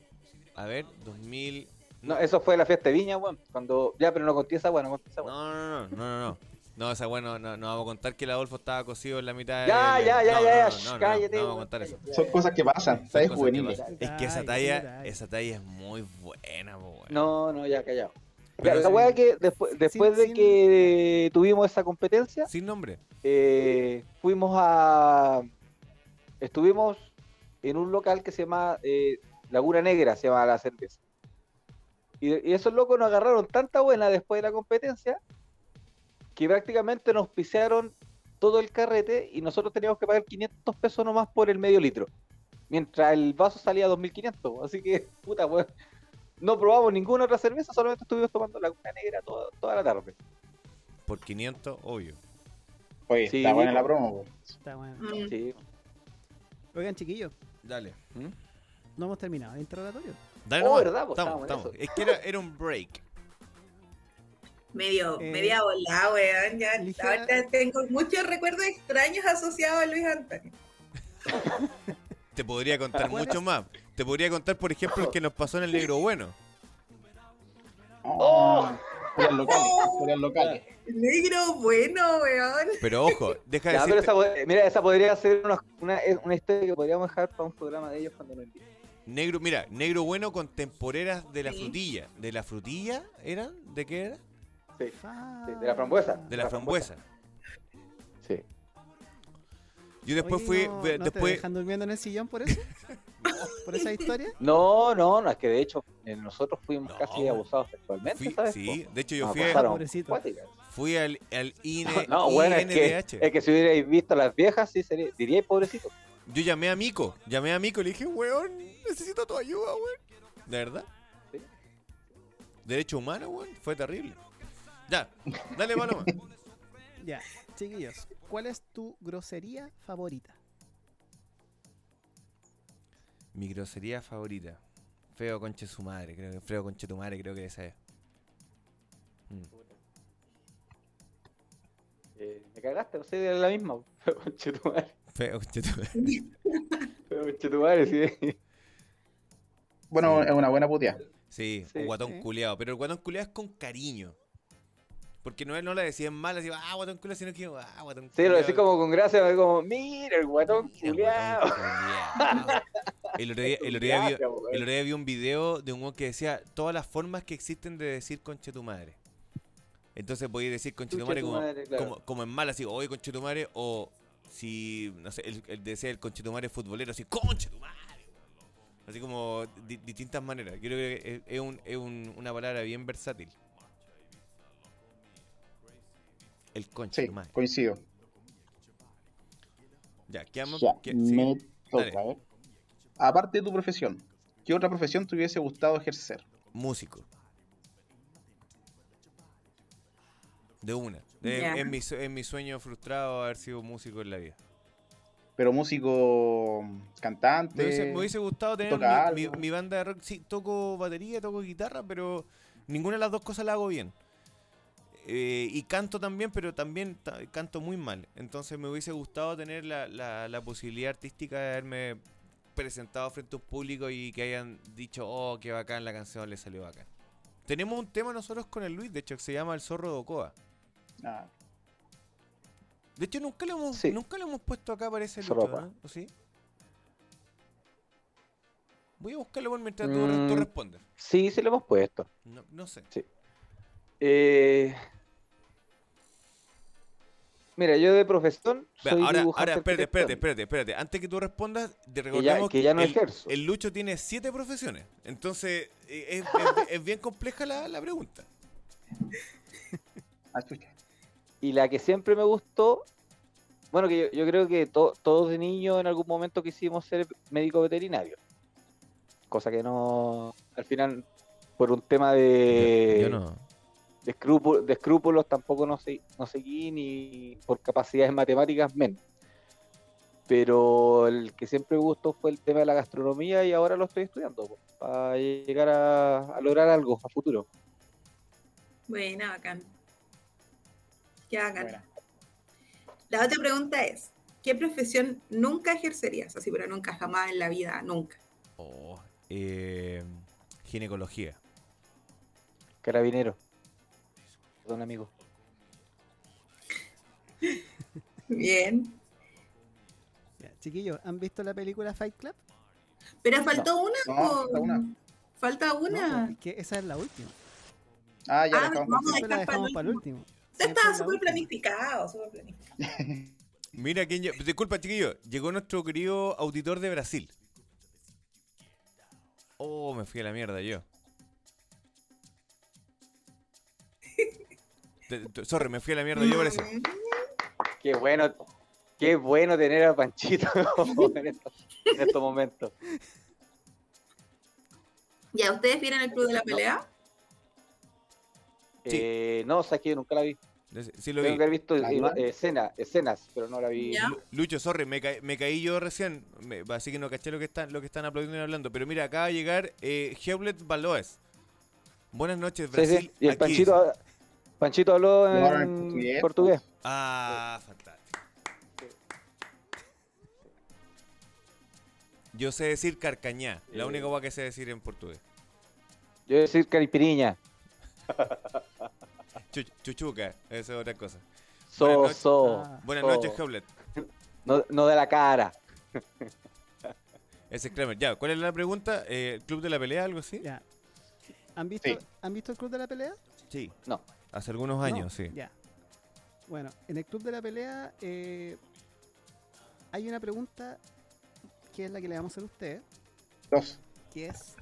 A ver, 2000. No, eso fue la fiesta de Viña, weón. Cuando. Ya, pero no conté esa weón, no conté esa weón. No, no, no, no, no, no. No, esa bueno, no, no vamos a contar que el Adolfo estaba cocido en la mitad Ya, del- ya, ya, no, ya, no, ya, no, shh, no, no, cállate, No, vamos a contar eso. Son cosas que pasan, que Juveniles. pasan. Es que esa talla, esa talla es muy buena, po. No, no, ya, callado. Pero Ya, la weá que después, después de sin- que tuvimos esa competencia, Sin nombre. eh, fuimos a. Estuvimos en un local que se llama eh, Laguna Negra, se llama la cerveza. Y, y esos locos nos agarraron tanta buena después de la competencia que prácticamente nos pisearon todo el carrete y nosotros teníamos que pagar 500 pesos nomás por el medio litro. Mientras el vaso salía a 2500. Así que, puta, pues. No probamos ninguna otra cerveza, solamente estuvimos tomando Laguna Negra toda, toda la tarde. Por 500, obvio. Oye, Sí, está buena la promo. Está bueno. Mm. Sí. Oigan, chiquillos, Dale. no hemos terminado el interrogatorio. Dale Oh, nomás. ¿verdad? Pues Estamos, estábamos estamos. Es que era, era un break. Medio, Eh, media volada, weón. Ya, ligera- ahorita tengo muchos recuerdos extraños asociados a Luis Antonio. Te podría contar ¿Cuál mucho más. Te podría contar, por ejemplo, el que nos pasó en el negro bueno. Oh, historias locales, historias locales. Negro bueno, weón. Pero ojo, deja de Ya, pero decirte. esa, pod- mira, esa podría ser una, una, una historia que podríamos dejar para un programa de ellos cuando nos inviten. Negro, mira, negro bueno con temporeras de la Sí. frutilla. ¿De la frutilla eran? ¿De qué era? Sí, Ah. sí, de la frambuesa. De la frambuesa. Sí. Yo después Oye, fui. ¿no, ve- no te después, dejan durmiendo en el sillón por eso? ¿Por esa historia? No, no, no, es que de hecho eh, nosotros fuimos No, casi abusados sexualmente, fui- ¿sabes? sí, de hecho yo Nos fui, a- Pobrecito. cuáticas. fui al, al INE, No, bueno, es que, INDH. es que si hubierais visto a las viejas, sí sería, diríais pobrecito. Yo llamé a Mico, llamé a Mico y le dije, weón, necesito tu ayuda, weón. ¿De verdad? Sí. Derecho humano, weón, fue terrible. Ya, dale, Paloma. Ya, chiquillos, ¿cuál es tu grosería favorita? Mi grosería favorita. Feo conche su madre, creo que feo conche tu madre, creo que esa es. Mm. Eh, me cagaste, no sé, era la misma. Pero conchetumare, Feo conche tu madre. pero conchetumare, sí. Bueno, es una buena puteada. Sí, Sí. un guatón Sí. culeado. Pero el guatón culeado es con cariño. Porque no, no la decían mal, así, ah, guatón culeado, sino que, ah, guatón Sí, lo decís como con gracia, como, mira el guatón culiao. guatón. El otro día, el otro día vi, Gracias, weón. el otro día vi un video de un weón que decía todas las formas que existen de decir conche tu madre. Entonces podéis decir conche tu Conche madre tu como, madre, claro. como, como en mal, así, oye conche tu madre, o si, no sé, el, el decía el conche tu madre futbolero, así, conche tu madre. Así como di- distintas maneras. Yo creo que es, es un- es un- una palabra bien versátil. El conche Sí, tu madre. coincido. Ya, ¿qué ama- Ya, qué- sí. me toca, Dale. ¿eh? Aparte de tu profesión, ¿qué otra profesión te hubiese gustado ejercer? Músico. De una. De- Ya. es, mi, sueño frustrado haber sido músico en la vida. Pero músico cantante. Me hubiese, me hubiese gustado tener mi, mi- algo. mi banda de rock. Sí, toco batería, toco guitarra, pero ninguna de las dos cosas la hago bien. Eh, y canto también, pero también ta- canto muy mal. Entonces me hubiese gustado tener la, la- la posibilidad artística de haberme presentado frente a un público y que hayan dicho, oh, qué bacán la canción, le salió bacán. Tenemos un tema nosotros con el Luis, de hecho, que se llama El Zorro de Ocoa. Ah, De hecho, nunca lo hemos, Sí. nunca lo hemos puesto acá, parece Lucho. ¿no? ¿O sí? Voy a buscarlo mientras tú, Mm. tú respondes. Sí, se lo hemos puesto. No, no sé. Eh, Mira, yo de profesión soy ahora, dibujante ahora, espérate, espérate, espérate, espérate. Antes que tú respondas, te Que ya, recordemos que ya no el, ejerzo. el Lucho tiene siete profesiones. Entonces, eh, es, es- es bien compleja la, la pregunta. ah. Y la que siempre me gustó, bueno, que yo, yo creo que to- todos de niños en algún momento quisimos ser médico veterinario. Cosa que no, al final, por un tema de, Yo no. De, escrúpulos, de escrúpulos tampoco no, se, no seguí, ni por capacidades matemáticas menos. Pero el que siempre me gustó fue el tema de la gastronomía y ahora lo estoy estudiando para llegar a, a lograr algo a futuro. Buena, bacán. Qué bacán. Buena. La otra pregunta es, ¿qué profesión nunca ejercerías? Así, pero nunca, jamás en la vida, nunca. Oh, eh, ginecología. Carabinero. Perdón, amigo. Bien. Ya, chiquillos, ¿han visto la película Fight Club? Pero faltó una, No, falta una. Falta una. pues, es que esa es la última. Ah, ya Ah, la acabamos vamos a Siempre la dejar para dejamos para el último. último. Usted estaba súper planificado, súper planificado. Mira quién lle- Disculpa, chiquillo. Llegó nuestro querido auditor de Brasil. Oh, me fui a la mierda yo. Sorry, me fui a la mierda yo parece. Mm, Qué bueno, qué bueno tener a Panchito en estos, en estos momentos. ¿Ya ustedes vieron el club de la pelea? Sí. Eh, no, o sea, que nunca la vi. Sí lo Tengo vi. que haber visto escena- escenas, pero no la vi. Ya. Lucho, sorry, me, ca- me caí yo recién, me- así que no caché lo que están, lo que están aplaudiendo y hablando. Pero mira, acaba de llegar eh, Hewlett Baloes. Buenas noches, Sí, Brasil. sí. Y el aquí Panchito, Panchito habló en en portugués, portugués. dice. Ah, fantástico. Yo sé decir carcañá, la única cosa que sé decir en portugués. Yo a decir caripiriña. Chu- chuchuca, eso es otra cosa. So, Buenas noches. so. Buenas so. noches, Hewlett. No, no de la cara. Ese es Kramer. Ya, ¿cuál es la pregunta? Eh, ¿El club de la pelea, algo así? Ya. ¿Han visto, Sí. ¿Han visto el Club de la Pelea? Sí. No. Hace algunos No, años, sí. Ya. Bueno, en el Club de la Pelea eh, hay una pregunta que es la que le vamos a hacer a ustedes, Dos. que es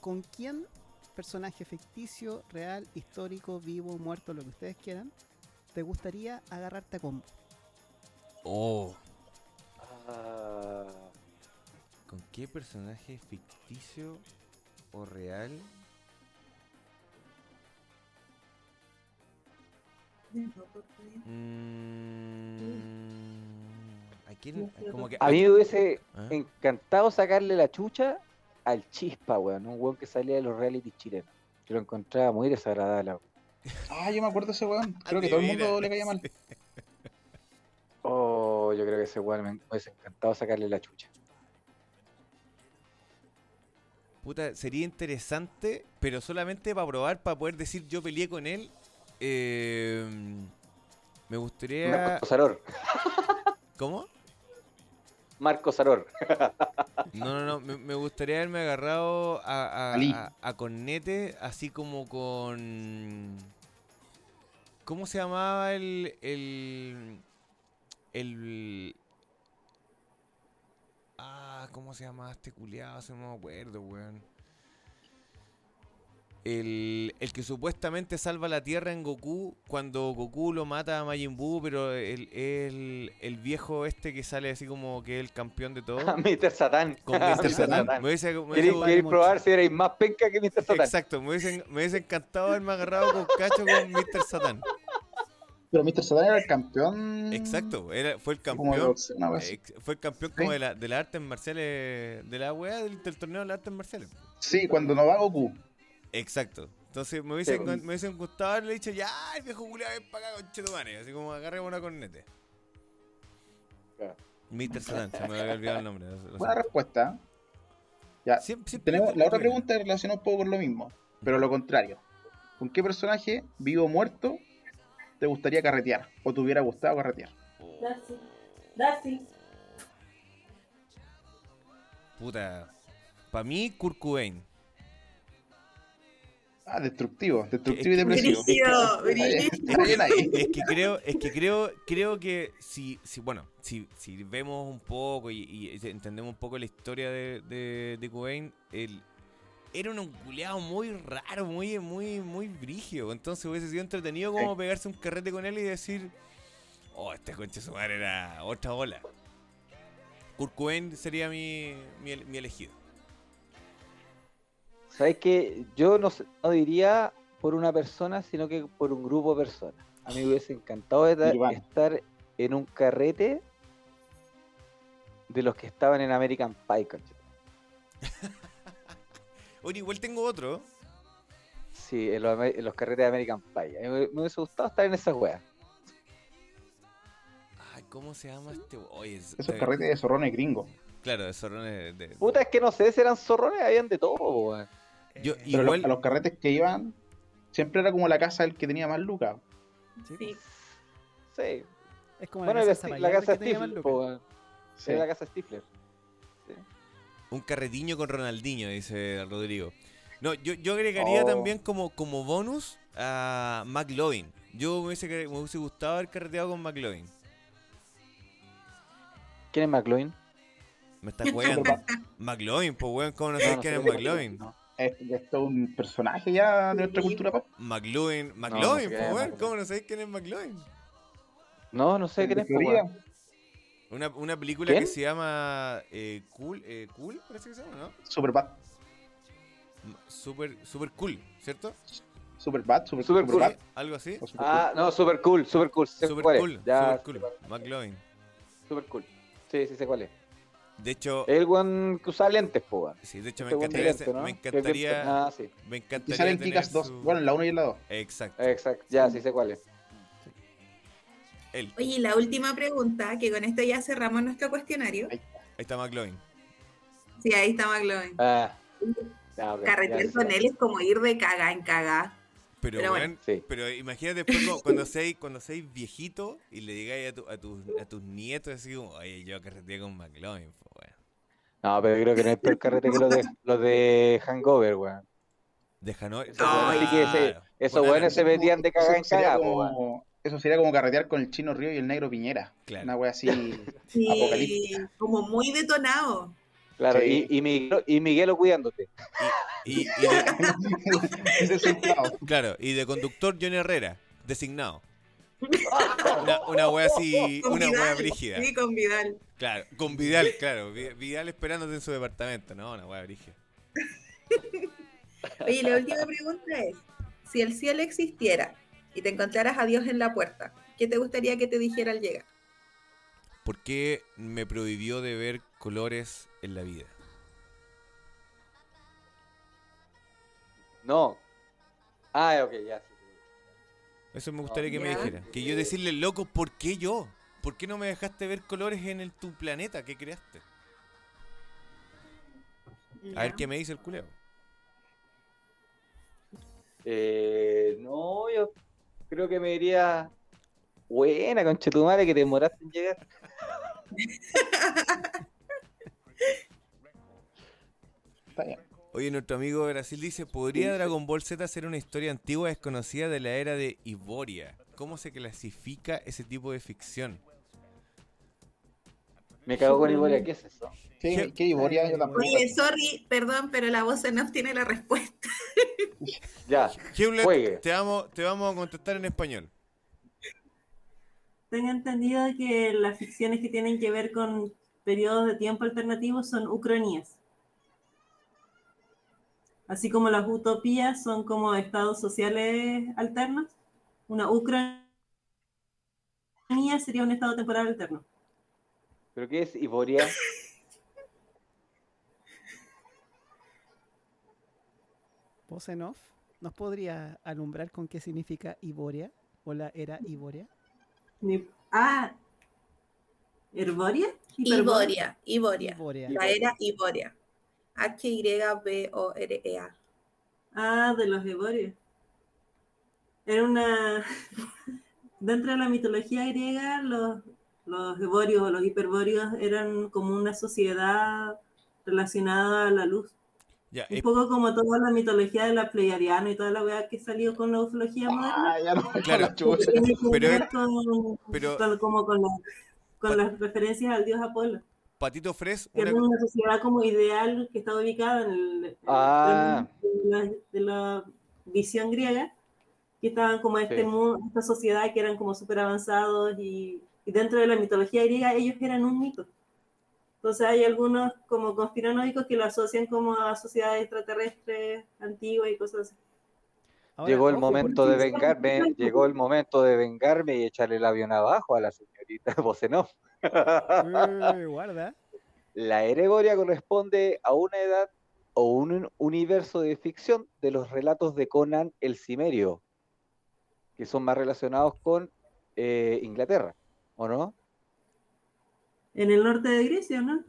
¿con quién personaje ficticio, real, histórico, vivo, muerto, lo que ustedes quieran, te gustaría agarrarte a combo? Oh. Ah, ¿Con qué personaje ficticio o real? Mm, ¿A quién? Como que, a mí me hubiese ¿Ah? encantado sacarle la chucha al Chispa, weón. Un weón que salía de los reality chilenos. Que lo encontraba muy desagradable. Ah, yo me acuerdo de ese weón. Ah, Creo que todo el mundo le caía mal. Oh, yo creo que ese weón me hubiese encantado sacarle la chucha. Puta, sería interesante, pero solamente para probar, para poder decir yo peleé con él. Eh, me gustaría. Marco Saror. ¿Cómo? Marco Saror. No, no, no. Me, me gustaría haberme agarrado a, a, Ali. a- a Cornete, así como con. ¿Cómo se llamaba el. el. el. Ah, ¿cómo se llamaba este culiado? Se no me acuerdo, weón. El, el que supuestamente salva la Tierra en Goku cuando Goku lo mata a Majin Buu, pero el, el, el viejo este que sale así como que es el campeón de todo. Mr. Satán. Con Mr. Satan. Satán. Me hubiese, me hubiese- ¿Queréis vale queréis mucho. probar si erais más penca que Mr. Satán? Exacto, me hubiese, me hubiese encantado haberme agarrado con cacho con Mr. Satan. Pero Mr. Satan era el campeón. Exacto, era, fue el campeón. fue el campeón como de, la, de las artes marciales, de la weá del, del torneo de las artes marciales. Sí, cuando no va Goku. Exacto. Entonces me hubiesen, Sí. me hubiesen gustado haberle dicho, ya, el viejo culiado ven para acá con Chetumane. Así como agarremos una cornete. Claro. Mr. Se me había olvidado el nombre. lo- lo Buena respuesta. Ya, Siempre- siempre tenemos la otra ocurre. pregunta relaciona un poco con lo mismo, pero lo contrario. ¿Con qué personaje, vivo o muerto, te gustaría carretear? ¿O te hubiera gustado carretear? Darcy. Darcy. Puta. Para mí, Kurt Cobain. Ah, destructivo, destructivo y Es depresivo. Es que creo, es que creo, creo que si, si bueno, si, si vemos un poco y, y entendemos un poco la historia de, de, de Cobain, él era un culeado muy raro, muy, muy, muy brígido. Entonces hubiese sido entretenido como pegarse un carrete con él y decir, oh, este conche su madre era otra ola. Kurt Cobain sería mi, mi, mi elegido. ¿Sabes qué? Yo no, diría por una persona, sino que por un grupo de personas. A mí me hubiese encantado estar, Nirvana. estar en un carrete de los que estaban en American Pie. Oye, igual tengo otro. Sí, en los, ame- en los carretes de American Pie. A mí me, me hubiese gustado estar en esas weas. Ay, ¿cómo se llama este? Oye, es- Esos eh, carretes de zorrones gringos. Claro, de zorrones de- de- Puta, es que no sé si eran zorrones, habían de todo, weón. Yo, Pero los- igual, a los carretes que iban, siempre era como la casa del que tenía más lucas. Sí, Sí. Sí. Es como Bueno, la la, casa, la Zapallar casa que tenía más Stifler, po. Sí. Era la casa Stifler. un carretiño con Ronaldinho, dice Rodrigo. No, yo, yo agregaría Oh. también como, como bonus a McLovin. Yo me hubiese, me hubiese gustado haber carreteado con McLovin. ¿Quién es McLuhan? Me estás weando. McLovin, pues weón, ¿cómo no sabes quién es McLovin? No. Es, esto es un personaje ya de nuestra cultura pop. McLovin, no McLovin, sé pues es. ¿cómo no sabéis quién es McLovin? No, no sé quién es, weón. Una, una película ¿Quién? que se llama eh, Cool, eh, Cool, parece que se llama, ¿no? Superbad. Super, super Cool, ¿cierto? Superbad, super, Super Superbad. Sí, Algo así. Super Ah, no, super cool, super cool. Super. Cool, Ya, super Cool, McLovin. super cool. Sí, sí sé cuál es. De hecho, El weón que usaba lentes, po, weón. sí, de hecho me Este encantaría, ¿no? me encantaría, Ah, sí. me Y encantaría salen tener Kikas 2. su- Bueno, la 1 y la 2. Exacto. Exacto, ya, sí sé cuál es. Él. Oye, y la última pregunta, que con esto ya cerramos nuestro cuestionario. Ahí Ahí está McLovin. Sí, ahí está McLovin. Ah, Carretear con él es como ir de caga en caga. Pero, Pero bueno. Sí. pero imagínate después cu- cuando seáis, cuando seáis viejito y le digáis a, tu- a, tus, a tus nietos así como, oye, yo carreteé con McLovin, pues, weón. No, pero creo que no es peor carrete que los de, los de Hangover, weón. De Hanoi. Eso, así que ese- Claro. Esos weones se metían de caga en Eso sería caga, po, weón. como- Eso sería como carretear con el chino Río y el negro Piñera. Claro. Una wea así. Sí, Apocalíptica. como muy detonado. Claro, Sí. y, y, Miguel, y Miguelo cuidándote. Y, y de- claro, y de conductor Johnny Herrera, designado. Una, una wea así, Con una wea Vidal. brígida. Sí, con Vidal. Claro, con Vidal, claro. Vi- Vidal esperándote en su departamento. No, una wea brígida. Oye, la última pregunta es, si el cielo existiera y te encontraras a Dios en la puerta, ¿qué te gustaría que te dijera al llegar? ¿Por qué me prohibió de ver colores en la vida? No. Ah, ok, ya. sí. Eso me gustaría que me dijera. Que yo decirle, loco, ¿por qué yo? ¿Por qué no me dejaste ver colores en el, tu planeta que creaste? A ver qué me dice el culeo. Eh, no, yo creo que me diría. Buena, conchetumare, que te demoraste en llegar. Está bien. Oye, nuestro amigo de Brasil dice, ¿podría Dragon Ball Z ser una historia antigua desconocida de la era de Iboria? ¿Cómo se clasifica ese tipo de ficción? Me cago con Iboria, ¿qué es eso? ¿Qué, qué Iboria? Yo tampoco. Oye, sorry, perdón, pero la voz en off tiene la respuesta. Ya, Hewlett, Juegue. te vamos, te vamos a contestar en español. Tengo entendido que las ficciones que tienen que ver con periodos de tiempo alternativos son ucronías. Así como las utopías son como estados sociales alternos, una ucronía sería un estado temporal alterno. ¿pero qué es Iboria? Voz en off, ¿nos podría alumbrar con qué significa Iboria o la era Iboria? Ah, ¿Herboria? Iboria, Iboria. Iboria. La era Iboria. H-Y-B-O-R-E-A. Ah, de los Heborios. Era una. Dentro de la mitología griega, los, los Heborios o los Hiperbóreos eran como una sociedad relacionada a la luz. Ya, Un eh, poco como toda la mitología de la Pleiadiana y toda la weá que salió con la ufología moderna. Ah, ya no Claro. Pero con, pero- con- como con, la- con las referencias al dios Apolo. Patito Fres, una, era una sociedad como ideal que está ubicada en el, en Ah. de, la, de la visión griega, que estaban como este Sí. mu- esta sociedad que eran como súper avanzados y, y dentro de la mitología griega ellos eran un mito. Entonces hay algunos como conspiranoicos que lo asocian como a sociedades extraterrestres antiguas y cosas así. Ahora, Llegó el ojo, momento de vengarme, llegó el momento de vengarme y echarle el avión abajo a la señorita Bocenov. Uy, guarda. La era Iboria corresponde a una edad o un universo de ficción de los relatos de Conan el Cimerio, que son más relacionados con eh, Inglaterra, ¿o no? En el norte de Grecia, ¿no?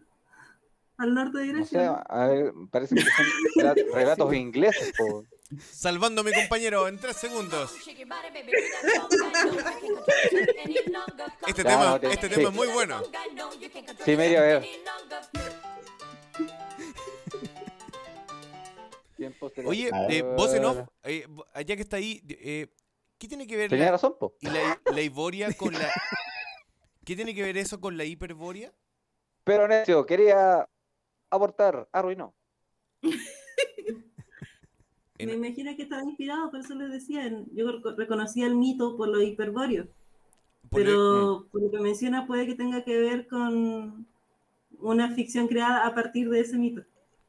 Al norte de No Grecia. a ver, parece que son rela- relatos ingleses. po. Salvando a mi compañero en tres segundos. Este Ya, tema, no te- este sí. tema es muy bueno. Cimerio, a ver. Tiempos de la- Oye, eh, voz en off, eh, allá que está ahí, eh, ¿qué tiene que ver Tenía la, razón, po. y la, la Iboria con la... ¿Qué tiene que ver eso con la hiperboria? Pero Necio, quería abortar, arruinó. En- Me imagino que estaba inspirado, por eso les decía. Yo reco- reconocía el mito por los hiperbóreos. por el- Pero por lo que menciona puede que tenga que ver con una ficción creada a partir de ese mito.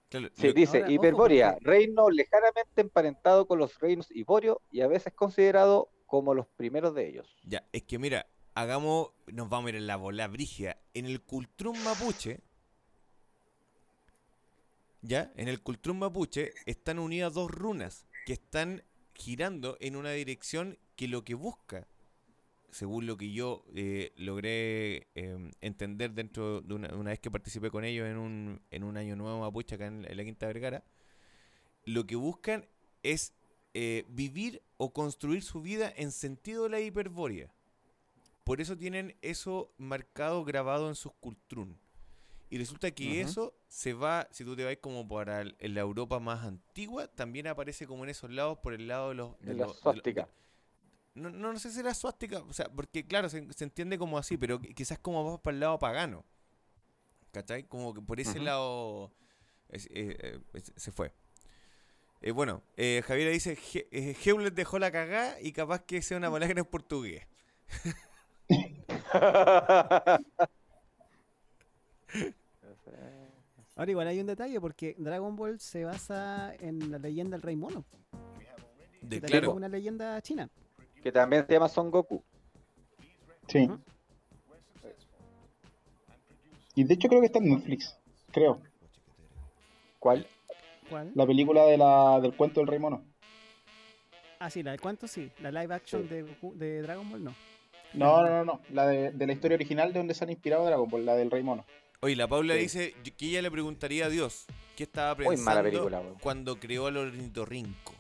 claro, Sí, dice, Ahora, ojo, Hiperborea, porque- reino lejanamente emparentado con los reinos Iborio y a veces considerado como los primeros de ellos. Ya, es que mira, hagamos, nos vamos a ir en la bola brigia. En el Cultrum Mapuche, ya, en el Cultrum Mapuche están unidas dos runas que están girando en una dirección que lo que busca, según lo que yo eh, logré eh, entender dentro de una, vez que participé con ellos en un, en un año nuevo mapuche acá en, la- en la Quinta Vergara, lo que buscan es eh, vivir o construir su vida en sentido de la hiperbórea. Por eso tienen eso marcado, grabado en sus cultrún. Y resulta que eso se va, si tú te vas como para el- la Europa más antigua, también aparece como en esos lados, por el lado de los... de la los- de los- suástica. no, no, sé si era suástica, o sea, porque claro, se, se entiende como así, pero qui- quizás como más para el lado pagano. ¿Cachai? Como que por ese lado es- eh, es- se fue. Eh, bueno, eh, Javier dice, "Je- eh, Hewlett dejó la cagada y capaz que sea una palabra en portugués. Ahora igual hay un detalle porque Dragon Ball se basa en la leyenda del Rey Mono. De, que claro, una leyenda china. que también se llama Son Goku. Sí. Y de hecho creo que está en Netflix, creo. ¿Cuál? ¿Cuál? La película de la, del cuento del rey mono. Ah, sí, la de cuánto sí. La live action Sí. de, Goku- de Dragon Ball no. No, no, no, no. La de, de la historia original de donde se han inspirado Dragon Ball, la del rey mono. Oye, la Paula Sí. dice que ella le preguntaría a Dios qué estaba pensando mala película, weón. cuando creó al ornitorrinco.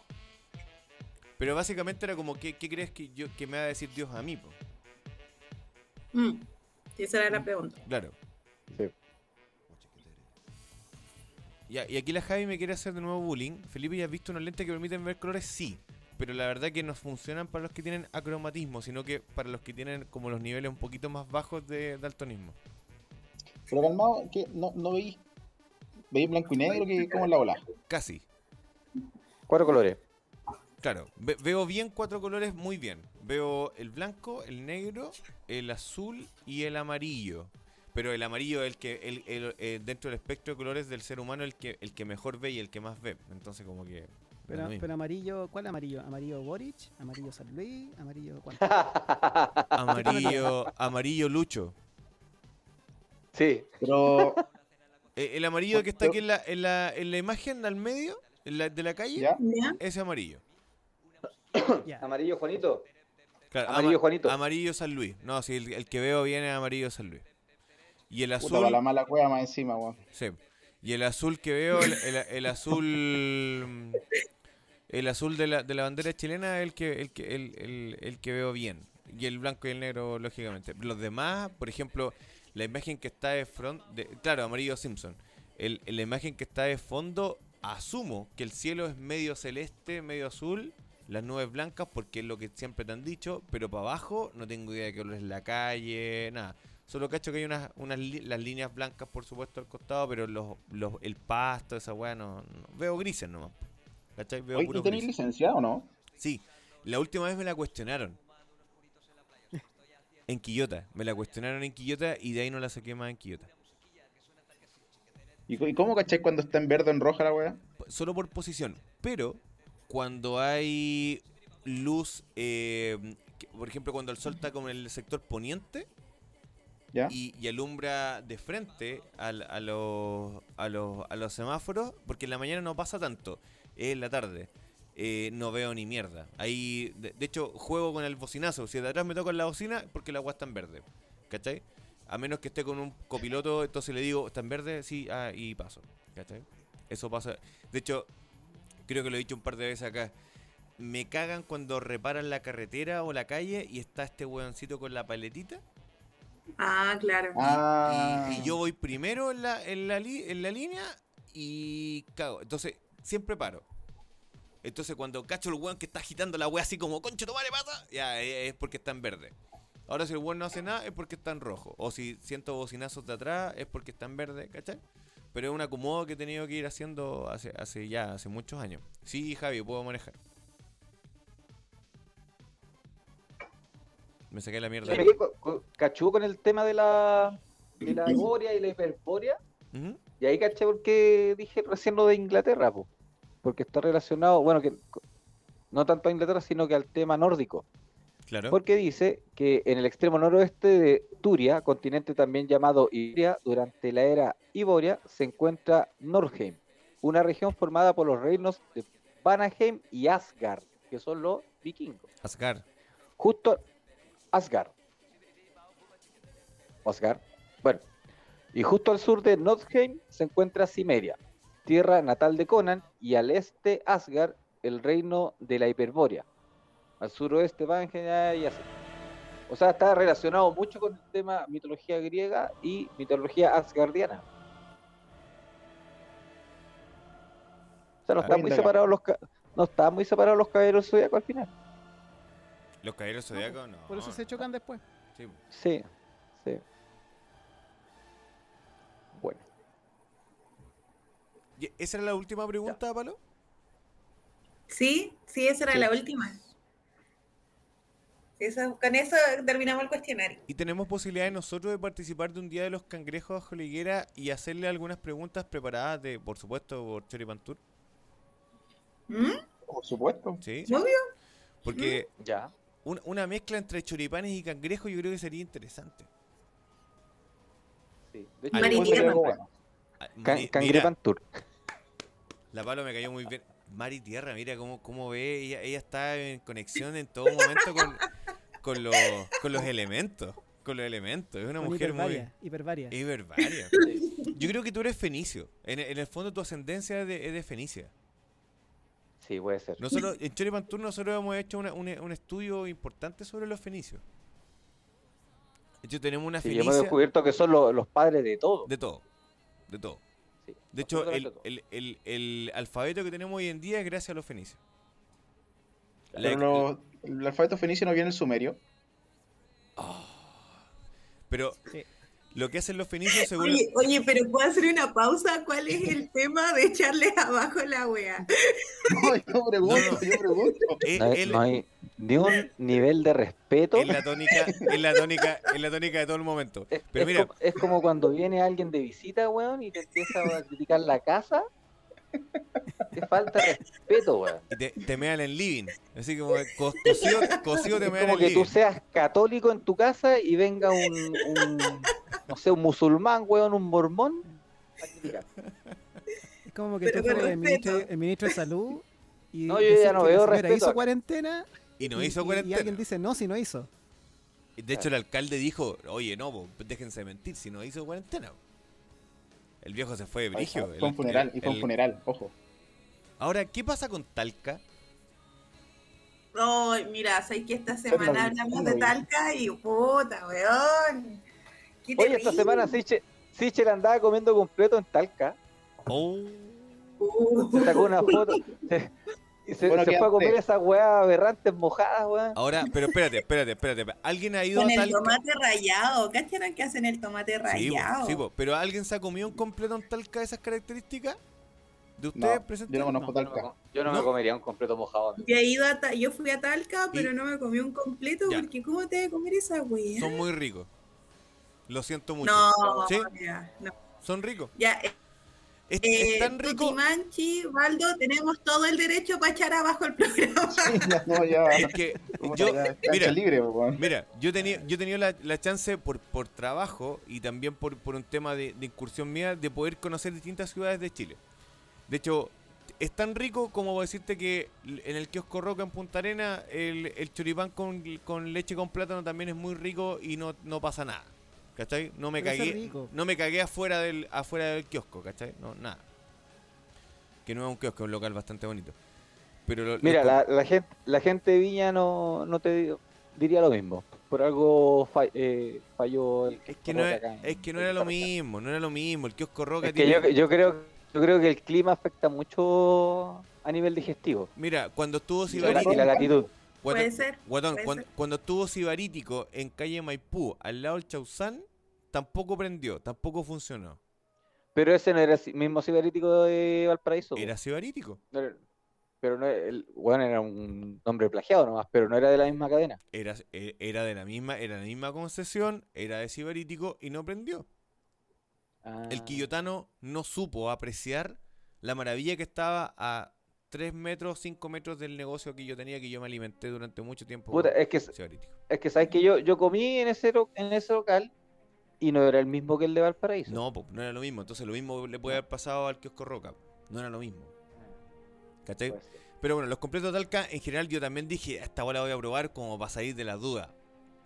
Pero básicamente era como, ¿qué, qué crees que, yo, que me va a decir Dios a mí? po? Mm, Esa era la pregunta. Claro. Sí. Ya, y aquí la Javi me quiere hacer de nuevo bullying. Felipe, ¿ya has visto unos lentes que permiten ver colores? Sí. Pero la verdad que no funcionan para los que tienen acromatismo, sino que para los que tienen como los niveles un poquito más bajos de daltonismo. Pero calmado, que no, no veis. ¿Veis blanco y negro? que ¿Cómo es la ola? Casi. Cuatro colores. Claro, ve- veo bien cuatro colores muy bien. Veo el blanco, el negro, el azul y el amarillo. Pero el amarillo es el que el, el- eh, dentro del espectro de colores del ser humano el que el que mejor ve y el que más ve. Entonces como que pero amarillo, ¿cuál amarillo? ¿Amarillo Boric? ¿Amarillo San Luis? ¿Amarillo cuál? amarillo amarillo lucho. Sí, Pero, Eh, el amarillo que está aquí en la, en la, en la imagen al medio en la- de la calle, ¿ya? Ese amarillo. Amarillo Juanito. Claro, Amarillo, ama- Juanito. Amarillo San Luis. No, sí, el, el que veo viene amarillo San Luis. Y el Puta, azul. para la mala cueva más encima, weón. Sí. Y el azul que veo, el, el- el azul. El azul de la, de la bandera chilena es el que, el, que, el, el- el que veo bien. Y el blanco y el negro, lógicamente. Los demás, por ejemplo, la imagen que está de front. De, claro, amarillo Simpson. El, la imagen que está de fondo, asumo que el cielo es medio celeste, medio azul. Las nubes blancas, porque es lo que siempre te han dicho. Pero para abajo, no tengo idea de qué color es la calle, nada. Solo cacho que hay unas, unas las líneas blancas, por supuesto, al costado, pero los, los, el pasto, esa weá, no, no- Veo grises nomás. ¿Cachai? Veo Oye, puros ¿tú tenés grises. licencia o no? Sí, la última vez me la cuestionaron. En Quillota. Me la cuestionaron en Quillota y de ahí no la saqué más en Quillota. ¿Y, cómo cacháis cuando está en verde o en roja la weá? Solo por posición. Pero cuando hay luz, eh, que- por ejemplo, cuando el sol está como en el sector poniente ¿Ya? y, y alumbra de frente al- a, los, a, los, a los semáforos, porque en la mañana no pasa tanto, es en la tarde. Eh, no veo ni mierda. Ahí, de, de hecho, juego con el bocinazo. Si de atrás me toco en la bocina, porque la agua está en verde. ¿Cachai? A menos que esté con un copiloto, entonces le digo, ¿está en verde? Sí, ah, y paso. ¿Cachai? Eso pasa. De hecho, creo que lo he dicho un par de veces acá. Me cagan cuando reparan la carretera o la calle y está este weoncito con la paletita. Ah, claro. Ah, Y, y yo voy primero en la, en, la li- en la línea y cago. Entonces, siempre paro. Entonces, cuando cacho el weón que está agitando la wea así como, concha tu madre pasa, ya eh, es porque está en verde. Ahora, si el weón no hace nada, es porque está en rojo. O si siento bocinazos de atrás, es porque está en verde, ¿cachai? Pero es un acomodo que he tenido que ir haciendo hace, hace ya, hace muchos años. Sí, Javi, puedo manejar. Me saqué la mierda. Cachú con el tema de la, de la borea y la hiperborea. Ujú, Y ahí caché porque dije recién lo de Inglaterra, po. Porque está relacionado, bueno, que no tanto a Inglaterra, sino que al tema nórdico. Claro. Porque dice que en el extremo noroeste de Turia, continente también llamado Iberia, durante la era Iboria, se encuentra Norheim, una región formada por los reinos de Vanaheim y Asgard, que son los vikingos. Asgard. Justo Asgard. Asgard. Bueno, y justo al sur de Nordheim se encuentra Cimeria, tierra natal de Conan, y al este Asgard, el reino de la Hiperbórea. Al suroeste Vangela y así. O sea, está relacionado mucho con el tema mitología griega y mitología asgardiana. O sea, no están muy separados los no están muy separados los caballeros zodiacos al final. Los caballeros zodiacos, no. Por eso se chocan después. Sí. Sí, sí. ¿Esa era la última pregunta, Palo? Sí, sí, esa era Sí. la última. Eso, con eso terminamos el cuestionario. ¿Y tenemos posibilidad de nosotros de participar de un día de los cangrejos bajo la higuera y hacerle algunas preguntas preparadas de, por supuesto, por Choripan Tour? ¿Mm? por supuesto. ¿Sí? Obvio. Porque Ya. un- una mezcla entre choripanes y cangrejos yo creo que sería interesante. Sí. De hecho, Ah, Can- Cangrepan Tour. la Palo me cayó muy bien. Mari Tierra, mira cómo, cómo ve, ella, ella está en conexión en todo momento con, con, los, con los elementos. Con los elementos. Es una Con mujer muy... hipervaria, hipervaria. Hipervaria. Yo creo que tú eres fenicio. En, en el fondo tu ascendencia es de, es de Fenicia. Sí, puede ser. Nosotros, en Choripan Tour, nosotros hemos hecho una- un, un estudio importante sobre los fenicios. De hecho, tenemos una Sí, y fenicia hemos descubierto que son lo- los padres de todo. de todo. De todo. Sí, De hecho, el, el- el- el alfabeto que tenemos hoy en día es gracias a los fenicios. Pero lo- el alfabeto fenicio no viene en sumerio. pero Sí. Lo que hacen los fenicios según... Oye, oye, pero ¿puedo hacer una pausa? ¿Cuál es el tema de echarle abajo la wea? No, yo pregunto, No, no. yo pregunto. eh, No hay, él- no hay ni un nivel de respeto. es la tónica, es la tónica, es la tónica de todo el momento. Es, Pero es mira, como, es como cuando viene alguien de visita, weón, y te empieza a criticar la casa. Qué falta respeto, weón. y te, te mean en living. Así como co- cocido, cocido te mean como en que tú living. seas católico en tu casa y venga un, un, no sé, un musulmán, weón, un mormón. Es como que Pero tú el ministro, el ministro de salud y No, yo ya no veo señora respeto hizo cuarentena Y no y- hizo y- Y cuarentena. alguien dice, no, si no hizo. De hecho, el alcalde dijo, oye, no, po, déjense de mentir, si no hizo cuarentena. El viejo se fue de brigio. Fue un funeral, y fue un el- funeral, ojo. Ahora, ¿qué pasa con Talca? No, mira, sé que esta semana hablamos de. Talca y puta, weón. Qué Oye, esta semana Sichel, Sichel andaba comiendo completo en Talca. Oh, Uh, Se sacó una foto. se- y se, Bueno, se ¿qué fue a comer esas weas aberrantes mojadas, weón. ahora, pero espérate, espérate, espérate. ¿Alguien ha ido con a el Talca? tomate rayado. ¿Cacharon que hacen el tomate Sí, rayado? sí, pero ¿alguien se ha comido un completo en Talca de esas características? ¿De No, ustedes yo no conozco Yo no, Talca. me- yo no me comería un completo mojado. Yo he ido a Ta- yo fui a Talca, Y- pero no me comí un completo Ya. porque ¿cómo te vas a comer esa weá? Son muy ricos. Lo siento mucho. No, ¿Sí? ya, no. Son ricos. Ya, eh, Es, eh, es tan rico. Manchi, Baldo, tenemos todo el derecho para echar abajo el programa. Ya, no, ya. Es que yo, ya, mira, libre. Mira, yo tenía, yo tenía la, la chance por, por trabajo y también por, por un tema de, de incursión mía de poder conocer distintas ciudades de Chile. De hecho, es tan rico como decirte que en el kiosco Roca en Punta Arena el, el choripán con, con leche con plátano también es muy rico y no, no pasa nada. ¿Cachai? No me Pero cagué, no me cagué afuera del, afuera del kiosco, ¿cachai? No, nada. Que no es un kiosco, es un local bastante bonito. Pero lo- Mira, lo- la, la gente, la gente de Viña no, no te di- diría lo mismo. Por algo fa- eh, falló el es que, no, es, acá en- es que no era lo mismo, no era lo mismo. El kiosco Roca Es que tiene- yo, yo creo yo creo que el clima afecta mucho a nivel digestivo. Mira, cuando estuvo la, la latitud. Guatón, Puede ser, guatón, puede cuan- ser. cuando estuvo Sibarítico en calle Maipú, al lado del Chausán, tampoco prendió, tampoco funcionó. Pero ese no era el mismo ciberítico de Valparaíso. Era Sibarítico. Pero no el bueno era un nombre plagiado nomás, pero no era de la misma cadena. Era, e- era de la misma, era la misma concesión, era de Sibarítico y no prendió. El Ah. quillotano no supo apreciar la maravilla que estaba a 3 metros, 5 metros del negocio que yo tenía, que yo me alimenté durante mucho tiempo. Puta, es que es que sabes que yo yo comí en ese en ese local y no era el mismo que el de Valparaíso. No, po, no era lo mismo. Entonces lo mismo le puede haber pasado al kiosco Roca. No era lo mismo. ¿Cachai? Pero bueno, los completos de Talca, en general yo también dije, esta bola voy a probar como para salir de la duda.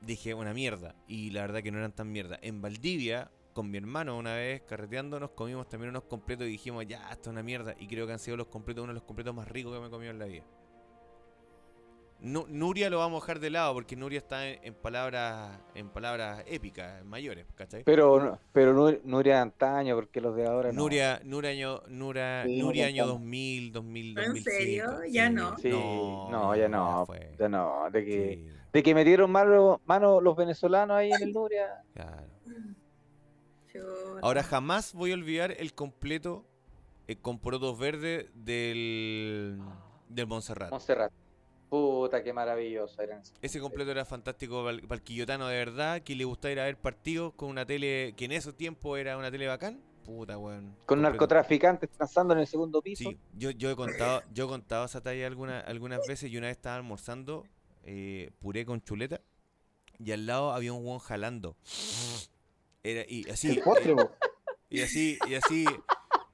Dije, una mierda. Y la verdad que no eran tan mierda. En Valdivia, con mi hermano una vez, carreteando, nos comimos también unos completos y dijimos, ya, esto es una mierda. Y creo que han sido los completos, uno de los completos más ricos que me he comido en la vida. Nu- Nuria lo vamos a dejar de lado porque Nuria está en, en palabras en palabras épicas, mayores, ¿cachai? Pero no- pero no, Nuria de antaño porque los de ahora no. Nuria, Nuria año, Nura, Sí, Nuria año contamos. 2000, 2000, ¿En 2005. serio? Ya no. Sí, no, ya no, fue. ya no, de que Sí, de que metieron mano, mano los venezolanos ahí en el Nuria. claro. Ahora jamás voy a olvidar el completo eh, con porotos verdes del, del Montserrat. Montserrat. Puta, qué maravilloso eran. Ese completo era fantástico para el quillotano de verdad, que le gustaba ir a ver partidos con una tele que en esos tiempos era una tele bacán. Puta, weón. Con completo. narcotraficantes transando en el segundo piso. Sí, yo, yo he contado, yo he contado esa talla alguna, algunas veces y una vez estaba almorzando eh, puré con chuleta y al lado había un hueón jalando. Era, y así, El postre, po. y así, y así,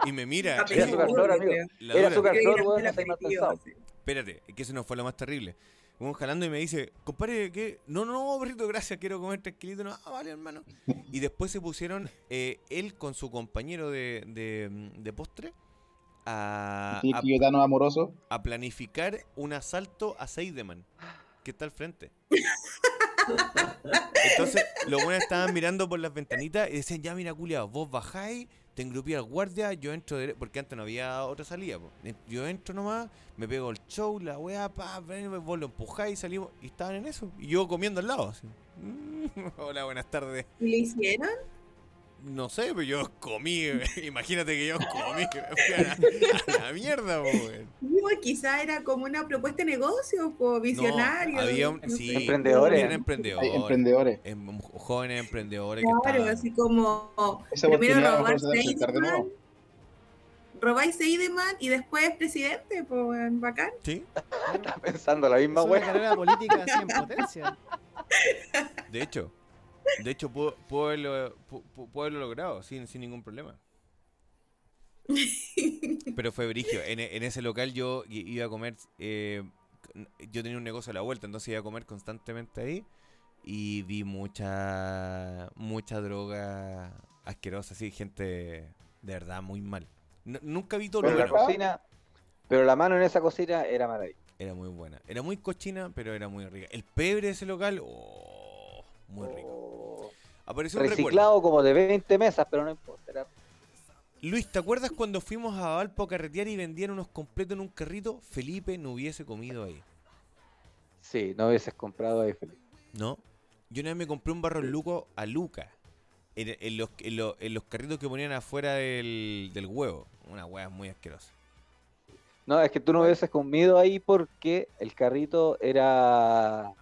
y me mira. Era azúcar flor, amigo. Era azúcar flor, que weón. Espérate, que eso no fue lo más terrible. Un jalando y me dice, compadre, ¿qué? No, no, no, perrito, gracias, quiero comer tranquilito. No, ah, vale, hermano. Y después se pusieron eh, él con su compañero de, de, de postre a, Sí, a- amoroso. a planificar un asalto a Seideman, que está al frente. Entonces, los buenos estaban mirando por las ventanitas y decían, ya mira, culiao, vos bajáis, te engrupí al guardia, yo entro, dere-", porque antes no había otra salida. Yo entro nomás, me pego el show, la weá, pa, vos lo empujáis y salimos, y estaban en eso. Y yo comiendo al lado. así. Hola, buenas tardes. ¿Y le hicieron? No sé, pero yo comí. Imagínate que yo comí. A la, a la mierda, po, weón. Digo, quizá era como una propuesta de negocio, po, visionario. No, había un, no sé. sí, Emprendedores. eran Hay emprendedores. emprendedores. em- jóvenes emprendedores que Claro, estaban. así como Esa primero robar se va a presentar de nuevo. robáis Seideman y después presidente, pues bacán. Sí, Estaba pensando la misma Es una wea. carrera política así en potencia. de hecho. De hecho, puedo, puedo, haberlo, pu- pu- puedo haberlo logrado sin, sin ningún problema. Pero fue brigio. En, en ese local yo iba a comer. eh, yo tenía un negocio a la vuelta, entonces iba a comer constantemente ahí. Y vi mucha. mucha droga asquerosa, así, gente de verdad muy mal. Nunca vi todo lo Pero la bueno. cocina, pero la mano en esa cocina era maravillosa. Era muy buena. Era muy cochina, pero era muy rica. El pebre de ese local, oh, muy rico. Apareció un recuerdo. Reciclado como de 20 mesas, pero no importa. Era... Luis, ¿te acuerdas cuando fuimos a Valpo a carretear y vendían unos completos en un carrito? Felipe no hubiese comido ahí. Sí, no hubieses comprado ahí, Felipe. ¿No? Yo una vez me compré un barro luco a Luca. En, en los, en, los, en los carritos que ponían afuera del, del huevo. Una hueá muy asquerosa. No, es que tú no hubieses comido ahí porque el carrito era.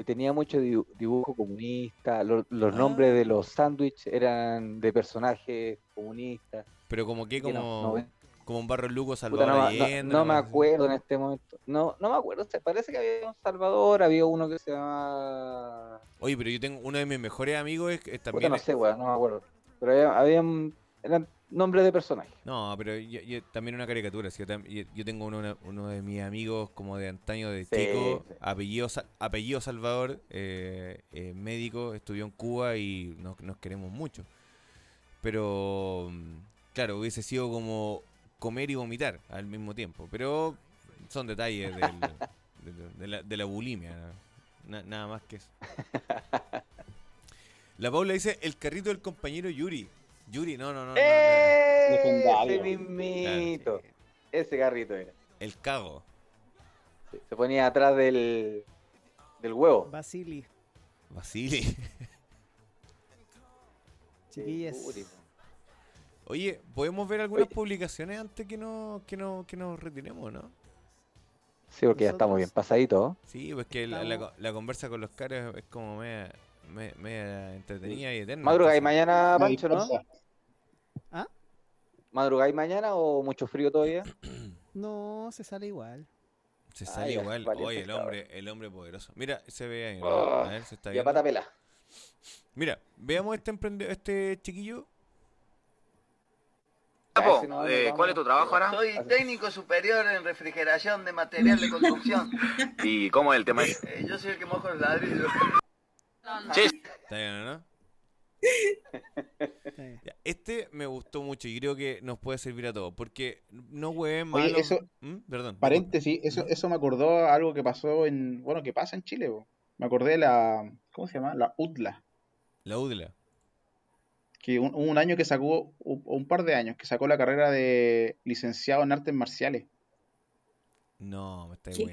Eh, tenía mucho dibu- dibujo comunista. lo- los Ah. nombres de los sándwiches eran de personajes comunistas. Pero como que como, no- como un barro luco Puta, Salvador no, ma- no- Allende. no me acuerdo en este momento. No, no me acuerdo. se- Parece que había un Salvador, había uno que se llama. Oye, pero yo tengo uno de mis mejores amigos es, es Puta, también. no sé, weón, no me acuerdo. Pero había, habían- eran nombres de personajes. No, pero yo, yo- también una caricatura. sí, Yo, tengo uno, uno de mis amigos como de antaño de Sí, chico, sí. apellido, Sa- apellido Salvador, eh, eh, médico, estudió en Cuba y nos, nos queremos mucho. Pero, mm, claro, hubiese sido como comer y vomitar al mismo tiempo. Pero son detalles del- de, de la, de la bulimia, na- nada más que eso. La Paula dice, el carrito del compañero Yuri. Yuri, no, no, no. no, no, ¡Ese Legendario. mismito! Ese carrito era. El cago. Sí, Se ponía atrás del, del huevo. Basili, Basili. chiquillas. Oye, ¿podemos ver algunas Oye. publicaciones antes que, no, que, no, que nos retiremos, no? Sí, porque ya estamos Nosotros- bien pasaditos. Sí, pues que la, la, la conversa con los caras es como media, me- entretenida y eterna. ¿Madrugáis mañana, Pancho, no? dispersa. ¿Madrugáis mañana o mucho frío todavía? No, se sale igual. Se Ah, sale igual. valiente Oye, el hombre, el hombre poderoso. Mira, se ve ahí. ¿no? Oh, A ver, se está Ya viendo. pata pela. Mira, veamos este emprende este chiquillo. No, eh. ¿Cuál es tu trabajo ahora? Soy técnico superior en refrigeración de material de construcción. ¿Y cómo es el tema? Eh, yo soy el que mojo los ladrillos. Sí, ¿Está bien, no? Este me gustó mucho y creo que nos puede servir a todos. Porque no hueven malo. eso- ¿Mm? Perdón. Paréntesis, eso, eso me acordó a algo que pasó en, bueno, que pasa en Chile. Me acordé de la, ¿cómo se llama? La UDLA, La UDLA. que un, un año que sacó, u- un par de años, que sacó la carrera de licenciado en artes marciales. No, me está ¿Qué?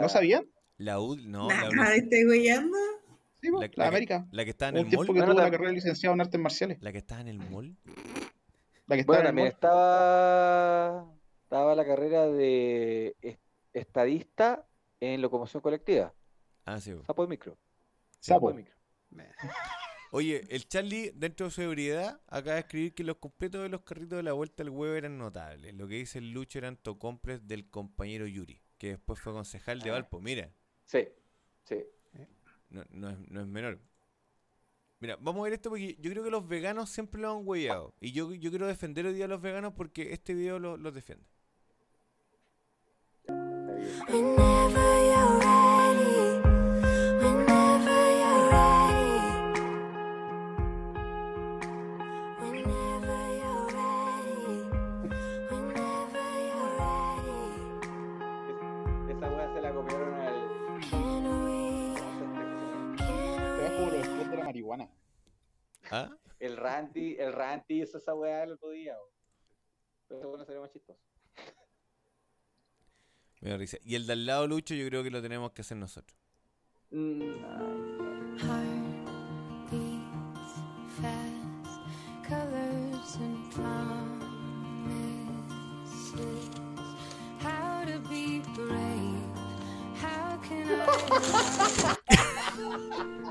¿No sabían? La UDLA, no, Nah, la. Sí, La- la, la que- América. la que está en el un tiempo mall. que Bueno, tuvo la carrera de licenciado en artes marciales. La que está en el mall. La que está Bueno, en el mall. estaba, estaba la carrera de es- estadista en locomoción colectiva. Ah, sí. po. Sapo de micro. Sapo. de micro. Oye, el Charlie, dentro de su ebriedad, acaba de escribir que los completos de los carritos de la vuelta al huevo eran notables. Lo que dice el Lucho eran tocompres del compañero Yuri, que después fue concejal de Ah. Valpo. Mira, Sí, sí. no, no es, no es menor. Mira, vamos a ver esto porque yo creo que los veganos siempre lo han hueveado. Y yo, yo quiero defender hoy día a los veganos porque este video lo- los defiende. marihuana. ¿Ah? El Randy, el Randy hizo esa weá el otro día. Pero bueno, sería más chistoso. Me. Y el de al lado, Lucho, yo creo que lo tenemos que hacer nosotros. Mm,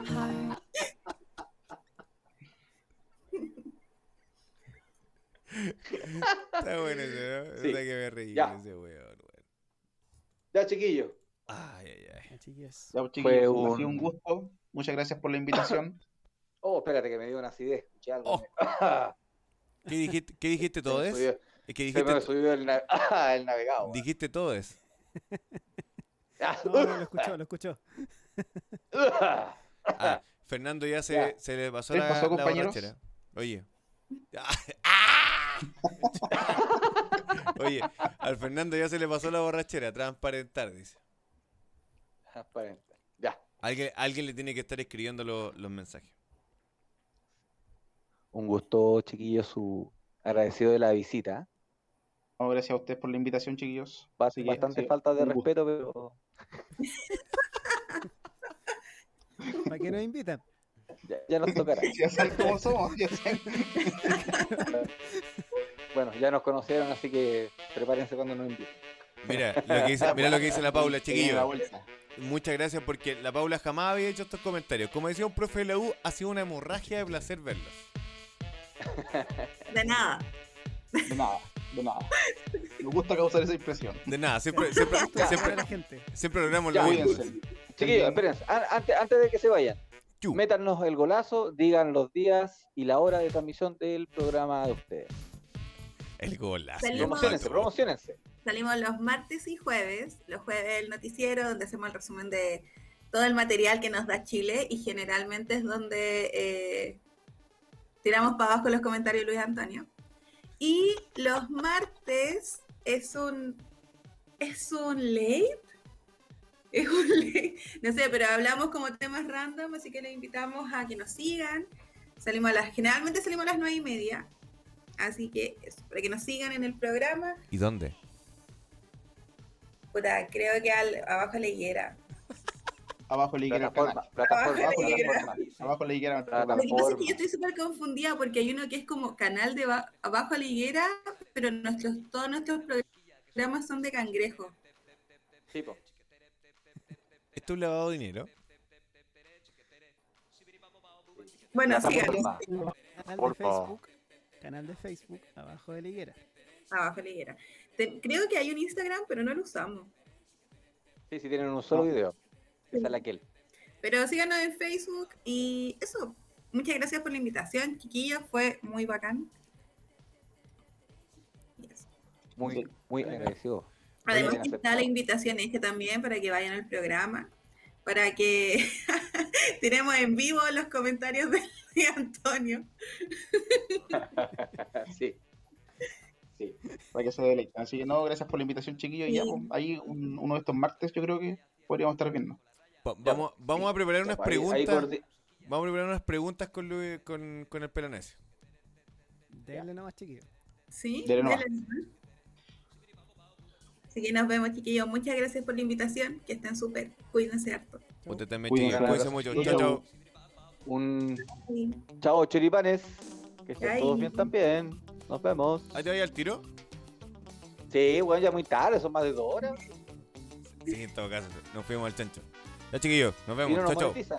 Está bueno ese, ¿no? Sí. Puta que me reí Ya. con ese weón, weón. Ya, chiquillo. Ay, ay, ay. Ya, chiquillos. Ya, pues, Fue chiquillos, ha sido un- un gusto. Muchas gracias por la invitación. Oh, espérate que me dio una acidez. Escuché algo. Oh. ¿Qué dijiste, qué dijiste todo Se me es? que Se me dijiste, subió el, na- el navegado. dijiste todo es. Ah, No, no, lo escuchó, lo escuchó. Ah, Fernando ya se, Ya. se le pasó ¿Qué la, pasó, la. Oye. ¡Ah! Oye, al Fernando ya se le pasó la borrachera, transparentar, dice. Transparente. Ya. Alguien, alguien le tiene que estar escribiendo lo- los mensajes. Un gusto, chiquillo, su agradecido de la visita. No, gracias a ustedes por la invitación, chiquillos. Bastante sí, falta de respeto, pero ¿Para qué nos invitan? Ya, ya nos tocará. Ya saben cómo somos. Ya saben. Bueno, ya nos conocieron, así que prepárense cuando nos inviten. Mira lo que dice, mira lo que dice la Paula, chiquillo. Muchas gracias porque la Paula jamás había hecho estos comentarios. Como decía un profe de la U, ha sido una hemorragia de placer verlos. De nada. De nada, de nada. Me gusta causar esa impresión. De nada, siempre, siempre, siempre, la gente. siempre logramos Ya, lo mismo. Chiquillos, espérense. An- Antes, antes de que se vayan, Chu. métanos el golazo, digan los días y la hora de transmisión del programa de ustedes. El golazo. Salimos- Promocionense, promocionense. Salimos los martes y jueves. Los jueves el noticiero, donde hacemos el resumen de todo el material que nos da Chile y generalmente es donde eh, tiramos para abajo los comentarios de Luis Antonio. Y los martes es un es un late. Es un. No sé, pero hablamos como temas random, así que les invitamos a que nos sigan. Salimos a las, generalmente salimos a las nueve y media. Así que eso, para que nos sigan en el programa. ¿Y dónde? Puta, creo que al, abajo la higuera. Abajo le higuera Plataforma, Abajo la plataforma. Abajo le higuera el Plataforma. Lo que pasa es que Plataforma. yo estoy súper confundida porque hay uno que es como canal de ba- abajo la higuera, pero nuestros, todos nuestros programas son de cangrejo. Sí, po. ¿Esto es un lavado de dinero? Bueno, sí, Plataforma. Canal de. Facebook. Canal de Facebook, abajo de la higuera. abajo de la higuera. Te- creo que hay un Instagram, pero no lo usamos. Sí, sí, tienen un solo video. Esa es la que él. Pero síganos en Facebook y eso. Muchas gracias por la invitación, chiquillos. Fue muy bacán. Muy, muy agradecido. Además, está la invitación este también para que vayan al programa, para que tenemos en vivo los comentarios de de Antonio. sí. Sí. Para que se deleiten. Así que no, gracias por la invitación, chiquillos. Y ya, pues, ahí un- uno de estos martes yo creo que podríamos estar viendo. Va- vamos, vamos a preparar unas Ahí- ahí preguntas. Vamos a preparar unas preguntas con, Luis- con, con el pelonesio. Denle nomás, chiquillos. ¿Sí? Dele nomás. Dele nomás. Así que nos vemos, chiquillos. Muchas gracias por la invitación. Que estén súper. Cuídense harto. Usted también, Cuídense. chiquillos. Cuídense mucho. Chao, chao. Un Sí. chao, choripanes. Que estén Ay. todos bien también. Nos vemos. ¿Ahí te vaya al tiro? Sí, bueno, ya muy tarde, son más de dos horas. Sí, en todo caso. Nos fuimos al chancho. Ya, chiquillos. Nos vemos. Chao, chao.